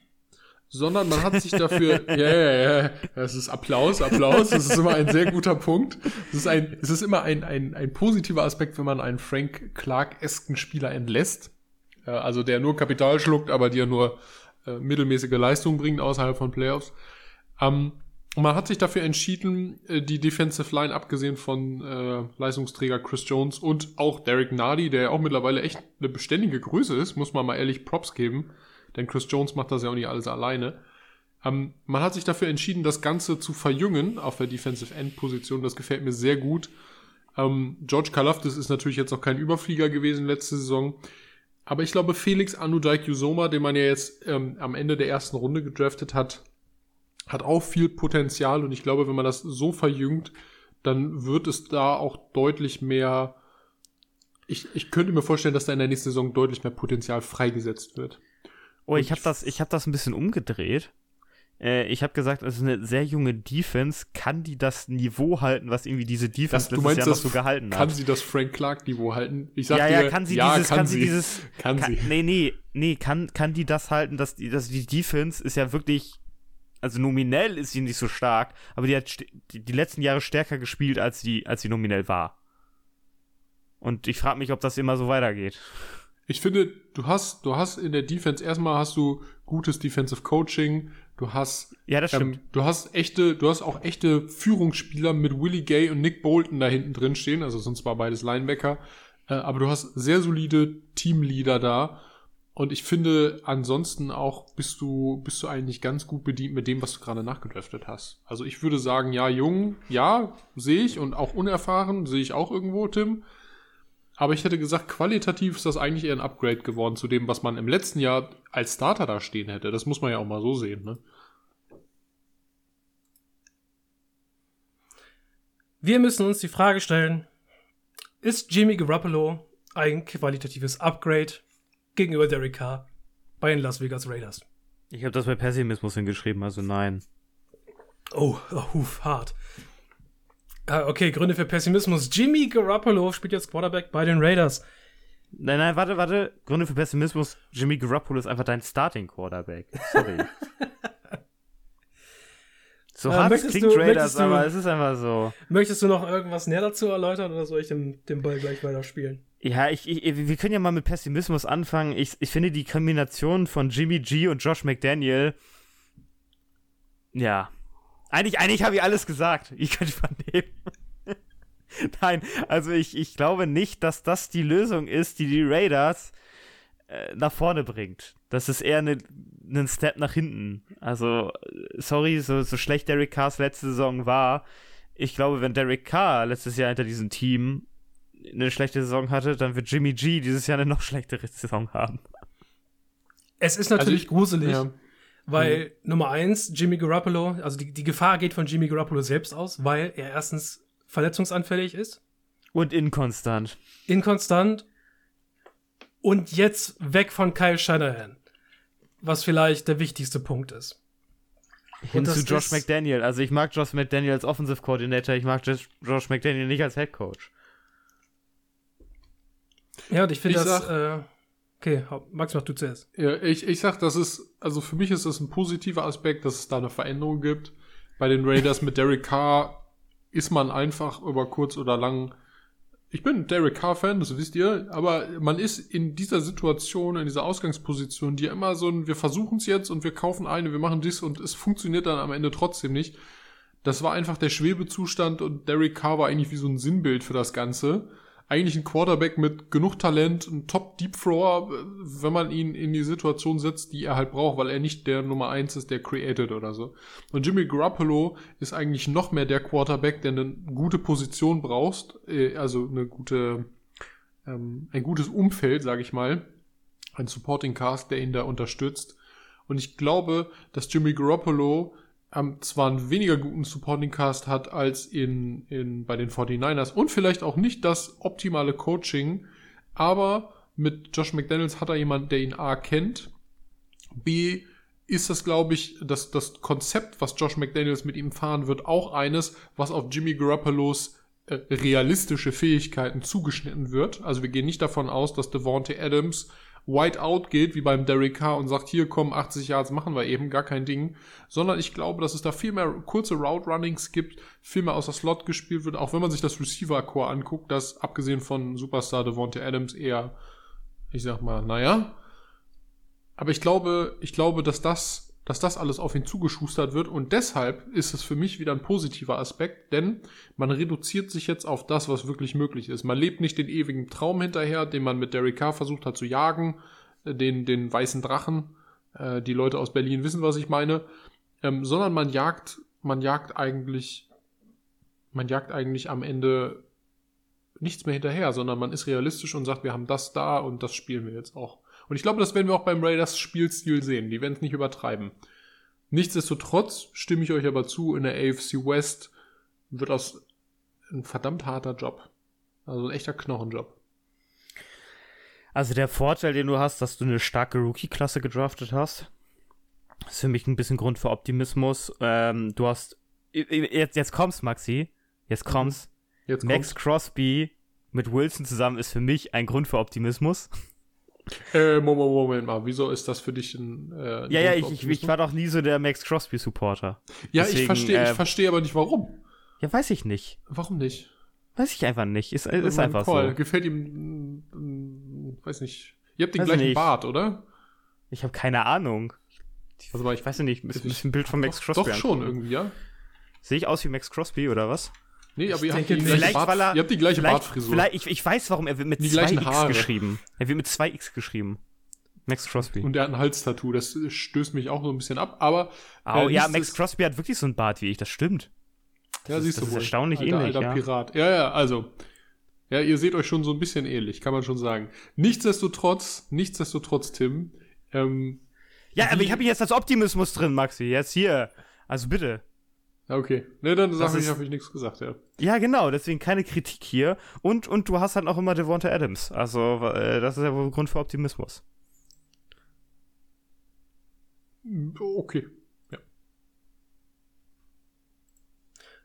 sondern man hat sich dafür, ja, ja, ja, das ist Applaus, Applaus, das ist immer ein sehr guter Punkt. Es ist ein, es ist immer ein, ein, ein positiver Aspekt, wenn man einen Frank Clark-esken Spieler entlässt. Äh, also der nur Kapital schluckt, aber dir nur äh, mittelmäßige Leistung bringt außerhalb von Playoffs. Ähm, man hat sich dafür entschieden, äh, die Defensive Line, abgesehen von äh, Leistungsträger Chris Jones und auch Derek Nardi, der ja auch mittlerweile echt eine beständige Größe ist, muss man mal ehrlich Props geben denn Chris Jones macht das ja auch nicht alles alleine. Ähm, man hat sich dafür entschieden, das Ganze zu verjüngen auf der Defensive End Position. Das gefällt mir sehr gut. Ähm, George Kalafdis ist natürlich jetzt noch kein Überflieger gewesen letzte Saison. Aber ich glaube, Felix Anudaik Yusoma, den man ja jetzt ähm, am Ende der ersten Runde gedraftet hat, hat auch viel Potenzial. Und ich glaube, wenn man das so verjüngt, dann wird es da auch deutlich mehr. Ich, ich könnte mir vorstellen, dass da in der nächsten Saison deutlich mehr Potenzial freigesetzt wird. Oh, ich habe das, ich hab das ein bisschen umgedreht. Äh, ich habe gesagt, es ist eine sehr junge Defense. Kann die das Niveau halten, was irgendwie diese Defense Das, du meinst, Jahr noch so gehalten kann hat? sie das Frank Clark-Niveau halten? Ich sag ja, dir, ja, kann sie ja, dieses, kann, sie dieses, Kann kann, sie. nee, nee, nee, kann, kann die das halten, dass die, dass die Defense ist ja wirklich, also nominell ist sie nicht so stark, aber die hat die, die letzten Jahre stärker gespielt, als die, als sie nominell war. Und ich frage mich, ob das immer so weitergeht. Ich finde, du hast, du hast in der Defense erstmal hast du gutes Defensive Coaching, du hast, Ja, das stimmt. ähm, du hast echte, du hast auch echte Führungsspieler mit Willie Gay und Nick Bolton da hinten drin stehen, also sind zwar beides Linebacker, äh, aber du hast sehr solide Teamleader da. Und ich finde, ansonsten auch bist du, bist du eigentlich ganz gut bedient mit dem, was du gerade nachgedraftet hast. Also ich würde sagen, ja, jung, ja, sehe ich und auch unerfahren, sehe ich auch irgendwo, Tim. Aber ich hätte gesagt, qualitativ ist das eigentlich eher ein Upgrade geworden zu dem, was man im letzten Jahr als Starter da stehen hätte. Das muss man ja auch mal so sehen, ne? Wir müssen uns die Frage stellen, ist Jimmy Garoppolo ein qualitatives Upgrade gegenüber Derek Carr bei den Las Vegas Raiders? Ich habe das bei Pessimismus hingeschrieben, also nein. Oh, oh huf, hart. Ah, okay, Gründe für Pessimismus. Jimmy Garoppolo spielt jetzt Quarterback bei den Raiders. Nein, nein, warte, warte. Gründe für Pessimismus. Jimmy Garoppolo ist einfach dein Starting Quarterback. Sorry. so Äh, hart es klingt du- Raiders, du- aber es ist einfach so. Möchtest du noch irgendwas näher dazu erläutern oder soll ich den, den Ball gleich weiterspielen? Ja, ich, ich, wir können ja mal mit Pessimismus anfangen. Ich, ich finde die Kombination von Jimmy G und Josh McDaniel. Ja. Eigentlich, eigentlich habe ich alles gesagt. Ich könnte übernehmen. Nein, also ich, ich glaube nicht, dass das die Lösung ist, die die Raiders äh, nach vorne bringt. Das ist eher ein ne, Step nach hinten. Also, sorry, so, so schlecht Derek Carrs letzte Saison war. Ich glaube, wenn Derek Carr letztes Jahr hinter diesem Team eine schlechte Saison hatte, dann wird Jimmy G dieses Jahr eine noch schlechtere Saison haben. Es ist natürlich ich- gruselig, Ja. Weil Nummer eins, Jimmy Garoppolo, also die, die Gefahr geht von Jimmy Garoppolo selbst aus, weil er erstens verletzungsanfällig ist, Und inkonstant. inkonstant und jetzt weg von Kyle Shanahan, was vielleicht der wichtigste Punkt ist. Hin Und zu Josh McDaniel. Also ich mag Josh McDaniel als Offensive Coordinator, ich mag Josh, Josh McDaniel nicht als Head Coach. Ja, und ich finde das. sag- Äh, okay, Max, mach du zuerst. Ja, ich, ich sag, das ist, also für mich ist das ein positiver Aspekt, dass es da eine Veränderung gibt. Bei den Raiders mit Derek Carr ist man einfach über kurz oder lang. Ich bin Derek Carr-Fan, das wisst ihr, aber man ist in dieser Situation, in dieser Ausgangsposition, die immer so ein, wir versuchen es jetzt und wir kaufen eine, wir machen dies und es funktioniert dann am Ende trotzdem nicht. Das war einfach der Schwebezustand und Derek Carr war eigentlich wie so ein Sinnbild für das Ganze. Eigentlich ein Quarterback mit genug Talent, ein Top Deep Thrower, äh, wenn man ihn in die Situation setzt, die er halt braucht, weil er nicht der Nummer eins ist, der created oder so. Und Jimmy Garoppolo ist eigentlich noch mehr der Quarterback, der eine gute Position brauchst, äh, also eine gute, ähm, ein gutes Umfeld, sage ich mal, ein Supporting Cast, der ihn da unterstützt. Und ich glaube, dass Jimmy Garoppolo ähm, zwar einen weniger guten Supporting Cast hat als in, in, bei den 49ers und vielleicht auch nicht das optimale Coaching, aber mit Josh McDaniels hat er jemanden, der ihn A kennt, B ist das, glaube ich, das, das Konzept, was Josh McDaniels mit ihm fahren wird, auch eines, was auf Jimmy Garoppolo's äh, realistische Fähigkeiten zugeschnitten wird. Also wir gehen nicht davon aus, dass Devontae Adams wide out geht, wie beim Derek Carr und sagt, hier kommen 80 Yards, machen wir eben, gar kein Ding. Sondern ich glaube, dass es da viel mehr kurze Route Runnings gibt, viel mehr aus der Slot gespielt wird, auch wenn man sich das Receiver-Core anguckt, das abgesehen von Superstar Devontae Adams eher, ich sag mal, naja. Aber ich glaube, ich glaube, dass das, dass das alles auf ihn zugeschustert wird und deshalb ist es für mich wieder ein positiver Aspekt, denn man reduziert sich jetzt auf das, was wirklich möglich ist. Man lebt nicht den ewigen Traum hinterher, den man mit Derek Carr versucht hat zu jagen, äh, den, den weißen Drachen. Äh, die Leute aus Berlin wissen, was ich meine. Ähm, sondern man jagt, man jagt eigentlich, man jagt eigentlich am Ende nichts mehr hinterher, sondern man ist realistisch und sagt, wir haben das da und das spielen wir jetzt auch. Und ich glaube, das werden wir auch beim Raiders Spielstil sehen. Die werden es nicht übertreiben. Nichtsdestotrotz stimme ich euch aber zu, in der AFC West wird das ein verdammt harter Job. Also ein echter Knochenjob. Also der Vorteil, den du hast, dass du eine starke Rookie-Klasse gedraftet hast. ist für mich ein bisschen Grund für Optimismus. Ähm, du hast. Jetzt, jetzt kommst, Maxi. Jetzt kommst. Jetzt Max kommt's. Crosby mit Wilson zusammen ist für mich ein Grund für Optimismus. Äh, Moment, Moment mal, wieso ist das für dich ein. Äh, ein Ja, ja, ich, ich, ich war doch nie so der Max Crosby-Supporter. Ja, ich deswegen, verstehe, ich äh, verstehe aber nicht warum. Ja, weiß ich nicht. Warum nicht? Weiß ich einfach nicht. Ist, ist mein einfach Call. so. Gefällt ihm, mm, weiß nicht. Ihr habt den Weiß gleichen nicht. Bart, oder? Ich habe keine Ahnung. Also, Ich weiß nicht, ist ein bisschen Bild von Max doch, Crosby. Doch schon angucken. irgendwie, ja? Sehe ich aus wie Max Crosby oder was? Nee, aber ihr habt, die nicht. gleiche Bart, er- ihr habt die gleiche Vielleicht, Bartfrisur. vielleicht ich, ich weiß, warum er wird mit Die 2 gleichen X Haare. geschrieben. Er wird mit 2 X geschrieben. Max Crosby. Und er hat ein Halstattoo, das stößt mich auch so ein bisschen ab, aber. Au, äh, ja, Max Crosby hat wirklich so einen Bart wie ich, das stimmt. Ja, ist- siehst das du ist wohl. erstaunlich alter, ähnlich, Alter ja. Pirat. Ja, ja, also. Ja, ihr seht euch schon so ein bisschen ähnlich, kann man schon sagen. Nichtsdestotrotz, nichtsdestotrotz, Tim, ähm, Ja, aber ich habe jetzt als Optimismus drin, Maxi. Jetzt hier. Also bitte. Ja, okay. Ne, dann sag Das ich, habe ich nichts gesagt, ja. Ja, genau, deswegen keine Kritik hier. Und, und du hast halt auch immer Devonta Adams. Also, äh, das ist ja wohl Grund für Optimismus. Okay.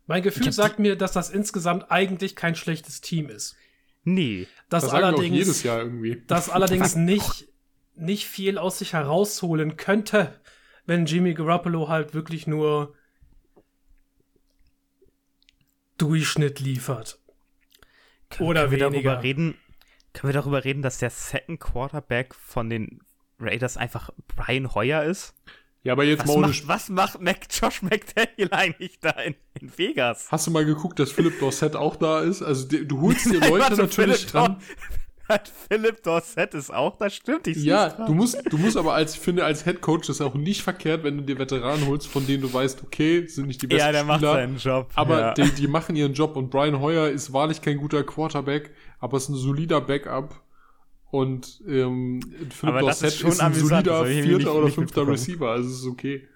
Mein Ich Gefühl hab sagt mir, dass das insgesamt eigentlich kein schlechtes Team ist. Nee. Das, Das sagen wir auch allerdings, jedes Jahr irgendwie. das allerdings nicht, nicht viel aus sich herausholen könnte, wenn Jimmy Garoppolo halt wirklich nur Durchschnitt liefert. Oder können wir weniger. darüber reden? Können wir darüber reden, dass der Second Quarterback von den Raiders einfach Brian Hoyer ist? Ja, aber jetzt Was mal macht, was macht Mac, Josh McDaniel eigentlich da in, in Vegas? Hast du mal geguckt, dass Philip Dorset auch da ist? Also du holst dir Leute Warte, natürlich Philipp dran. Dor- Philipp Dorset ist auch, das stimmt. Ich Ja, du musst, du musst aber als, ich finde, als Head Coach ist auch nicht verkehrt, wenn du dir Veteranen holst, von denen du weißt, okay, sind nicht die besten Ja, der macht Spieler, seinen Job. aber ja. die, die machen ihren Job und Brian Hoyer ist wahrlich kein guter Quarterback, aber ist ein solider Backup und ähm, Philip Aber Dorset ist schon ist ein amüsant, solider vierter nicht- oder nicht fünfter. Receiver, also es ist okay.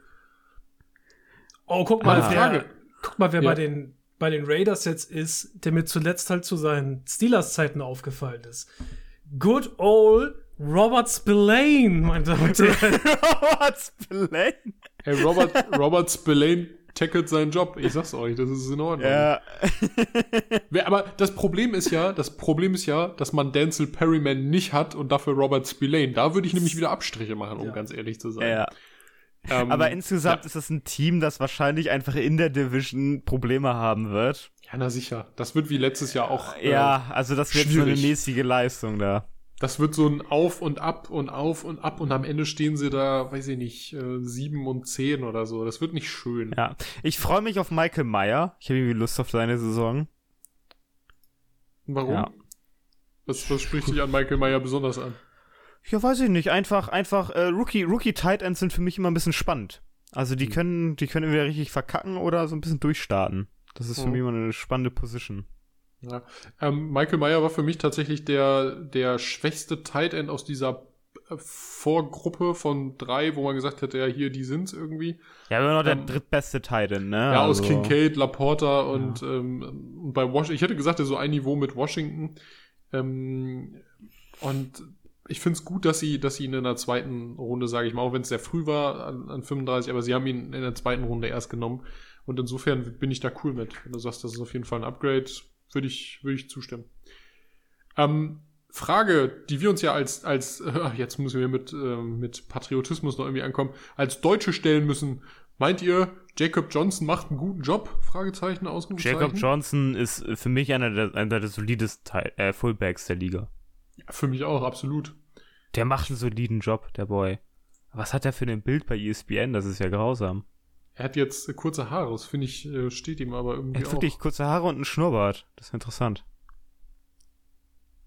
Oh, guck mal, Ah. wer, Frage. guck mal, wer Ja. bei, den, bei den Raiders jetzt ist, der mir zuletzt halt zu seinen Steelers-Zeiten aufgefallen ist. Good old Robert Spillane, meine Damen und Herren. What's Blaine? Hey, Robert, Robert Spillane tackelt seinen Job. Ich sag's euch, das ist in Ordnung. Ja. Aber das Problem ist ja, das Problem ist ja, dass man Denzel Perryman nicht hat und dafür Robert Spillane. Da würde ich nämlich wieder Abstriche machen, um Ja. ganz ehrlich zu sein. ja. Ähm, Aber insgesamt ja. ist es ein Team, das wahrscheinlich einfach in der Division Probleme haben wird. Ja, na sicher. Das wird wie letztes Jahr auch. äh, ja, also das wird so eine schwierig. mäßige Leistung da. Das wird so ein Auf und Ab und Auf und Ab und am Ende stehen sie da, weiß ich nicht, äh, sieben und zehn oder so. Das wird nicht schön. Ja. Ich freue mich auf Michael Meyer. Ich habe irgendwie Lust auf seine Saison. Warum? Ja. Was, was spricht dich an Michael Meyer besonders an? Ja, weiß ich nicht. Einfach, einfach, äh, Rookie, Rookie Tight Ends sind für mich immer ein bisschen spannend. Also die Hm. können, die können entweder richtig verkacken oder so ein bisschen durchstarten. Das ist für Mhm. mich immer eine spannende Position. Ja. Ähm, Michael Meyer war für mich tatsächlich der, der schwächste Tight End aus dieser äh, Vorgruppe von drei, wo man gesagt hätte, ja, hier, die sind's irgendwie. Ja, immer noch der Ähm, drittbeste Tight End, ne? Ja, aus Also- Kincaid, Laporta und, ähm, und bei Washington. Ich hätte gesagt, er so ein Niveau mit Washington. Ähm, und ich finde es gut, dass sie, dass sie ihn in der zweiten Runde, sage ich mal, auch wenn es sehr früh war, an, an 35, aber sie haben ihn in der zweiten Runde erst genommen. Und insofern bin ich da cool mit. Wenn du sagst, das ist auf jeden Fall ein Upgrade, würde ich, würde ich zustimmen. Ähm, Frage, die wir uns ja als, als äh, jetzt müssen wir mit, ähm, mit Patriotismus noch irgendwie ankommen, als Deutsche stellen müssen. Meint ihr, Jacob Johnson macht einen guten Job? Fragezeichen, Ausrufezeichen. Jacob Johnson ist äh, für mich einer der, einer der solidesten äh, Fullbacks der Liga. Ja, für mich auch, absolut. Der macht einen soliden Job, der Boy. Was hat er für ein Bild bei ESPN? Das ist ja grausam. Er hat jetzt äh, kurze Haare, das finde ich, äh, steht ihm aber irgendwie Er hat auch. wirklich kurze Haare und einen Schnurrbart. Das ist interessant.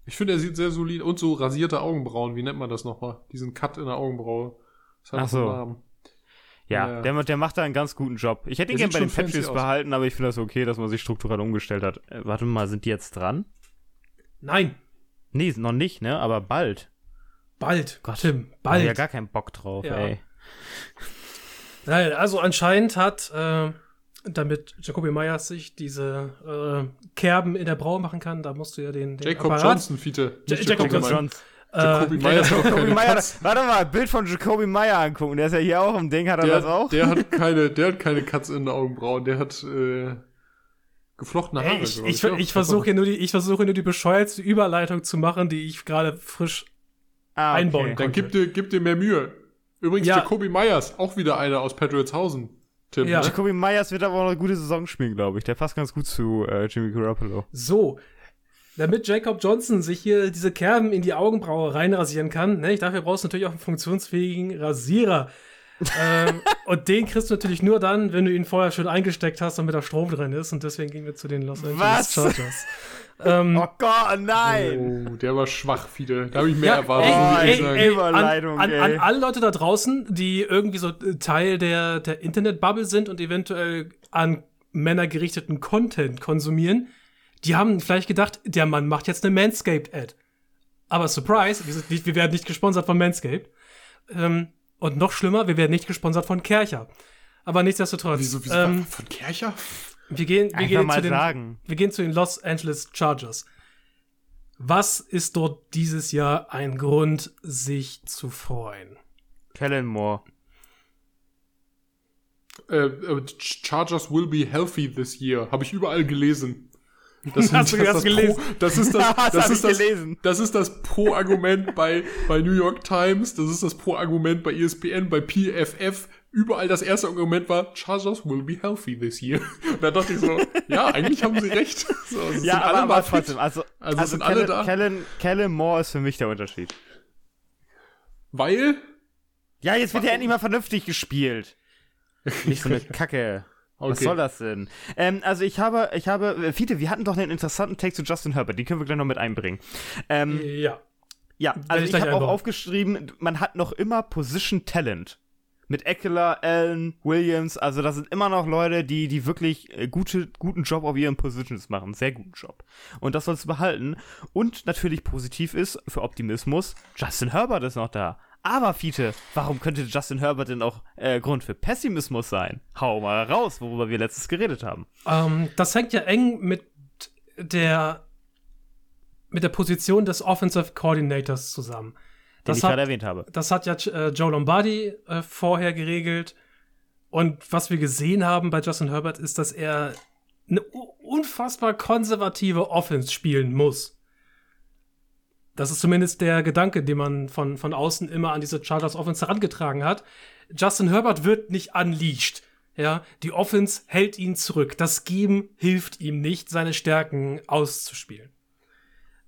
Ich finde, er sieht sehr solid und so rasierte Augenbrauen, wie nennt man das nochmal? Diesen Cut in der Augenbraue. Das hat Ach auch so. Namen. Ja, Ja. Der, der macht da einen ganz guten Job. Ich hätte ihn gerne bei den aus. behalten, aber ich finde das okay, dass man sich strukturell umgestellt hat. Äh, warte mal, sind die jetzt dran? Nein, Nee, noch nicht, ne? Aber bald. bald. Gott. Tim, Da hab ich bald. ja gar keinen Bock drauf, Ja. ey. Nein, also anscheinend hat, äh, damit Jacoby Myers sich diese äh, Kerben in der Braue machen kann, da musst du ja den, den Jacob Apparat, Johnson, Fiete. Ja- Nicht Jacob Jacob Johnson. Jacoby Meyer hat auch Jacoby keine Meyer, warte mal, Bild von Jacoby Meyer angucken. Der ist ja hier auch im Ding, hat er das Der, auch? der hat keine, der hat keine Cuts in den Augenbrauen. Der hat äh, geflochtene Haare. Ey, ich ich, Ja, ich versuche hier nur die, ich versuche nur die bescheuertste Überleitung zu machen, die ich gerade frisch. ah, einbauen Dann gib dir, gib dir mehr Mühe. Übrigens, Ja. Jacoby Myers, auch wieder einer aus Patriotshausen. Tim, Ja. ne? Jacoby Myers wird aber auch noch eine gute Saison spielen, glaube ich. Der passt ganz gut zu äh, Jimmy Garoppolo. So. Damit Jacob Johnson sich hier diese Kerben in die Augenbraue reinrasieren kann, ne, dafür brauchst du natürlich auch einen funktionsfähigen Rasierer. Ähm, und den kriegst du natürlich nur dann, wenn du ihn vorher schön eingesteckt hast, damit da Strom drin ist. Und deswegen gehen wir zu den Los Angeles Was? Chargers. ähm, Oh Gott, nein! Oh, der war schwach, Fide. Da habe ich mehr Ja, erwartet. ey, ey, ey. Überleitung, an, an, ey. an alle Leute da draußen, die irgendwie so Teil der, der Internetbubble sind und eventuell an Männer gerichteten Content konsumieren, die haben vielleicht gedacht, der Mann macht jetzt eine Manscaped-Ad. Aber Surprise, wir, sind nicht, wir werden nicht gesponsert von Manscaped. Ähm, und noch schlimmer, wir werden nicht gesponsert von Kercher. Aber nichtsdestotrotz, Wieso, wieso ähm, von Kercher? wir gehen, wir gehen mal zu den, sagen. wir gehen zu den Los Angeles Chargers. Was ist dort dieses Jahr ein Grund, sich zu freuen? Kellen Moore. Äh, äh, Chargers will be healthy this year. Habe ich überall gelesen. Das, Hast du das das gelesen? Pro, das ist das, das ist das, gelesen? das ist das Pro-Argument bei, bei New York Times, das ist das Pro-Argument bei ESPN, bei PFF. Überall das erste Argument war, Chargers will be healthy this year. Und da dachte ich so, ja, eigentlich haben sie recht. So, es Ja, aber, alle aber trotzdem, also, Also also, sind alle Kellen, da. Kellen, Kellen Moore ist für mich der Unterschied. Weil, Ja, jetzt wird ja endlich mal vernünftig gespielt. Nicht so eine Kacke. Was Okay. soll das denn? Ähm, also ich habe, ich habe, äh, Fiete, wir hatten doch einen interessanten Text zu Justin Herbert, den können wir gleich noch mit einbringen. Ähm, Ja. ja, also ich ich, habe auch aufgeschrieben, man hat noch immer Position Talent. Mit Eckler, Allen, Williams, also das sind immer noch Leute, die, die wirklich äh, gute, guten Job auf ihren Positions machen. Sehr guten Job. Und das sollst du behalten. Und natürlich positiv ist, für Optimismus, Justin Herbert ist noch da. Aber, Fiete, warum könnte Justin Herbert denn auch äh, Grund für Pessimismus sein? Hau mal raus, worüber wir letztes geredet haben. Ähm, das hängt ja eng mit der mit der Position des Offensive Coordinators zusammen. Den Das ich gerade hat, erwähnt habe. das hat ja äh, Joe Lombardi äh, vorher geregelt. Und was wir gesehen haben bei Justin Herbert ist, dass er eine unfassbar konservative Offense spielen muss. Das ist zumindest der Gedanke, den man von, von außen immer an diese Chargers Offense herangetragen hat. Justin Herbert wird nicht unleashed. Ja, die Offense hält ihn zurück. Das Geben hilft ihm nicht, seine Stärken auszuspielen.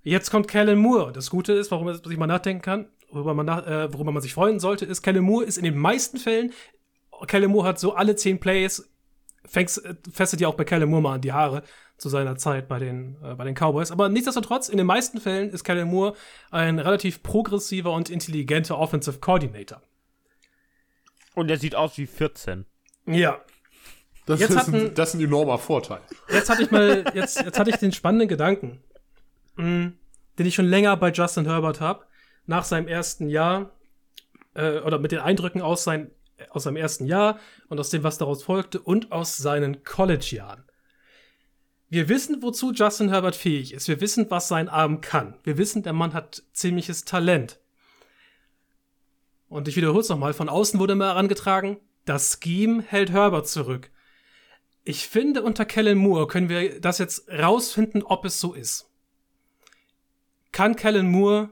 Jetzt kommt Kellen Moore. Das Gute ist, warum man sich mal nachdenken kann, worüber man, nach, äh, worüber man sich freuen sollte, ist, Kellen Moore ist in den meisten Fällen, Kellen Moore hat so alle zehn Plays, fängst, äh, festet ja auch bei Kellen Moore mal an die Haare zu seiner Zeit bei den, äh, bei den Cowboys. Aber nichtsdestotrotz, in den meisten Fällen ist Kellen Moore ein relativ progressiver und intelligenter Offensive Coordinator. Und er sieht aus wie 14. Ja, das, Jetzt ist hatten- ein, das ist ein enormer Vorteil. Jetzt hatte ich mal, jetzt, jetzt hatte ich den spannenden Gedanken, mh, den ich schon länger bei Justin Herbert habe, nach seinem ersten Jahr, äh, oder mit den Eindrücken aus, sein, aus seinem ersten Jahr und aus dem, was daraus folgte und aus seinen College-Jahren. Wir wissen, wozu Justin Herbert fähig ist. Wir wissen, was sein Arm kann. Wir wissen, der Mann hat ziemliches Talent. Und ich wiederhole es nochmal, von außen wurde mal herangetragen, das Scheme hält Herbert zurück. Ich finde, unter Kellen Moore können wir das jetzt rausfinden, ob es so ist. Kann Kellen Moore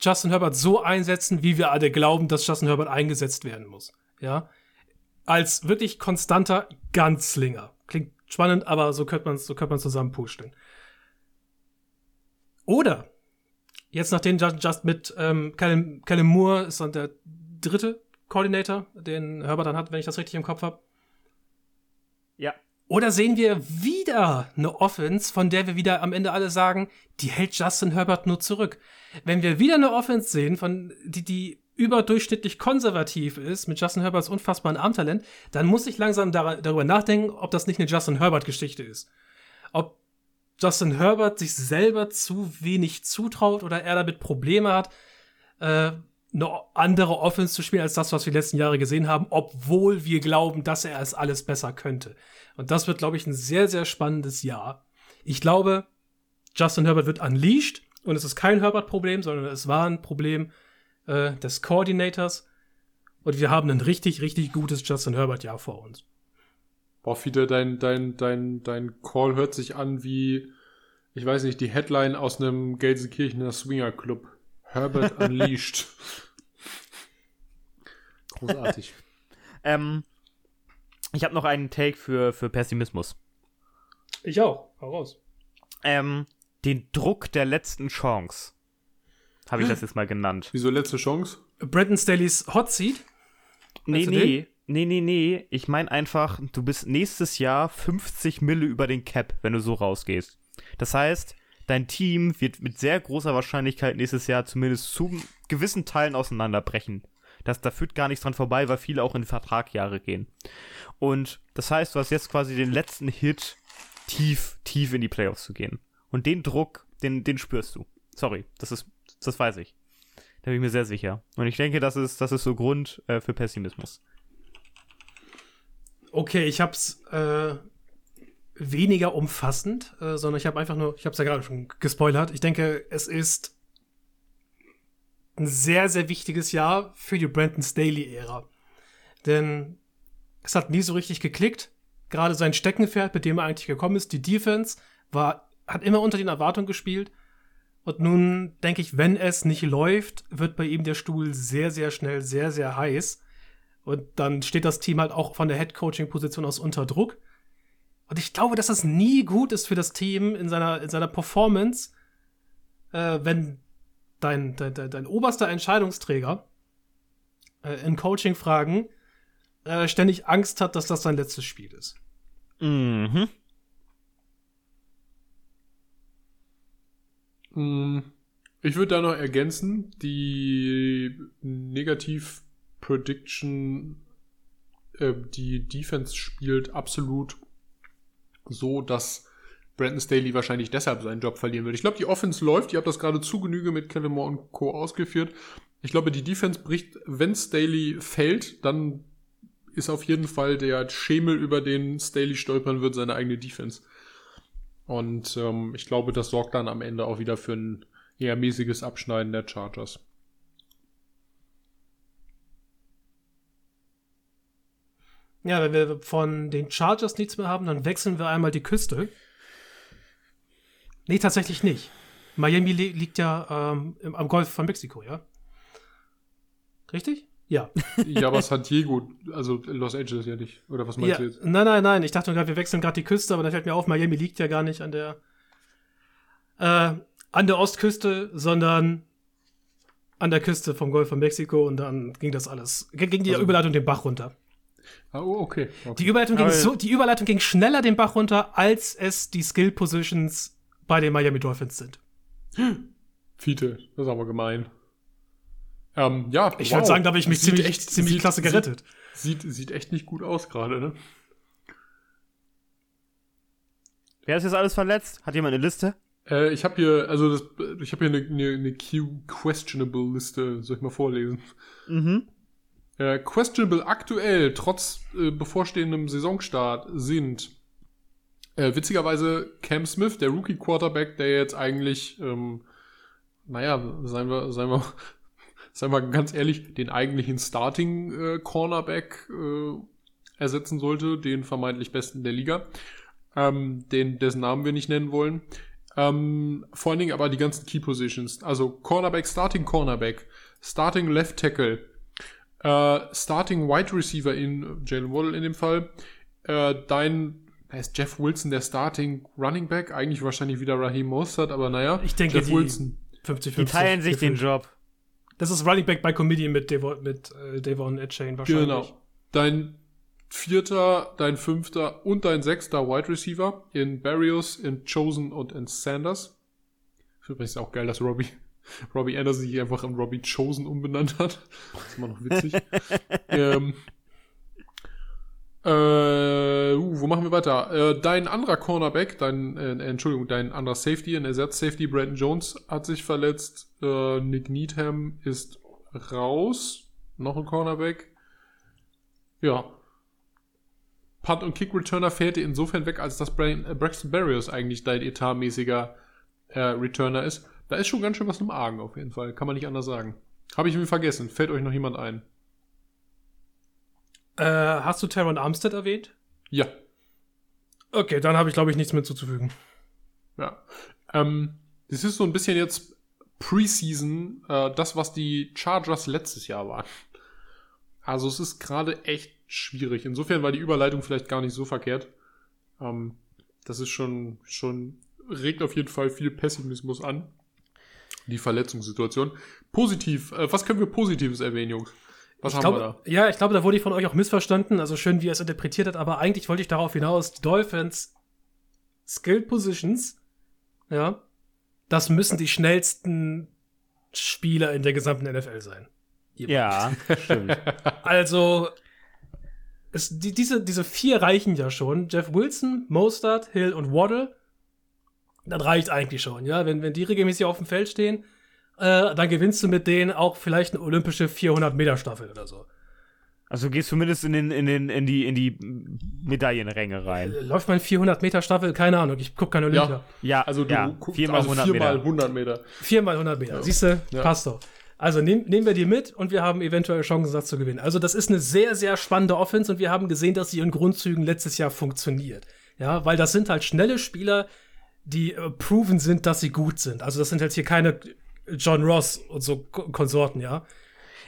Justin Herbert so einsetzen, wie wir alle glauben, dass Justin Herbert eingesetzt werden muss? Ja. Als wirklich konstanter Ganzlinger. Klingt spannend, aber so könnte man es so könnte man zusammenpusteln. Oder, jetzt nachdem Just, Just mit ähm, Kellen, Kellen Moore ist dann der dritte Coordinator, den Herbert dann hat, wenn ich das richtig im Kopf habe. Ja. Oder sehen wir wieder eine Offense, von der wir wieder am Ende alle sagen, die hält Justin Herbert nur zurück. Wenn wir wieder eine Offense sehen, von die, die überdurchschnittlich konservativ ist, mit Justin Herberts unfassbaren Armtalent, dann muss ich langsam dar darüber nachdenken, ob das nicht eine Justin Herbert-Geschichte ist. Ob Justin Herbert sich selber zu wenig zutraut oder er damit Probleme hat, äh, eine andere Offense zu spielen als das, was wir die letzten Jahre gesehen haben, obwohl wir glauben, dass er es alles besser könnte. Und das wird, glaube ich, ein sehr, sehr spannendes Jahr. Ich glaube, Justin Herbert wird unleashed Und es ist kein Herbert-Problem, sondern es war ein Problem äh, des Coordinators. Und wir haben ein richtig, richtig gutes Justin Herbert-Jahr vor uns. Boah, Fiete, dein, dein, dein, dein Call hört sich an wie, ich weiß nicht, die Headline aus einem Gelsenkirchener Swinger-Club. Herbert Unleashed. Großartig. Ähm, ich habe noch einen Take für, für Pessimismus. Ich auch. Hau raus. Ähm, den Druck der letzten Chance. Habe ich das jetzt mal genannt. Wieso letzte Chance? Brandon Staley's Hot Seat. Nee, nee. Nee, nee, nee. Ich meine einfach, du bist nächstes Jahr 50 Mille über den Cap, wenn du so rausgehst. Das heißt, dein Team wird mit sehr großer Wahrscheinlichkeit nächstes Jahr zumindest zu gewissen Teilen auseinanderbrechen. Das, da führt gar nichts dran vorbei, weil viele auch in Vertragjahre gehen. Und das heißt, du hast jetzt quasi den letzten Hit, tief, tief in die Playoffs zu gehen. Und den Druck, den, den spürst du. Sorry, das ist, das weiß ich. Da bin ich mir sehr sicher. Und ich denke, das ist, das ist so Grund äh, für Pessimismus. Okay, ich hab's äh, weniger umfassend, äh, sondern ich habe einfach nur, ich habe es ja gerade schon gespoilert. Ich denke, es ist ein sehr, sehr wichtiges Jahr für die Brandon Staley-Ära. Denn es hat nie so richtig geklickt. Gerade sein Steckenpferd, mit dem er eigentlich gekommen ist, die Defense, war, hat immer unter den Erwartungen gespielt. Und nun denke ich, wenn es nicht läuft, wird bei ihm der Stuhl sehr, sehr schnell sehr, sehr heiß. Und dann steht das Team halt auch von der Head-Coaching-Position aus unter Druck. Und ich glaube, dass das nie gut ist für das Team in seiner, in seiner Performance, äh, wenn dein, dein, dein, dein oberster Entscheidungsträger äh, in Coaching-Fragen äh, ständig Angst hat, dass das sein letztes Spiel ist. Mhm. Ich würde da noch ergänzen, die Negativ-Prediction, äh, die Defense spielt absolut so, dass Brandon Staley wahrscheinlich deshalb seinen Job verlieren wird. Ich glaube, die Offense läuft. Ihr habt das gerade zu Genüge mit Kevin Moore und Co. ausgeführt. Ich glaube, die Defense bricht, wenn Staley fällt, dann ist auf jeden Fall der Schemel, über den Staley stolpern wird, seine eigene Defense. Und ähm, ich glaube, das sorgt dann am Ende auch wieder für ein eher mäßiges Abschneiden der Chargers. Ja, wenn wir von den Chargers nichts mehr haben, dann wechseln wir einmal die Küste. Nee, tatsächlich nicht. Miami li liegt ja ähm, im, am Golf von Mexiko, ja? Richtig? Ja. Ja, aber San Diego, also Los Angeles ja nicht. Oder was meinst ja. du jetzt? Nein, nein, nein. Ich dachte gerade, wir wechseln gerade die Küste, aber dann fällt mir auf, Miami liegt ja gar nicht an der äh, an der Ostküste, sondern an der Küste vom Golf von Mexiko und dann ging das alles, ging die Also- Überleitung den Bach runter. Ah, oh, okay. okay. Die Überleitung, ging so, die Überleitung ging schneller den Bach runter, als es die Skill Positions bei den Miami Dolphins sind. Fiete, das ist aber gemein. Ähm, ja, Ich wow. würde sagen, da habe ich mich ziemlich, echt- ziemlich sieht- klasse gerettet. Sieht, sieht, sieht echt nicht gut aus gerade, ne? Wer ist jetzt alles verletzt? Hat jemand eine Liste? Äh, ich habe hier, also das, ich habe hier eine, eine, eine Q-Questionable-Liste, soll ich mal vorlesen? Mhm. Äh, questionable aktuell, trotz äh, bevorstehendem Saisonstart, sind äh, witzigerweise Cam Smith, der Rookie-Quarterback, der jetzt eigentlich, ähm, naja, seien wir, seien wir, seien wir ganz ehrlich, den eigentlichen Starting-Cornerback äh, ersetzen sollte, den vermeintlich besten der Liga, ähm, den, dessen Namen wir nicht nennen wollen. Ähm, vor allen Dingen aber die ganzen Key Positions, also Cornerback, Starting Cornerback, Starting Left Tackle, äh, Starting Wide Receiver in Jalen Waddle in dem Fall. Äh, dein, ist Jeff Wilson, der Starting Running Back? Eigentlich wahrscheinlich wieder Raheem Mostert, aber naja. Ich denke, Jeff die- Wilson. 50, Die teilen sich den Job. Das ist Running Back by Committee mit, Devon, mit äh, Devon Etchain wahrscheinlich. Genau. Dein vierter, dein fünfter und dein sechster Wide Receiver in Barrios, in Chosen und in Sanders. Ich finde übrigens auch geil, dass Robbie, Robbie Anderson sich einfach in Robbie Chosen umbenannt hat. Das ist immer noch witzig. ähm, äh, uh, wo machen wir weiter? Äh, dein anderer Cornerback, dein, äh, Entschuldigung, dein anderer Safety, ein Ersatz-Safety, Brandon Jones, hat sich verletzt. Äh, Nick Needham ist raus. Noch ein Cornerback. Ja. Punt- und Kick-Returner dir insofern weg, als dass Brian, äh, Braxton Barrios eigentlich dein etatmäßiger äh, Returner ist. da ist schon ganz schön was im Argen auf jeden Fall. Kann man nicht anders sagen. Habe ich mir vergessen. Fällt euch noch jemand ein? Äh, hast du Terran Armstead erwähnt? Ja. Okay, dann habe ich, glaube ich, nichts mehr zuzufügen. Ja. Ähm, das ist so ein bisschen jetzt Preseason, äh, das, was die Chargers letztes Jahr waren. Also es ist gerade echt schwierig. Insofern war die Überleitung vielleicht gar nicht so verkehrt. Ähm, das ist schon, schon, regt auf jeden Fall viel Pessimismus an. Die Verletzungssituation. Positiv, äh, was können wir Positives erwähnen, Jungs? Was ich haben glaube, wir da? Ja, ich glaube, da wurde ich von euch auch missverstanden. Also schön, wie ihr es interpretiert habt, aber eigentlich wollte ich darauf hinaus, die Dolphins Skill Positions, ja, das müssen die schnellsten Spieler in der gesamten NFL sein. Ja, stimmt. Also, es, die, diese, diese vier reichen ja schon. Jeff Wilson, Mostert, Hill und Waddle. Das reicht eigentlich schon, ja. Wenn, wenn die regelmäßig auf dem Feld stehen, äh, dann gewinnst du mit denen auch vielleicht eine olympische 400-Meter-Staffel oder so. Also gehst zumindest in, den, in, den, in, die, in die Medaillenränge rein. Äh, Läuft mein 400-Meter-Staffel? Keine Ahnung, ich gucke keine Olympia. Ja, Also du ja, guckst viermal also 100 viermal Meter. 100 Meter. Viermal 100 Meter. Ja. Siehst du? Ja. Passt doch. Also nehm, nehmen wir die mit und wir haben eventuell Chancen, das zu gewinnen. Also das ist eine sehr, sehr spannende Offense und wir haben gesehen, dass sie in Grundzügen letztes Jahr funktioniert. Ja, weil das sind halt schnelle Spieler, die äh, proven sind, dass sie gut sind. Also das sind halt hier keine John Ross und so Ko- Konsorten, ja.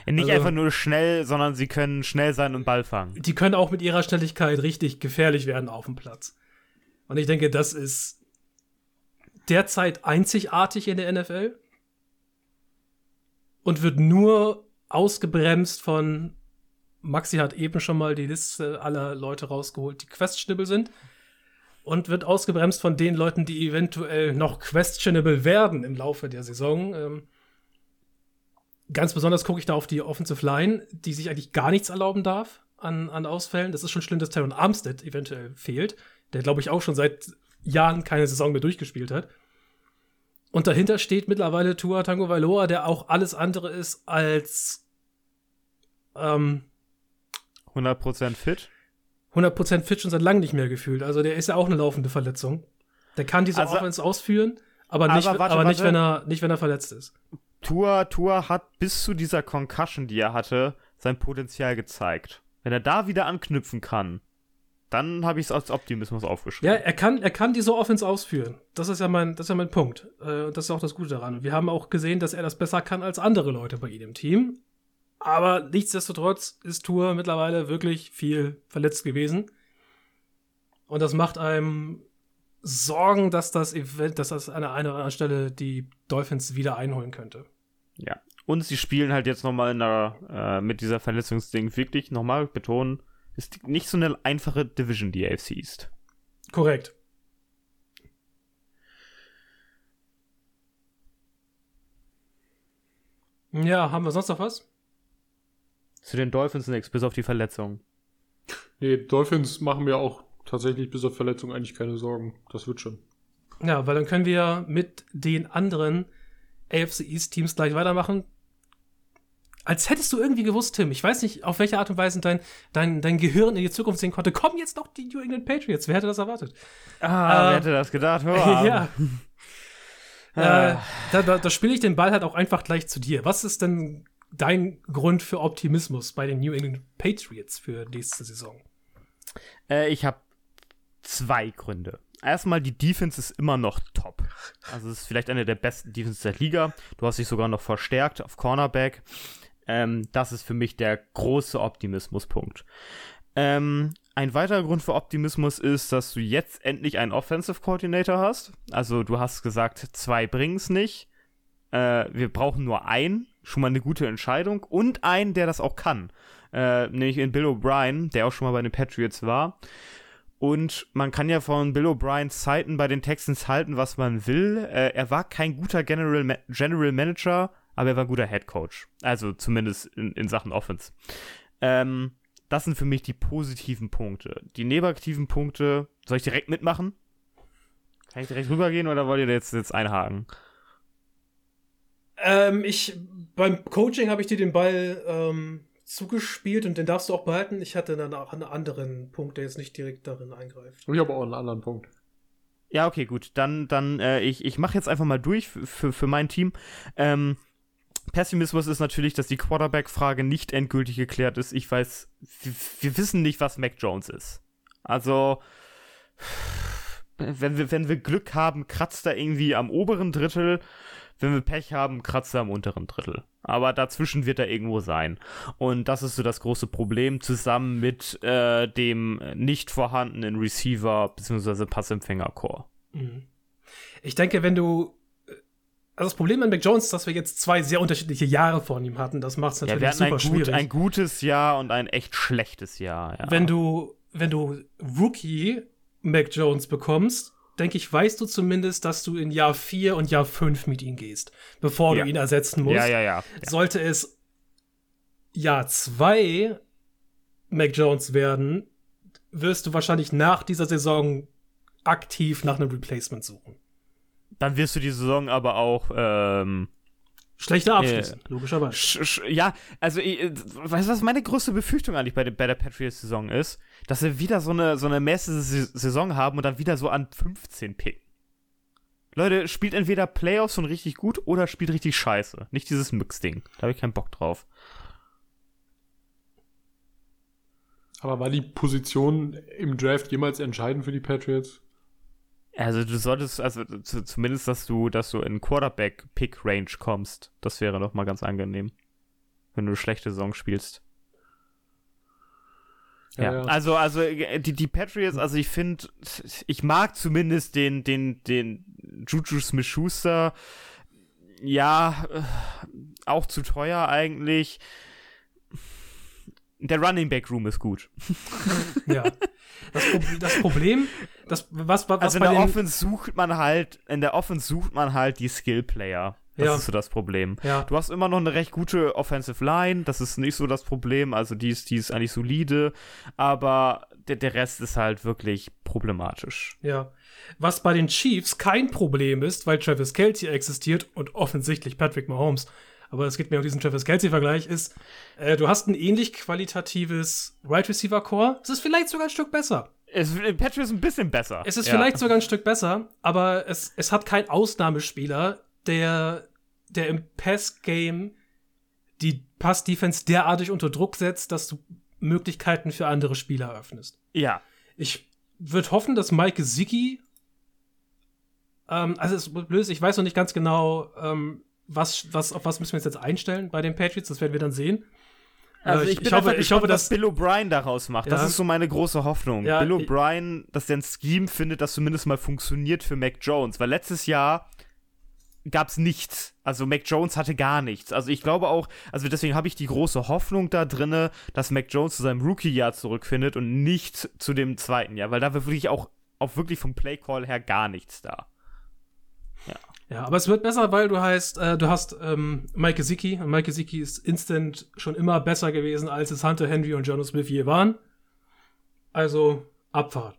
Nicht Also- einfach nur schnell, sondern sie können schnell sein und Ball fangen. Die können auch mit ihrer Schnelligkeit richtig gefährlich werden auf dem Platz. Und ich denke, das ist derzeit einzigartig in der NFL und wird nur ausgebremst von Maxi hat eben schon mal die Liste aller Leute rausgeholt, die questionable sind. Und wird ausgebremst von den Leuten, die eventuell noch questionable werden im Laufe der Saison. Ähm, ganz besonders gucke ich da auf die Offensive Line, die sich eigentlich gar nichts erlauben darf an, an Ausfällen. Das ist schon schlimm, dass Teron Armstead eventuell fehlt, der, glaube ich, auch schon seit Jahren keine Saison mehr durchgespielt hat. Und dahinter steht mittlerweile Tua Tango Vailoa, der auch alles andere ist als ähm, 100% fit. 100% fit schon seit langem nicht mehr gefühlt. Also der ist ja auch eine laufende Verletzung. Der kann diese Also- Offense ausführen, aber, Aber nicht, warte, aber nicht, warte. wenn er, nicht, wenn er verletzt ist. Tua, Tua hat bis zu dieser Concussion, die er hatte, sein Potenzial gezeigt. Wenn er da wieder anknüpfen kann, dann habe ich es als Optimismus aufgeschrieben. Ja, er kann, er kann diese Offense ausführen. Das ist ja mein, das ist ja mein Punkt. Äh, Und das ist auch das Gute daran. Und wir haben auch gesehen, dass er das besser kann als andere Leute bei ihm im Team. Aber nichtsdestotrotz ist Tour mittlerweile wirklich viel verletzt gewesen. Und das macht einem Sorgen, dass das Event, dass das an der einen oder anderen Stelle die Dolphins wieder einholen könnte. Ja. Und sie spielen halt jetzt nochmal in der, äh, mit dieser Verletzungsding wirklich nochmal betonen, ist nicht so eine einfache Division, die AFC East. Korrekt. Ja, haben wir sonst noch was? Zu den Dolphins nichts, bis auf die Verletzung. Nee, Dolphins machen mir auch tatsächlich bis auf Verletzung eigentlich keine Sorgen. Das wird schon. Ja, weil dann können wir mit den anderen AFC East Teams gleich weitermachen. Als hättest du irgendwie gewusst, Tim. Ich weiß nicht, auf welche Art und Weise dein, dein, dein Gehirn in die Zukunft sehen konnte. Kommen jetzt noch die New England Patriots. Wer hätte das erwartet? Ah, Äh, wer hätte das gedacht? Hör mal. ja. Ah. äh, da da, da spiele ich den Ball halt auch einfach gleich zu dir. Was ist denn dein Grund für Optimismus bei den New England Patriots für nächste Saison? Äh, ich habe zwei Gründe. Erstmal, die Defense ist immer noch top. Also es ist vielleicht eine der besten Defenses der Liga. Du hast dich sogar noch verstärkt auf Cornerback. Ähm, das ist für mich der große Optimismuspunkt. Ähm, ein weiterer Grund für Optimismus ist, dass du jetzt endlich einen Offensive Coordinator hast. Also du hast gesagt, zwei bringen es nicht. Äh, wir brauchen nur einen, schon mal eine gute Entscheidung. Und einen, der das auch kann. Äh, nämlich in Bill O'Brien, der auch schon mal bei den Patriots war. Und man kann ja von Bill O'Briens Zeiten bei den Texans halten, was man will. Äh, er war kein guter General, Ma General Manager, aber er war ein guter Head Coach. Also zumindest in, in Sachen Offense. Ähm, das sind für mich die positiven Punkte. Die negativen Punkte, soll ich direkt mitmachen? Kann ich direkt rübergehen oder wollt ihr jetzt, jetzt einhaken? Ähm, ich, beim Coaching habe ich dir den Ball ähm, zugespielt und den darfst du auch behalten. Ich hatte dann auch einen anderen Punkt, der jetzt nicht direkt darin eingreift. Und ich habe auch einen anderen Punkt. Ja, okay, gut. Dann, dann, äh, ich, ich mache jetzt einfach mal durch für, für mein Team. Ähm, Pessimismus ist natürlich, dass die Quarterback-Frage nicht endgültig geklärt ist. Ich weiß, wir, wir, wissen nicht, was Mac Jones ist. Also, wenn wir, wenn wir Glück haben, kratzt er irgendwie am oberen Drittel. Wenn wir Pech haben, kratzt er am unteren Drittel. Aber dazwischen wird er irgendwo sein. Und das ist so das große Problem, zusammen mit äh, dem nicht vorhandenen Receiver- bzw. Passempfänger-Core. Mhm. Ich denke, wenn du also das Problem an Mac Jones ist, dass wir jetzt zwei sehr unterschiedliche Jahre von ihm hatten. Das macht es natürlich ja, wir super ein schwierig. ein gutes Jahr und ein echt schlechtes Jahr. Ja. Wenn du, wenn du Rookie Mac Jones bekommst, denke ich, weißt du zumindest, dass du in Jahr 4 und Jahr 5 mit ihm gehst, bevor ja. du ihn ersetzen musst. Ja, ja, ja, ja. Sollte es Jahr 2 Mac Jones werden, wirst du wahrscheinlich nach dieser Saison aktiv nach einem Replacement suchen dann wirst du die Saison aber auch ähm, schlechter abschließen, äh, logischerweise. Sch, sch, ja, also äh, weißt du, was meine größte Befürchtung eigentlich bei, bei der Patriots-Saison ist? Dass wir wieder so eine, so eine mäßige Saison haben und dann wieder so an 15 picken. Leute, spielt entweder Playoffs und richtig gut oder spielt richtig scheiße. Nicht dieses Mix-Ding. Da habe ich keinen Bock drauf. Aber war die Position im Draft jemals entscheidend für die Patriots? Also du solltest, also zumindest, dass du, dass du in Quarterback-Pick-Range kommst. Das wäre doch mal ganz angenehm. Wenn du eine schlechte Saison spielst. Ja, ja. also, also die, die Patriots, also ich finde, ich mag zumindest den, den, den Juju Smith-Schuster. Ja, äh, auch zu teuer eigentlich. Der Running Back Room ist gut. ja. Das, das Problem, das, was, was also in der Offense sucht man halt, in der Offense sucht man halt die Skill Player. Das ja. ist so das Problem. Ja. Du hast immer noch eine recht gute Offensive Line, das ist nicht so das Problem, also die ist, die ist eigentlich solide, aber der, der Rest ist halt wirklich problematisch. Ja. Was bei den Chiefs kein Problem ist, weil Travis Kelce existiert und offensichtlich Patrick Mahomes aber es geht mir um diesen Travis Kelsey-Vergleich, ist, äh, du hast ein ähnlich qualitatives Right Receiver Core. Es ist vielleicht sogar ein Stück besser. Es, Patrick ist ein bisschen besser. Es ist ja. vielleicht sogar ein Stück besser, aber es, es hat keinen Ausnahmespieler, der, der im Pass-Game die Pass-Defense derartig unter Druck setzt, dass du Möglichkeiten für andere Spieler öffnest. Ja. Ich würde hoffen, dass Mike Zicki ähm, also es ist blöd, ich weiß noch nicht ganz genau, ähm, was, was, auf was müssen wir uns jetzt einstellen bei den Patriots? Das werden wir dann sehen. Also ich, ich, ich hoffe, ich hoffe, dass Bill O'Brien daraus macht. Ja. Das ist so meine große Hoffnung. Ja, Bill O'Brien, dass der ein Scheme findet, das zumindest mal funktioniert für Mac Jones. Weil letztes Jahr gab es nichts. Also Mac Jones hatte gar nichts. Also ich glaube auch, also deswegen habe ich die große Hoffnung da drinne, dass Mac Jones zu seinem Rookie-Jahr zurückfindet und nicht zu dem zweiten Jahr, weil da war wirklich auch, auch wirklich vom Play-Call her gar nichts da. Ja. Aber es wird besser, weil du heißt, äh, du hast ähm, Mike Gesicki und Mike Gesicki ist instant schon immer besser gewesen, als es Hunter Henry und Jono Smith je waren. Also Abfahrt.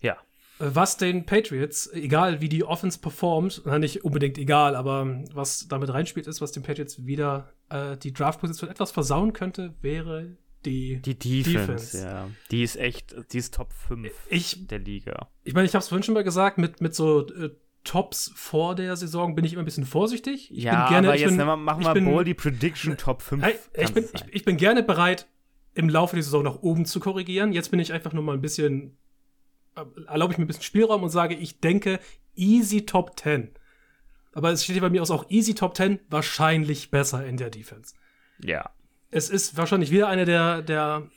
Ja. Äh, was den Patriots, egal wie die Offense performt, na, nicht unbedingt egal, aber was damit reinspielt, ist, was den Patriots wieder äh, die Draft-Position etwas versauen könnte, wäre die, die Defense, Defense, ja. Die ist echt, die ist Top 5 ich, der Liga. Ich meine, ich habe es vorhin schon mal gesagt, mit, mit so äh, Tops vor der Saison bin ich immer ein bisschen vorsichtig. Ich ja, bin gerne, aber jetzt bin, machen wir mal die Prediction Top 5. Hey, ich, bin, ich, ich, bin gerne bereit, im Laufe der Saison nach oben zu korrigieren. Jetzt bin ich einfach nur mal ein bisschen, äh, erlaube ich mir ein bisschen Spielraum und sage, ich denke easy Top 10. Aber es steht hier bei mir aus auch easy Top 10, wahrscheinlich besser in der Defense. Ja es ist wahrscheinlich wieder eine der, der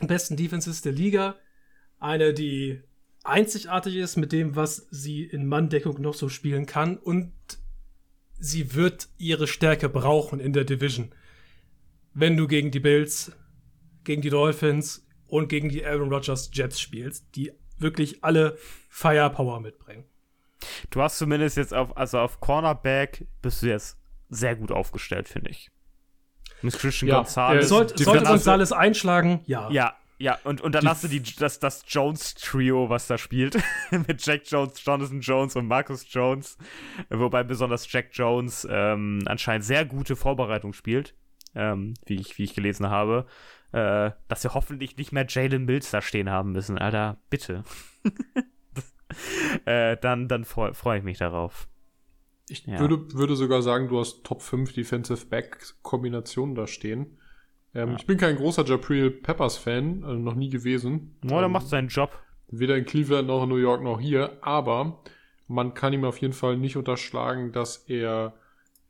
besten Defenses der Liga. Eine, die einzigartig ist mit dem, was sie in Manndeckung noch so spielen kann. Und sie wird ihre Stärke brauchen in der Division. Wenn du gegen die Bills, gegen die Dolphins und gegen die Aaron Rodgers Jets spielst, die wirklich alle Firepower mitbringen. Du hast zumindest jetzt auf, also auf Cornerback bist du jetzt sehr gut aufgestellt, finde ich. Mit Christian ja, Gonzalez. Sollte, sollte Gonzalez einschlagen, ja. Ja, ja, und, und dann die hast du die, das, das Jones-Trio, was da spielt. mit Jack Jones, Jonathan Jones und Marcus Jones. Wobei besonders Jack Jones ähm, anscheinend sehr gute Vorbereitung spielt. ähm, wie, ich, wie ich gelesen habe, äh, dass wir hoffentlich nicht mehr Jalen Mills da stehen haben müssen. Alter, bitte. äh, dann dann freue freu ich mich darauf. Ich ja. würde, würde sogar sagen, du hast Top 5 Defensive Back Kombinationen da stehen. Ähm, ja. Ich bin kein großer Jabril Peppers Fan, also noch nie gewesen. Oh, der ähm, macht seinen Job. Weder in Cleveland noch in New York noch hier, aber man kann ihm auf jeden Fall nicht unterschlagen, dass er,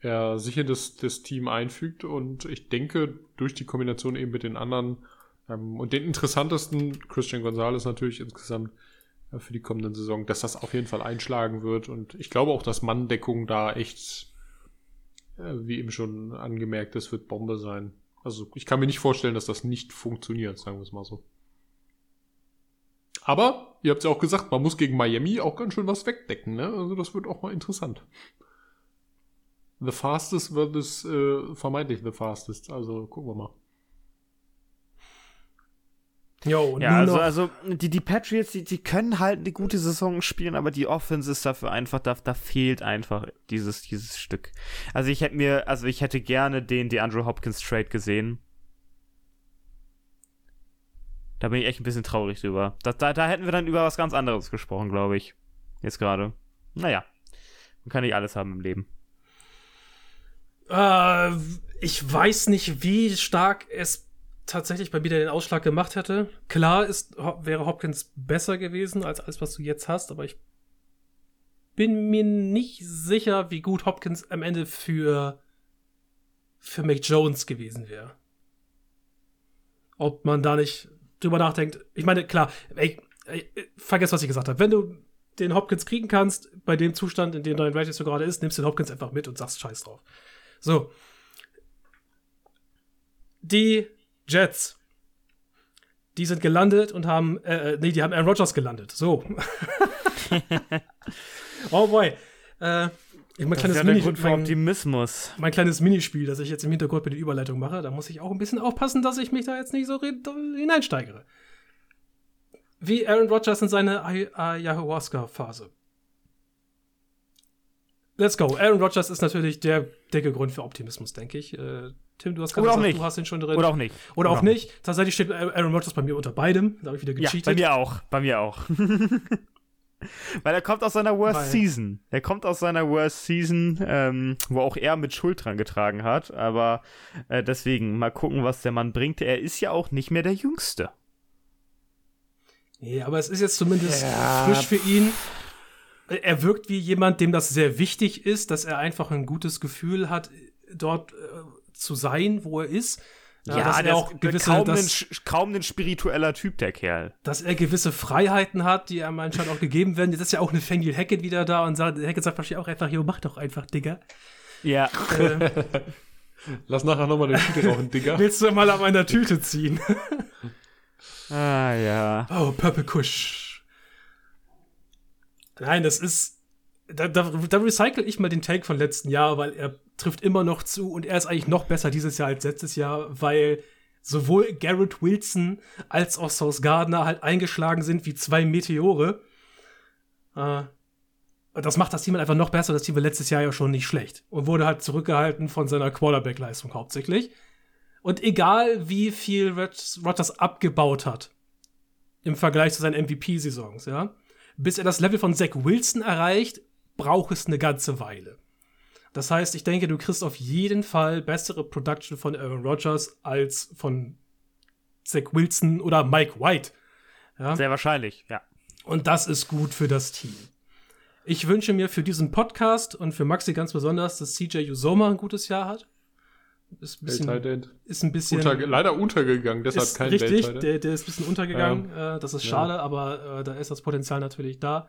er sich in das, das Team einfügt und ich denke, durch die Kombination eben mit den anderen ähm, und den interessantesten, Christian Gonzalez natürlich insgesamt, äh, für die kommenden Saison, dass das auf jeden Fall einschlagen wird. Und ich glaube auch, dass Manndeckung da echt, äh, wie eben schon angemerkt, das wird Bombe sein. Also ich kann mir nicht vorstellen, dass das nicht funktioniert, sagen wir es mal so. Aber, ihr habt es ja auch gesagt, man muss gegen Miami auch ganz schön was wegdecken, ne? Also das wird auch mal interessant. The fastest wird es äh, vermeintlich the fastest. Also gucken wir mal. Jo, ja, also, also die, die Patriots, die, die können halt eine gute Saison spielen, aber die Offense ist dafür einfach, da, da fehlt einfach dieses, dieses Stück. Also ich hätte mir, also ich hätte gerne den DeAndre Hopkins Trade gesehen. Da bin ich echt ein bisschen traurig drüber. Da, da, da hätten wir dann über was ganz anderes gesprochen, glaube ich. Jetzt gerade. Naja. Man kann nicht alles haben im Leben. Äh, ich weiß nicht, wie stark es tatsächlich bei mir den Ausschlag gemacht hätte. Klar ist, wäre Hopkins besser gewesen als alles, was du jetzt hast, aber ich bin mir nicht sicher, wie gut Hopkins am Ende für, für Mac Jones gewesen wäre. Ob man da nicht drüber nachdenkt. Ich meine, klar, ey, ey, vergiss, was ich gesagt habe. Wenn du den Hopkins kriegen kannst, bei dem Zustand, in dem dein Rating so gerade ist, nimmst du den Hopkins einfach mit und sagst Scheiß drauf. So. Die Jets. Die sind gelandet und haben, äh, äh nee, die haben Aaron Rodgers gelandet. So. oh boy. Äh, mein das kleines ist ja Mini Grund für mein, Optimismus. Mein kleines Minispiel, das ich jetzt im Hintergrund mit der Überleitung mache, da muss ich auch ein bisschen aufpassen, dass ich mich da jetzt nicht so hineinsteigere. Wie Aaron Rodgers in seine Ayahuasca-Phase. Let's go. Aaron Rodgers ist natürlich der dicke Grund für Optimismus, denke ich. Äh, Tim, du hast gerade gesagt, du hast ihn schon drin. Oder auch nicht. Oder, Oder auch nicht. nicht. Tatsächlich steht Aaron Rodgers bei mir unter beidem. Da habe ich wieder gecheatet. Ja, bei mir auch. Bei mir auch. Weil er kommt aus seiner Worst Weil. Season. Er kommt aus seiner Worst Season, ähm, wo auch er mit Schuld dran getragen hat. Aber äh, deswegen mal gucken, was der Mann bringt. Er ist ja auch nicht mehr der Jüngste. Nee, aber es ist jetzt zumindest ja. frisch für ihn. Er wirkt wie jemand, dem das sehr wichtig ist, dass er einfach ein gutes Gefühl hat, dort äh, zu sein, wo er ist. Ja, ja dass er auch gewisse, kaum, dass, ein, kaum ein spiritueller Typ, der Kerl. Dass er gewisse Freiheiten hat, die ihm anscheinend auch gegeben werden. Jetzt ist ja auch eine Fangil Hackett wieder da und sagt, Hackett sagt wahrscheinlich auch einfach, jo, mach doch einfach, Digga. Ja. Äh, Lass nachher nochmal den Tüte rauchen, Digga. Willst du mal an meiner Tüte ziehen? ah, ja. Oh, Purple Kush. Nein, das ist. Da, da, da recycle ich mal den Take von letzten Jahr, weil er trifft immer noch zu und er ist eigentlich noch besser dieses Jahr als letztes Jahr, weil sowohl Garrett Wilson als auch Sauce Gardner halt eingeschlagen sind wie zwei Meteore. Äh, das macht das Team halt einfach noch besser. Das Team war letztes Jahr ja schon nicht schlecht und wurde halt zurückgehalten von seiner Quarterback-Leistung hauptsächlich. Und egal wie viel Rodgers abgebaut hat im Vergleich zu seinen MVP-Saisons, ja, bis er das Level von Zach Wilson erreicht, braucht es eine ganze Weile. Das heißt, ich denke, du kriegst auf jeden Fall bessere Production von Aaron Rodgers als von Zach Wilson oder Mike White. Ja? Sehr wahrscheinlich, ja. Und das ist gut für das Team. Ich wünsche mir für diesen Podcast und für Maxi ganz besonders, dass CJ Usoma ein gutes Jahr hat. Ist ein bisschen, ist ein bisschen Unter, leider untergegangen, deshalb kein Richtig, der, der, ist ein bisschen untergegangen. Ja. Äh, das ist schade, ja. aber äh, da ist das Potenzial natürlich da.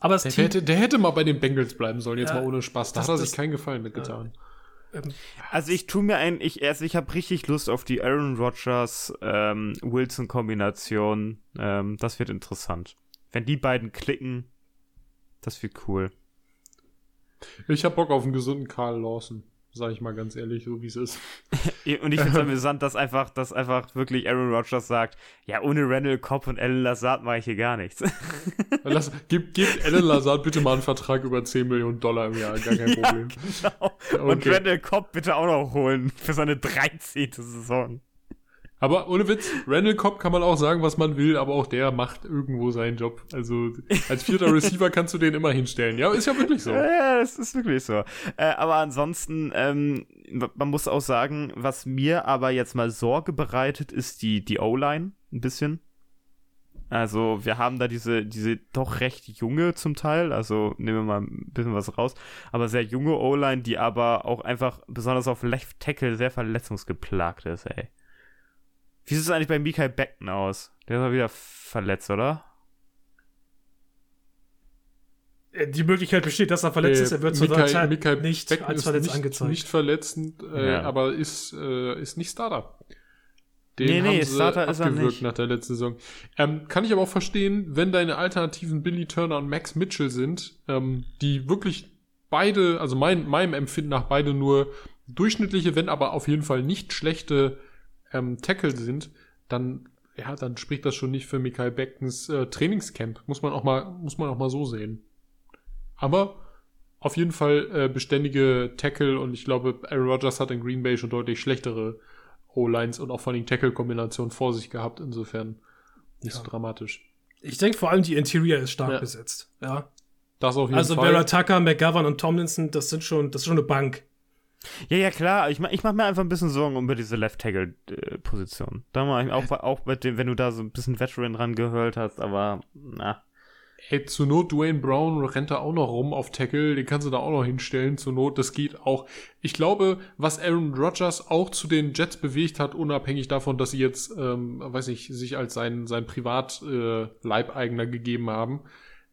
Aber der, der, hätte, der hätte mal bei den Bengals bleiben sollen, jetzt ja, mal ohne Spaß. Da das, hat er sich keinen Gefallen mitgetan. Äh, also ich tue mir ein, ich, also ich habe richtig Lust auf die Aaron Rodgers ähm, Wilson Kombination. Ähm, das wird interessant. Wenn die beiden klicken, das wird cool. Ich habe Bock auf einen gesunden Karl Lawson. Sage ich mal ganz ehrlich, so wie es ist. und ich finde es amüsant, dass einfach, dass einfach wirklich Aaron Rodgers sagt, ja, ohne Randall Cobb und Alan Lazard mache ich hier gar nichts. Lass, gib, gib Alan Lazard bitte mal einen Vertrag über 10 Millionen Dollar im Jahr, gar kein Problem. Ja, genau. Und okay. Randall Cobb bitte auch noch holen für seine 13. Saison. Aber ohne Witz, Randall Cobb kann man auch sagen, was man will, aber auch der macht irgendwo seinen Job. Also als vierter Receiver kannst du den immer hinstellen. Ja, ist ja wirklich so. Ja, es ist wirklich so. Äh, aber ansonsten, ähm, man muss auch sagen, was mir aber jetzt mal Sorge bereitet, ist die, die O-Line ein bisschen. Also wir haben da diese, diese doch recht junge zum Teil, also nehmen wir mal ein bisschen was raus, aber sehr junge O-Line, die aber auch einfach besonders auf Left Tackle sehr verletzungsgeplagt ist, ey. Wie sieht es eigentlich bei Mikael Beckton aus? Der ist mal wieder verletzt, oder? Äh, die Möglichkeit besteht, dass er verletzt äh, ist. Er wird zur Zeit Mikael nicht Beckton als verletzt nicht, angezeigt. Nicht verletzend, äh, ja. aber ist, äh, ist nicht Starter. Den nee, nee, haben sie Starter ist er nicht. nach der letzten Saison. Ähm, kann ich aber auch verstehen, wenn deine Alternativen Billy Turner und Max Mitchell sind, ähm, die wirklich beide, also mein, meinem Empfinden nach beide nur durchschnittliche, wenn aber auf jeden Fall nicht schlechte ähm, Tackle sind, dann ja, dann spricht das schon nicht für Michael Beckens äh, Trainingscamp. Muss man auch mal, muss man auch mal so sehen. Aber auf jeden Fall äh, beständige Tackle und ich glaube, Aaron Rodgers hat in Green Bay schon deutlich schlechtere O-Lines und auch vor allem Tackle-Kombinationen vor sich gehabt. Insofern nicht ja. so dramatisch. Ich denke vor allem die Interior ist stark ja. besetzt. Ja. Das auf jeden also Fall. Also Vera Tucker, McGovern und Tomlinson, das sind schon, das ist schon eine Bank. Ja, ja, klar. Ich, ich mache mir einfach ein bisschen Sorgen um die Left-Tackle-Position. Da mache ich auch, auch mit dem, wenn du da so ein bisschen Veteran dran gehört hast, aber na. Ey, zur Not Dwayne Brown rennt da auch noch rum auf Tackle, den kannst du da auch noch hinstellen, zur Not, das geht auch. Ich glaube, was Aaron Rodgers auch zu den Jets bewegt hat, unabhängig davon, dass sie jetzt, ähm, weiß ich, sich als sein, sein Privat-Leibeigener äh, gegeben haben,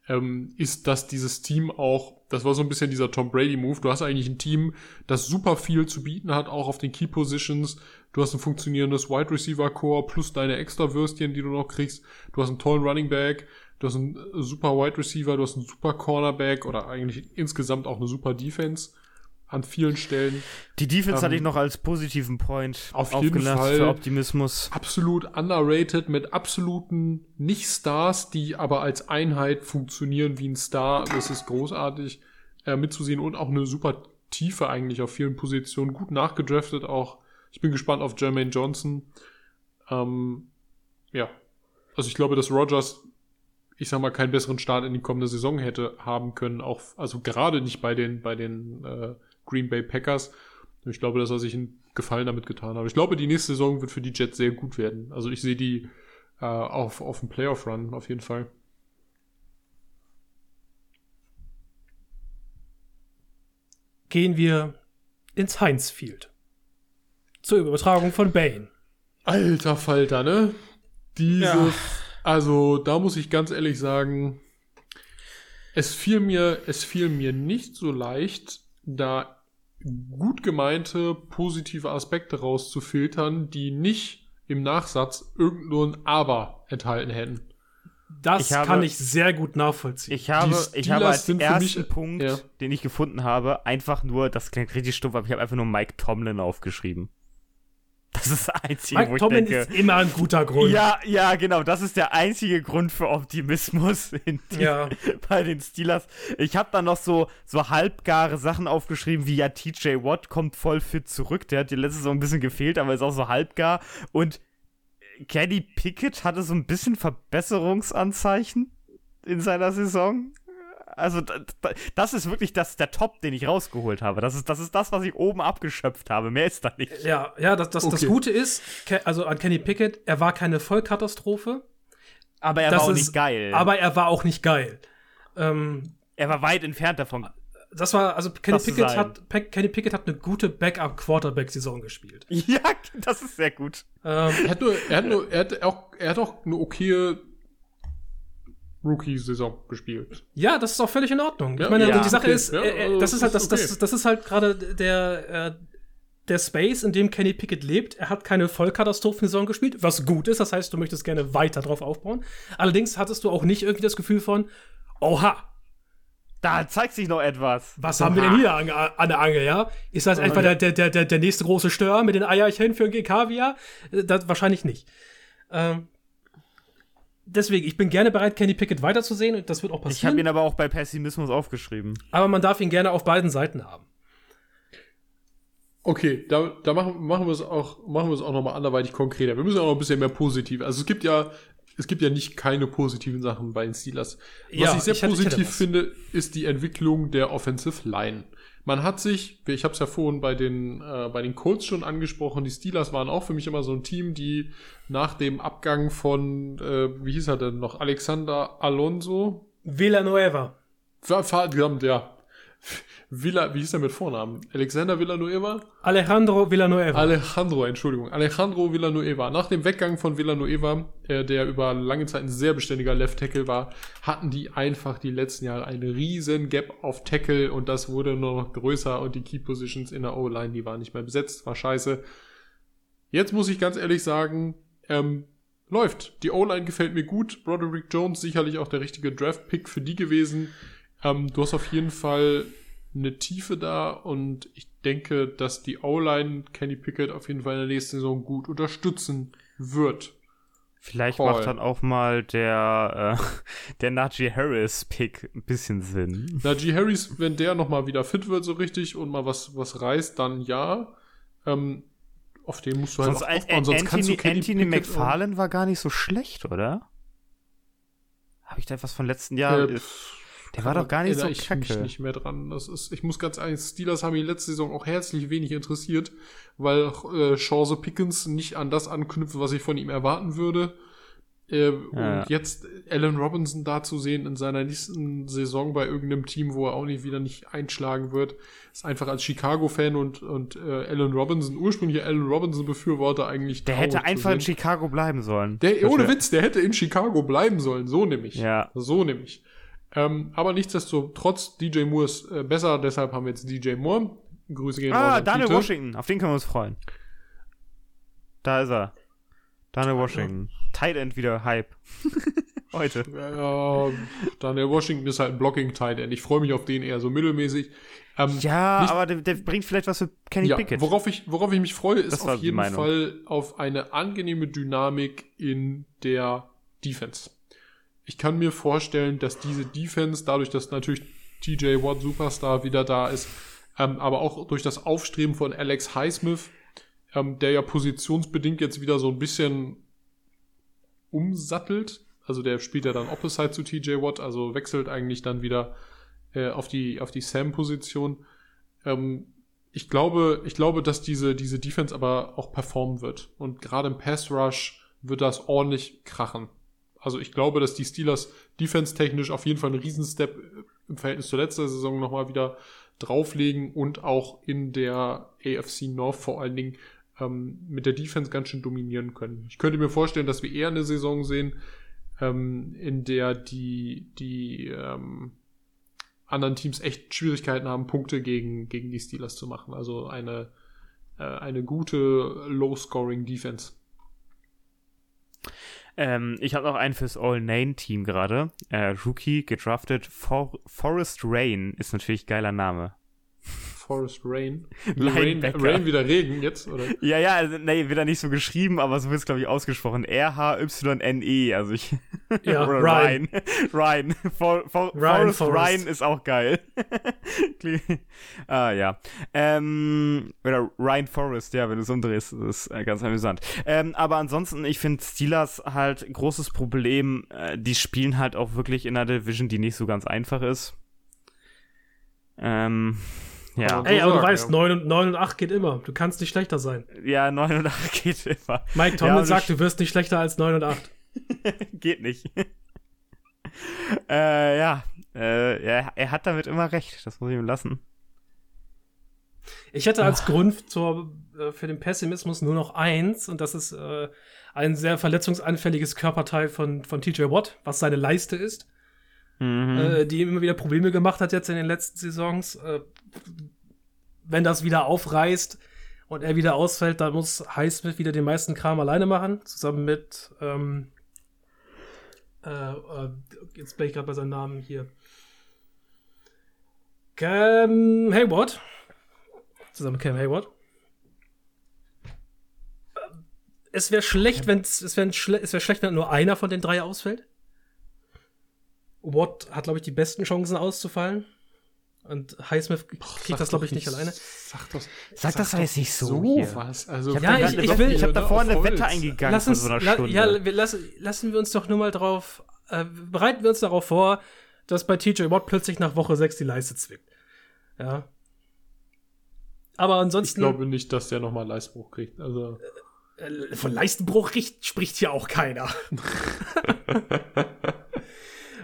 ähm, ist, dass dieses Team auch, das war so ein bisschen dieser Tom Brady-Move, du hast eigentlich ein Team, das super viel zu bieten hat, auch auf den Key Positions. Du hast ein funktionierendes Wide Receiver Core plus deine extra Würstchen, die du noch kriegst. Du hast einen tollen Running Back, du hast einen super Wide Receiver, du hast einen super Cornerback oder eigentlich insgesamt auch eine super Defense an vielen Stellen. Die Defense ähm, hatte ich noch als positiven Point auf jeden Fall für Optimismus. Absolut underrated mit absoluten Nicht-Stars, die aber als Einheit funktionieren wie ein Star. Das ist großartig äh, mitzusehen und auch eine super Tiefe eigentlich auf vielen Positionen. Gut nachgedraftet auch. Ich bin gespannt auf Jermaine Johnson. Ähm, ja, also ich glaube, dass Rogers ich sag mal, keinen besseren Start in die kommende Saison hätte haben können, auch, also gerade nicht bei den, bei den äh, Green Bay Packers. Ich glaube, dass er sich einen Gefallen damit getan hat. Ich glaube, die nächste Saison wird für die Jets sehr gut werden. Also ich sehe die äh, auf, auf dem Playoff-Run auf jeden Fall. Gehen wir ins Heinz Field. Zur Übertragung von Bane. Alter Falter, ne? Dieses, ja. also da muss ich ganz ehrlich sagen, es fiel mir, es fiel mir nicht so leicht, da gut gemeinte positive Aspekte rauszufiltern, die nicht im Nachsatz irgendein Aber enthalten hätten. Das ich habe, kann ich sehr gut nachvollziehen. Ich habe, ich habe als ersten mich, Punkt, ja. den ich gefunden habe, einfach nur, das klingt richtig stumpf, aber ich habe einfach nur Mike Tomlin aufgeschrieben. Das ist das Einzige, Mike wo ich Tomlin denke, ist immer ein guter Grund. Ja, ja, genau. Das ist der einzige Grund für Optimismus die, ja. bei den Steelers. Ich habe da noch so, so halbgare Sachen aufgeschrieben, wie ja, TJ Watt kommt voll fit zurück. Der hat die letzte Saison ein bisschen gefehlt, aber ist auch so halbgar. Und Kenny Pickett hatte so ein bisschen Verbesserungsanzeichen in seiner Saison also das ist wirklich das, der Top, den ich rausgeholt habe. Das ist, das ist das, was ich oben abgeschöpft habe. Mehr ist da nicht. Ja, ja, das, das, okay. das Gute ist, also an Kenny Pickett, er war keine Vollkatastrophe. Aber er war auch ist, nicht geil. Aber er war auch nicht geil. Ähm, er war weit entfernt davon. Das war, also Kenny Pickett, hat, Kenny Pickett hat eine gute Backup-Quarterback-Saison gespielt. Ja, das ist sehr gut. Ähm, er, hat nur, er, hat nur, er, hat auch, er hat auch eine okaye Rookie-Saison gespielt. Ja, das ist auch völlig in Ordnung. Ja, ich meine, ja, die Sache okay. ist, äh, das, ist halt, das, das, das ist halt gerade der, äh, der Space, in dem Kenny Pickett lebt. Er hat keine Vollkatastrophensaison gespielt, was gut ist. Das heißt, du möchtest gerne weiter drauf aufbauen. Allerdings hattest du auch nicht irgendwie das Gefühl von, oha, Da zeigt sich noch etwas. Was haben wir denn hier an, an der Angel, ja? Ist das etwa der, der, der, der nächste große Stör mit den Eierchen für ein GK-Via? Das wahrscheinlich nicht. Ähm, deswegen, ich bin gerne bereit, Kenny Pickett weiterzusehen und das wird auch passieren. Ich habe ihn aber auch bei Pessimismus aufgeschrieben. Aber man darf ihn gerne auf beiden Seiten haben. Okay, da, da machen, machen wir es auch, machen wir es auch nochmal anderweitig konkreter. Wir müssen auch noch ein bisschen mehr positiv. Also es gibt ja, es gibt ja nicht keine positiven Sachen bei den Steelers. Was Ja, ich sehr ich hätte- ich hätte positiv was. finde, ist die Entwicklung der Offensive Line. Man hat sich, ich habe es ja vorhin bei den, äh, bei den Colts schon angesprochen, die Steelers waren auch für mich immer so ein Team, die nach dem Abgang von, äh, wie hieß er denn noch, Alexander Alonso, Villanueva. Ver- verdammt, ja, Villa, wie hieß er mit Vornamen? Alexander Villanueva? Alejandro Villanueva. Alejandro, Entschuldigung. Alejandro Villanueva. Nach dem Weggang von Villanueva, äh, der über lange Zeit ein sehr beständiger Left Tackle war, hatten die einfach die letzten Jahre einen riesen Gap auf Tackle und das wurde nur noch größer und die Key Positions in der O-Line, die waren nicht mehr besetzt, war scheiße. Jetzt muss ich ganz ehrlich sagen, ähm, läuft. Die O-Line gefällt mir gut. Broderick Jones sicherlich auch der richtige Draft-Pick für die gewesen. Ähm, du hast auf jeden Fall eine Tiefe da und ich denke, dass die O-Line Kenny Pickett auf jeden Fall in der nächsten Saison gut unterstützen wird. Vielleicht Voll. macht dann auch mal der, äh, der Najee Harris-Pick ein bisschen Sinn. Najee Harris, wenn der nochmal wieder fit wird so richtig und mal was, was reißt, dann ja. Ähm, auf den musst du halt Sonst aufbauen, sonst kannst du Anthony, Kenny Anthony Pickett McFarlane war gar nicht so schlecht, oder? Habe ich da etwas von letzten Jahr? Äh, der war doch gar nicht so ich mich kacke. nicht mehr dran. Das ist, ich muss ganz ehrlich, Steelers haben mich letzte Saison auch herzlich wenig interessiert, weil äh, Chance Pickens nicht an das anknüpft, was ich von ihm erwarten würde. Äh, Ja. Und jetzt Allen Robinson da zu sehen in seiner nächsten Saison bei irgendeinem Team, wo er auch nicht wieder nicht einschlagen wird, ist einfach als Chicago-Fan und, und äh, Allen Robinson, ursprünglich Allen Robinson-Befürworter eigentlich Der hätte einfach in. Chicago bleiben sollen. Der, ohne Witz, der hätte in Chicago bleiben sollen, so nämlich. Ja. So nämlich. Ähm, aber nichtsdestotrotz, DJ Moore ist äh, besser, deshalb haben wir jetzt DJ Moore. Grüße gehen Ah, an Daniel Tite. Washington, auf den können wir uns freuen. Da ist er. Daniel Washington. Tight End wieder Hype. Heute. Ja, Daniel Washington ist halt ein Blocking Tight End. Ich freue mich auf den eher so mittelmäßig. Ähm, Ja, Nicht- aber der, der bringt vielleicht was für Kenny ja, Pickett. worauf ich, worauf ich mich freue, ist Das auf jeden Meinung. Fall auf eine angenehme Dynamik in der Defense. Ich kann mir vorstellen, dass diese Defense, dadurch, dass natürlich TJ Watt Superstar wieder da ist, ähm, aber auch durch das Aufstreben von Alex Highsmith, ähm, der ja positionsbedingt jetzt wieder so ein bisschen umsattelt. Also der spielt ja dann Opposite zu TJ Watt, also wechselt eigentlich dann wieder äh, auf die, auf die Sam-Position. Ähm, ich glaube, ich glaube, dass diese, diese Defense aber auch performen wird. Und gerade im Pass Rush wird das ordentlich krachen. Also ich glaube, dass die Steelers defense-technisch auf jeden Fall einen Riesenstep im Verhältnis zur letzten Saison nochmal wieder drauflegen und auch in der AFC North vor allen Dingen ähm, mit der Defense ganz schön dominieren können. Ich könnte mir vorstellen, dass wir eher eine Saison sehen, ähm, in der die, die ähm, anderen Teams echt Schwierigkeiten haben, Punkte gegen, gegen die Steelers zu machen. Also eine, äh, eine gute Low-Scoring-Defense. Ähm, ich habe noch einen fürs All-Name-Team gerade. Äh, Rookie, gedraftet. For Forest Rain ist natürlich geiler Name. Forest Rain. Rain. Rain wieder Regen jetzt, oder? Ja, ja, also, nee, wird da nicht so geschrieben, aber so wird es, glaube ich, ausgesprochen. R-H-Y-N-E, also ich. Ja, oder Ryan. Ryan. For, for, Ryan Forest, Forrest. Ryan ist auch geil. Ah, ja. Ähm, oder Ryan Forrest, ja, wenn du es umdrehst, das ist äh, ganz amüsant. Ähm, aber ansonsten, ich finde Steelers halt großes Problem. Äh, die spielen halt auch wirklich in einer Division, die nicht so ganz einfach ist. Ähm, ja. Aber- Ey, aber du sagen, weißt, ja. 9 und, 9 und 8 geht immer. Du kannst nicht schlechter sein. Ja, 9 und 8 geht immer. Mike Ja, Tomlin und sagt, ich- du wirst nicht schlechter als 9 und 8. Geht nicht. äh, ja. Äh, er, er hat damit immer recht. Das muss ich ihm lassen. Ich hätte als Grund zur, äh, für den Pessimismus nur noch eins, und das ist äh, ein sehr verletzungsanfälliges Körperteil von, von TJ Watt, was seine Leiste ist, Mhm. äh, die ihm immer wieder Probleme gemacht hat jetzt in den letzten Saisons. Äh, wenn das wieder aufreißt und er wieder ausfällt, dann muss Highsmith wieder den meisten Kram alleine machen, zusammen mit ähm, äh, äh, jetzt bin ich gerade bei seinem Namen hier. Cam Hayward. Zusammen mit Cam Hayward. Es wäre schlecht, wenn es wäre schle wär schlecht, wenn nur einer von den drei ausfällt. Watt hat, glaube ich, die besten Chancen auszufallen. Und Highsmith kriegt das, glaube ich, nicht, alleine. Sag das, sag, sag das doch jetzt nicht so. so was. Also ich ja, ich, ich, will, ich habe da vorne eine Wette eingegangen lass uns, von so einer Stunde. ja, wir, lass, lassen wir uns doch nur mal drauf, äh, bereiten wir uns darauf vor, dass bei TJ Watt plötzlich nach Woche 6 die Leiste zwickt. Ja. Aber ansonsten. Ich glaube nicht, dass der nochmal Leistbruch kriegt. Also. Äh, von Leistenbruch spricht hier auch keiner.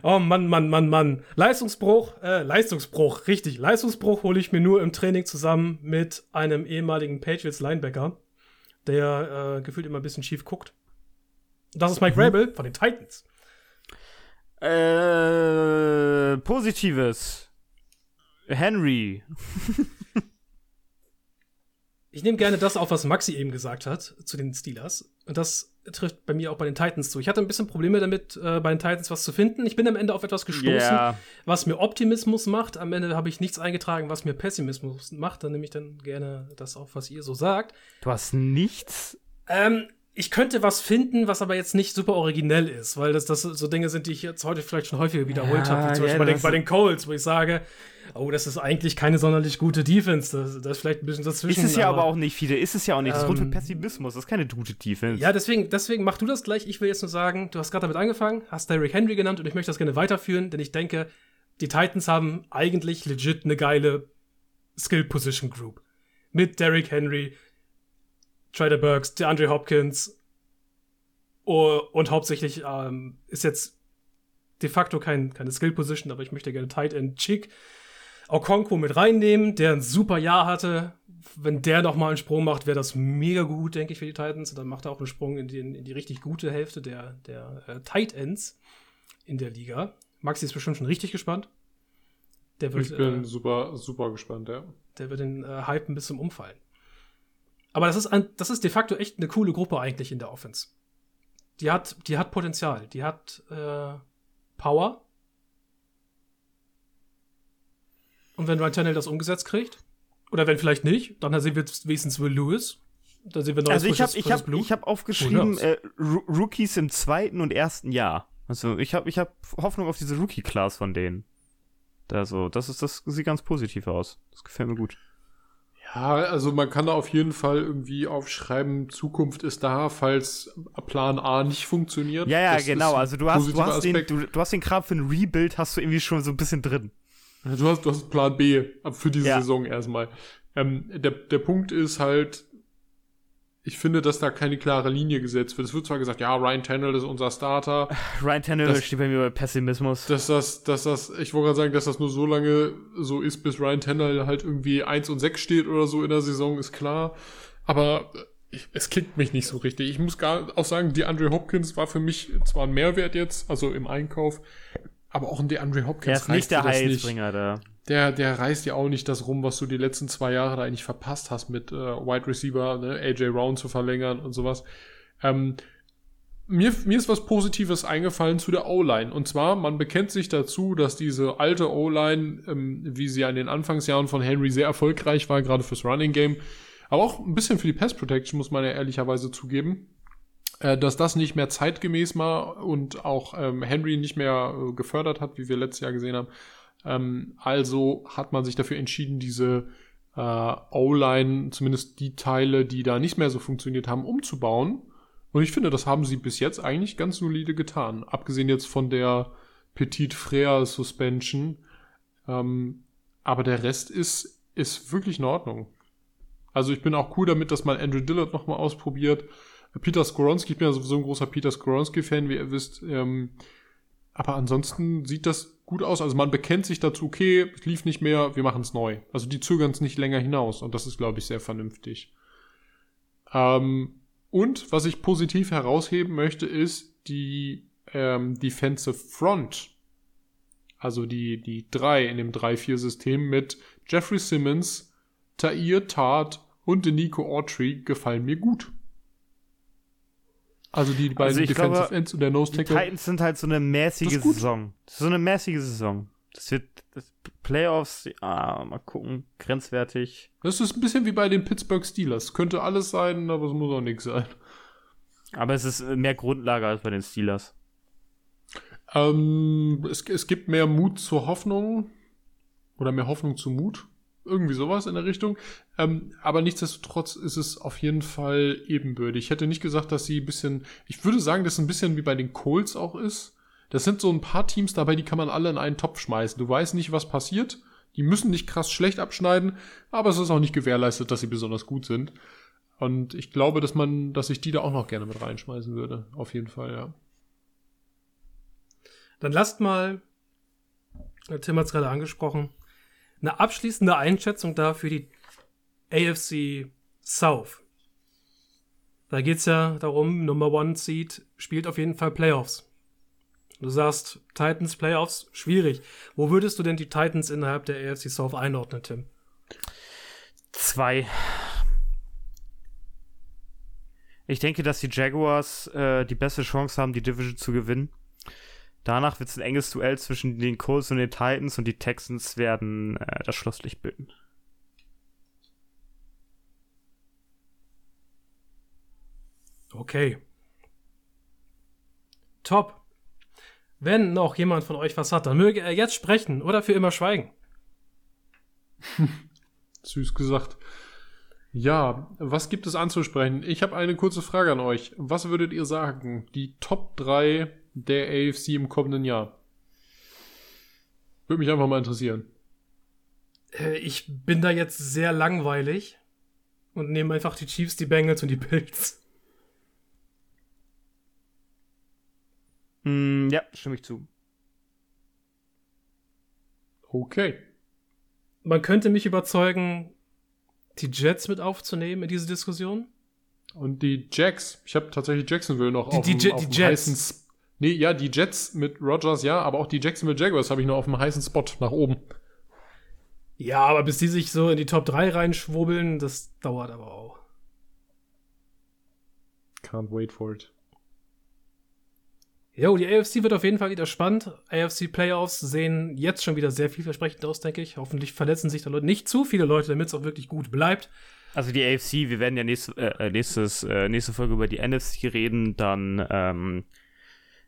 oh Mann, Mann, Mann, Mann. Leistungsbruch, äh, Leistungsbruch, richtig. Leistungsbruch hole ich mir nur im Training zusammen mit einem ehemaligen Patriots Linebacker, der äh, gefühlt immer ein bisschen schief guckt. Das ist Mike mhm. Rabel von den Titans. Äh, Positives. Henry. ich nehme gerne das auf, was Maxi eben gesagt hat zu den Steelers. Und das trifft bei mir auch bei den Titans zu. Ich hatte ein bisschen Probleme damit, äh, bei den Titans was zu finden. Ich bin am Ende auf etwas gestoßen, yeah. was mir Optimismus macht. Am Ende habe ich nichts eingetragen, was mir Pessimismus macht. Dann nehme ich dann gerne das auf, was ihr so sagt. Du hast nichts? Ähm, ich könnte was finden, was aber jetzt nicht super originell ist, weil das, das so Dinge sind, die ich jetzt heute vielleicht schon häufiger wiederholt ja, habe, wie zum ja, Beispiel bei den, bei den Colts, wo ich sage, oh, das ist eigentlich keine sonderlich gute Defense. Das, das ist vielleicht ein bisschen dazwischen. Ist es ja aber, aber auch nicht, viele. Ist es ja auch nicht. Das ähm, ist mit Pessimismus. Das ist keine gute Defense. Ja, deswegen, deswegen mach du das gleich. Ich will jetzt nur sagen, du hast gerade damit angefangen, hast Derrick Henry genannt und ich möchte das gerne weiterführen, denn ich denke, die Titans haben eigentlich legit eine geile Skill Position Group. Mit Derrick Henry, Trader Burks, DeAndre Hopkins und hauptsächlich ähm, ist jetzt de facto kein, keine Skill Position, aber ich möchte gerne Tight End Chick Okonkwo mit reinnehmen, der ein super Jahr hatte. Wenn der noch mal einen Sprung macht, wäre das mega gut, denke ich, für die Titans. Und dann macht er auch einen Sprung in die, in die richtig gute Hälfte der, der äh, Tight Ends in der Liga. Maxi ist bestimmt schon richtig gespannt. Der wird, ich bin äh, super, super gespannt, ja. Der wird den äh, Hype ein bisschen umfallen. Aber das ist, ein, das ist de facto echt eine coole Gruppe eigentlich in der Offense. Die hat, die hat Potenzial, die hat äh, Power, Und wenn Ryan Tannehill das umgesetzt kriegt, oder wenn vielleicht nicht, dann sehen wir wenigstens Will Lewis. Da sehen wir neues Also ich habe ich hab, ich hab aufgeschrieben äh, Rookies im zweiten und ersten Jahr. Also ich habe ich hab Hoffnung auf diese Rookie-Class von denen. Also das ist das sieht ganz positiv aus. Das gefällt mir gut. Ja, also man kann da auf jeden Fall irgendwie aufschreiben, Zukunft ist da, falls Plan A nicht funktioniert. Ja, ja, das genau. Also du hast, du hast, den, du, du hast den Kram für ein Rebuild, hast du irgendwie schon so ein bisschen drin. Du hast, du hast Plan B für diese ja. Saison erstmal. Ähm, der, der Punkt ist halt, ich finde, dass da keine klare Linie gesetzt wird. Es wird zwar gesagt, ja, Ryan Tannehill ist unser Starter. Ryan Tannehill das, steht bei mir bei Pessimismus. Dass das, dass das, ich wollte gerade sagen, dass das nur so lange so ist, bis Ryan Tannehill halt irgendwie 1 und 6 steht oder so in der Saison, ist klar. Aber ich, es klingt mich nicht so richtig. Ich muss gar auch sagen, die Andre Hopkins war für mich zwar ein Mehrwert jetzt, also im Einkauf, aber auch ein DeAndre Hopkins der ist nicht der Heilsbringer da. Der, der reißt ja auch nicht das rum, was du die letzten zwei Jahre da eigentlich verpasst hast mit äh, Wide Receiver, ne, AJ Round zu verlängern und sowas. Ähm, mir, mir ist was Positives eingefallen zu der O-Line. Und zwar, man bekennt sich dazu, dass diese alte O-Line, ähm, wie sie an den Anfangsjahren von Henry sehr erfolgreich war, gerade fürs Running Game, aber auch ein bisschen für die Pass Protection, muss man ja ehrlicherweise zugeben, äh, dass das nicht mehr zeitgemäß war und auch ähm, Henry nicht mehr äh, gefördert hat, wie wir letztes Jahr gesehen haben. Ähm, also hat man sich dafür entschieden, diese äh, O-Line, zumindest die Teile, die da nicht mehr so funktioniert haben, umzubauen. Und ich finde, das haben sie bis jetzt eigentlich ganz solide getan. Abgesehen jetzt von der Petit Frère Suspension. Ähm, aber der Rest ist, ist wirklich in Ordnung. Also ich bin auch cool damit, dass man Andrew Dillard nochmal ausprobiert. Peter Skoronski, ich bin ja sowieso ein großer Peter Skoronski-Fan, wie ihr wisst. Ähm, aber ansonsten sieht das gut aus. Also man bekennt sich dazu, okay, es lief nicht mehr, wir machen es neu. Also die zögern es nicht länger hinaus und das ist, glaube ich, sehr vernünftig. Ähm, und was ich positiv herausheben möchte, ist die ähm, Defensive Front. Also die, die drei in dem 3-4-System mit Jeffrey Simmons, Tair Tart und Nico Autry gefallen mir gut. Also die beiden also Defensive glaube, Ends und der Nose Tackle. Die Titans sind halt so eine mäßige Saison. So eine mäßige Saison. Das wird, das Playoffs, ja, mal gucken, grenzwertig. Das ist ein bisschen wie bei den Pittsburgh Steelers. Könnte alles sein, aber es muss auch nichts sein. Aber es ist mehr Grundlage als bei den Steelers. Ähm, es, es gibt mehr Mut zur Hoffnung oder mehr Hoffnung zu Mut. Irgendwie sowas in der Richtung. Ähm, aber nichtsdestotrotz ist es auf jeden Fall ebenbürtig. Ich hätte nicht gesagt, dass sie ein bisschen, ich würde sagen, dass es ein bisschen wie bei den Colts auch ist. Das sind so ein paar Teams dabei, die kann man alle in einen Topf schmeißen. Du weißt nicht, was passiert. Die müssen nicht krass schlecht abschneiden, aber es ist auch nicht gewährleistet, dass sie besonders gut sind. Und ich glaube, dass man, dass ich die da auch noch gerne mit reinschmeißen würde. Auf jeden Fall, ja. Dann lasst mal, Tim hat es gerade angesprochen, eine abschließende Einschätzung da für die AFC South. Da geht es ja darum, Number One Seed spielt auf jeden Fall Playoffs. Du sagst, Titans Playoffs, schwierig. Wo würdest du denn die Titans innerhalb der AFC South einordnen, Tim? Zwei. Ich denke, dass die Jaguars äh, die beste Chance haben, die Division zu gewinnen. Danach wird es ein enges Duell zwischen den Colts und den Titans und die Texans werden äh, das Schlusslicht bilden. Okay. Top. Wenn noch jemand von euch was hat, dann möge er jetzt sprechen oder für immer schweigen. Süß gesagt. Ja, was gibt es anzusprechen? Ich habe eine kurze Frage an euch. Was würdet ihr sagen? Die Top 3 der AFC im kommenden Jahr? Würde mich einfach mal interessieren. Äh, ich bin da jetzt sehr langweilig und nehme einfach die Chiefs, die Bengals und die Bills. Mm, ja, stimme ich zu. Okay. Man könnte mich überzeugen, die Jets mit aufzunehmen in diese Diskussion. Und die Jacks, ich habe tatsächlich Jacksonville noch die, auf, die, dem, die, auf Jets. heißen Nee, ja, die Jets mit Rogers, ja, aber auch die Jacksonville Jaguars habe ich noch auf dem heißen Spot nach oben. Ja, aber bis die sich so in die Top 3 reinschwubbeln, das dauert aber auch. Can't wait for it. Jo, die AFC wird auf jeden Fall wieder spannend. AFC Playoffs sehen jetzt schon wieder sehr vielversprechend aus, denke ich. Hoffentlich verletzen sich da Leute, nicht zu viele Leute, damit es auch wirklich gut bleibt. Also die AFC, wir werden ja nächste, äh, nächstes, äh, nächste Folge über die NFC reden, dann ähm,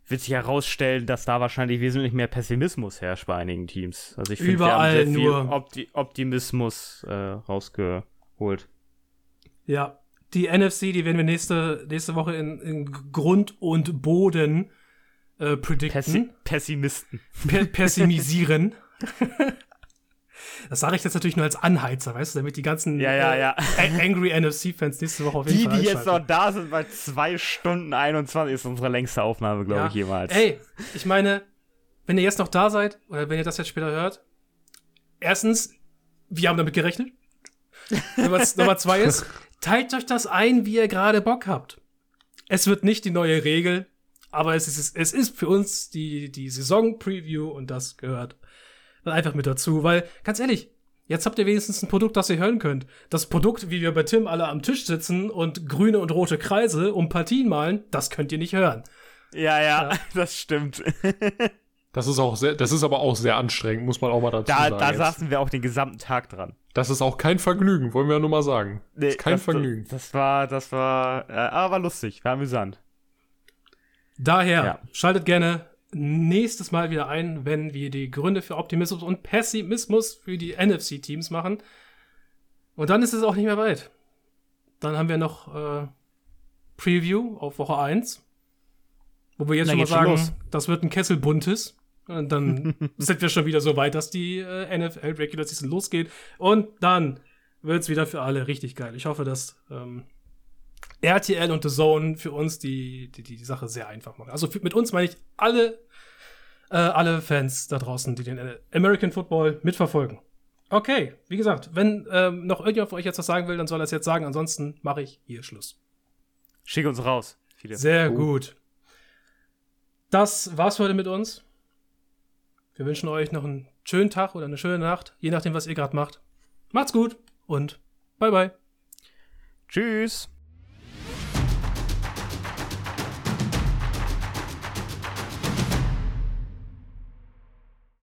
wird sich herausstellen, dass da wahrscheinlich wesentlich mehr Pessimismus herrscht bei einigen Teams. Also ich finde, wir haben Überall sehr viel nur- Opti Optimismus äh, rausgeholt. Ja, die NFC, die werden wir nächste, nächste Woche in, in Grund und Boden äh, predikten. Pessi Pessimisten. per pessimisieren. Das sage ich jetzt natürlich nur als Anheizer, weißt du, damit die ganzen Ja, ja, äh, ja. a- Angry NFC-Fans nächste Woche auf jeden Die, Fall die jetzt noch da sind, bei 2 Stunden 21 ist unsere längste Aufnahme, glaube ich, jemals. Ey, ich meine, wenn ihr jetzt noch da seid, oder wenn ihr das jetzt später hört, erstens, wir haben damit gerechnet. Nummer, Nummer zwei ist, teilt euch das ein, wie ihr gerade Bock habt. Es wird nicht die neue Regel, aber es ist, es ist für uns die, die Saison-Preview und das gehört dann einfach mit dazu, weil, ganz ehrlich, jetzt habt ihr wenigstens ein Produkt, das ihr hören könnt. Das Produkt, wie wir bei Tim alle am Tisch sitzen und grüne und rote Kreise um Partien malen, das könnt ihr nicht hören. Ja, ja, Ja. das stimmt. Das ist auch sehr, das ist aber auch sehr anstrengend, muss man auch mal dazu Da, sagen. da jetzt. saßen wir auch den gesamten Tag dran. Das ist auch kein Vergnügen, wollen wir ja nur mal sagen. Nee, ist kein das, Vergnügen. Das, das war, das war, äh, aber lustig, war amüsant. Daher Ja. schaltet gerne nächstes Mal wieder ein, wenn wir die Gründe für Optimismus und Pessimismus für die NFC-Teams machen. Und dann ist es auch nicht mehr weit. Dann haben wir noch äh, Preview auf Woche 1, wo wir jetzt Na, schon mal schon sagen, los. das wird ein Kessel buntes. Und dann sind wir schon wieder so weit, dass die äh, NFL Regular Season losgeht. Und dann wird's wieder für alle richtig geil. Ich hoffe, dass ähm, RTL und The Zone für uns die, die, die Sache sehr einfach machen. Also für, mit uns meine ich alle, äh, alle Fans da draußen, die den American Football mitverfolgen. Okay, wie gesagt, wenn ähm, noch irgendjemand von euch jetzt was sagen will, dann soll er es jetzt sagen. Ansonsten mache ich hier Schluss. Schick uns raus. Viele. Sehr Oh. gut. Das war's für heute mit uns. Wir wünschen euch noch einen schönen Tag oder eine schöne Nacht, je nachdem, was ihr gerade macht. Macht's gut und bye bye. Tschüss.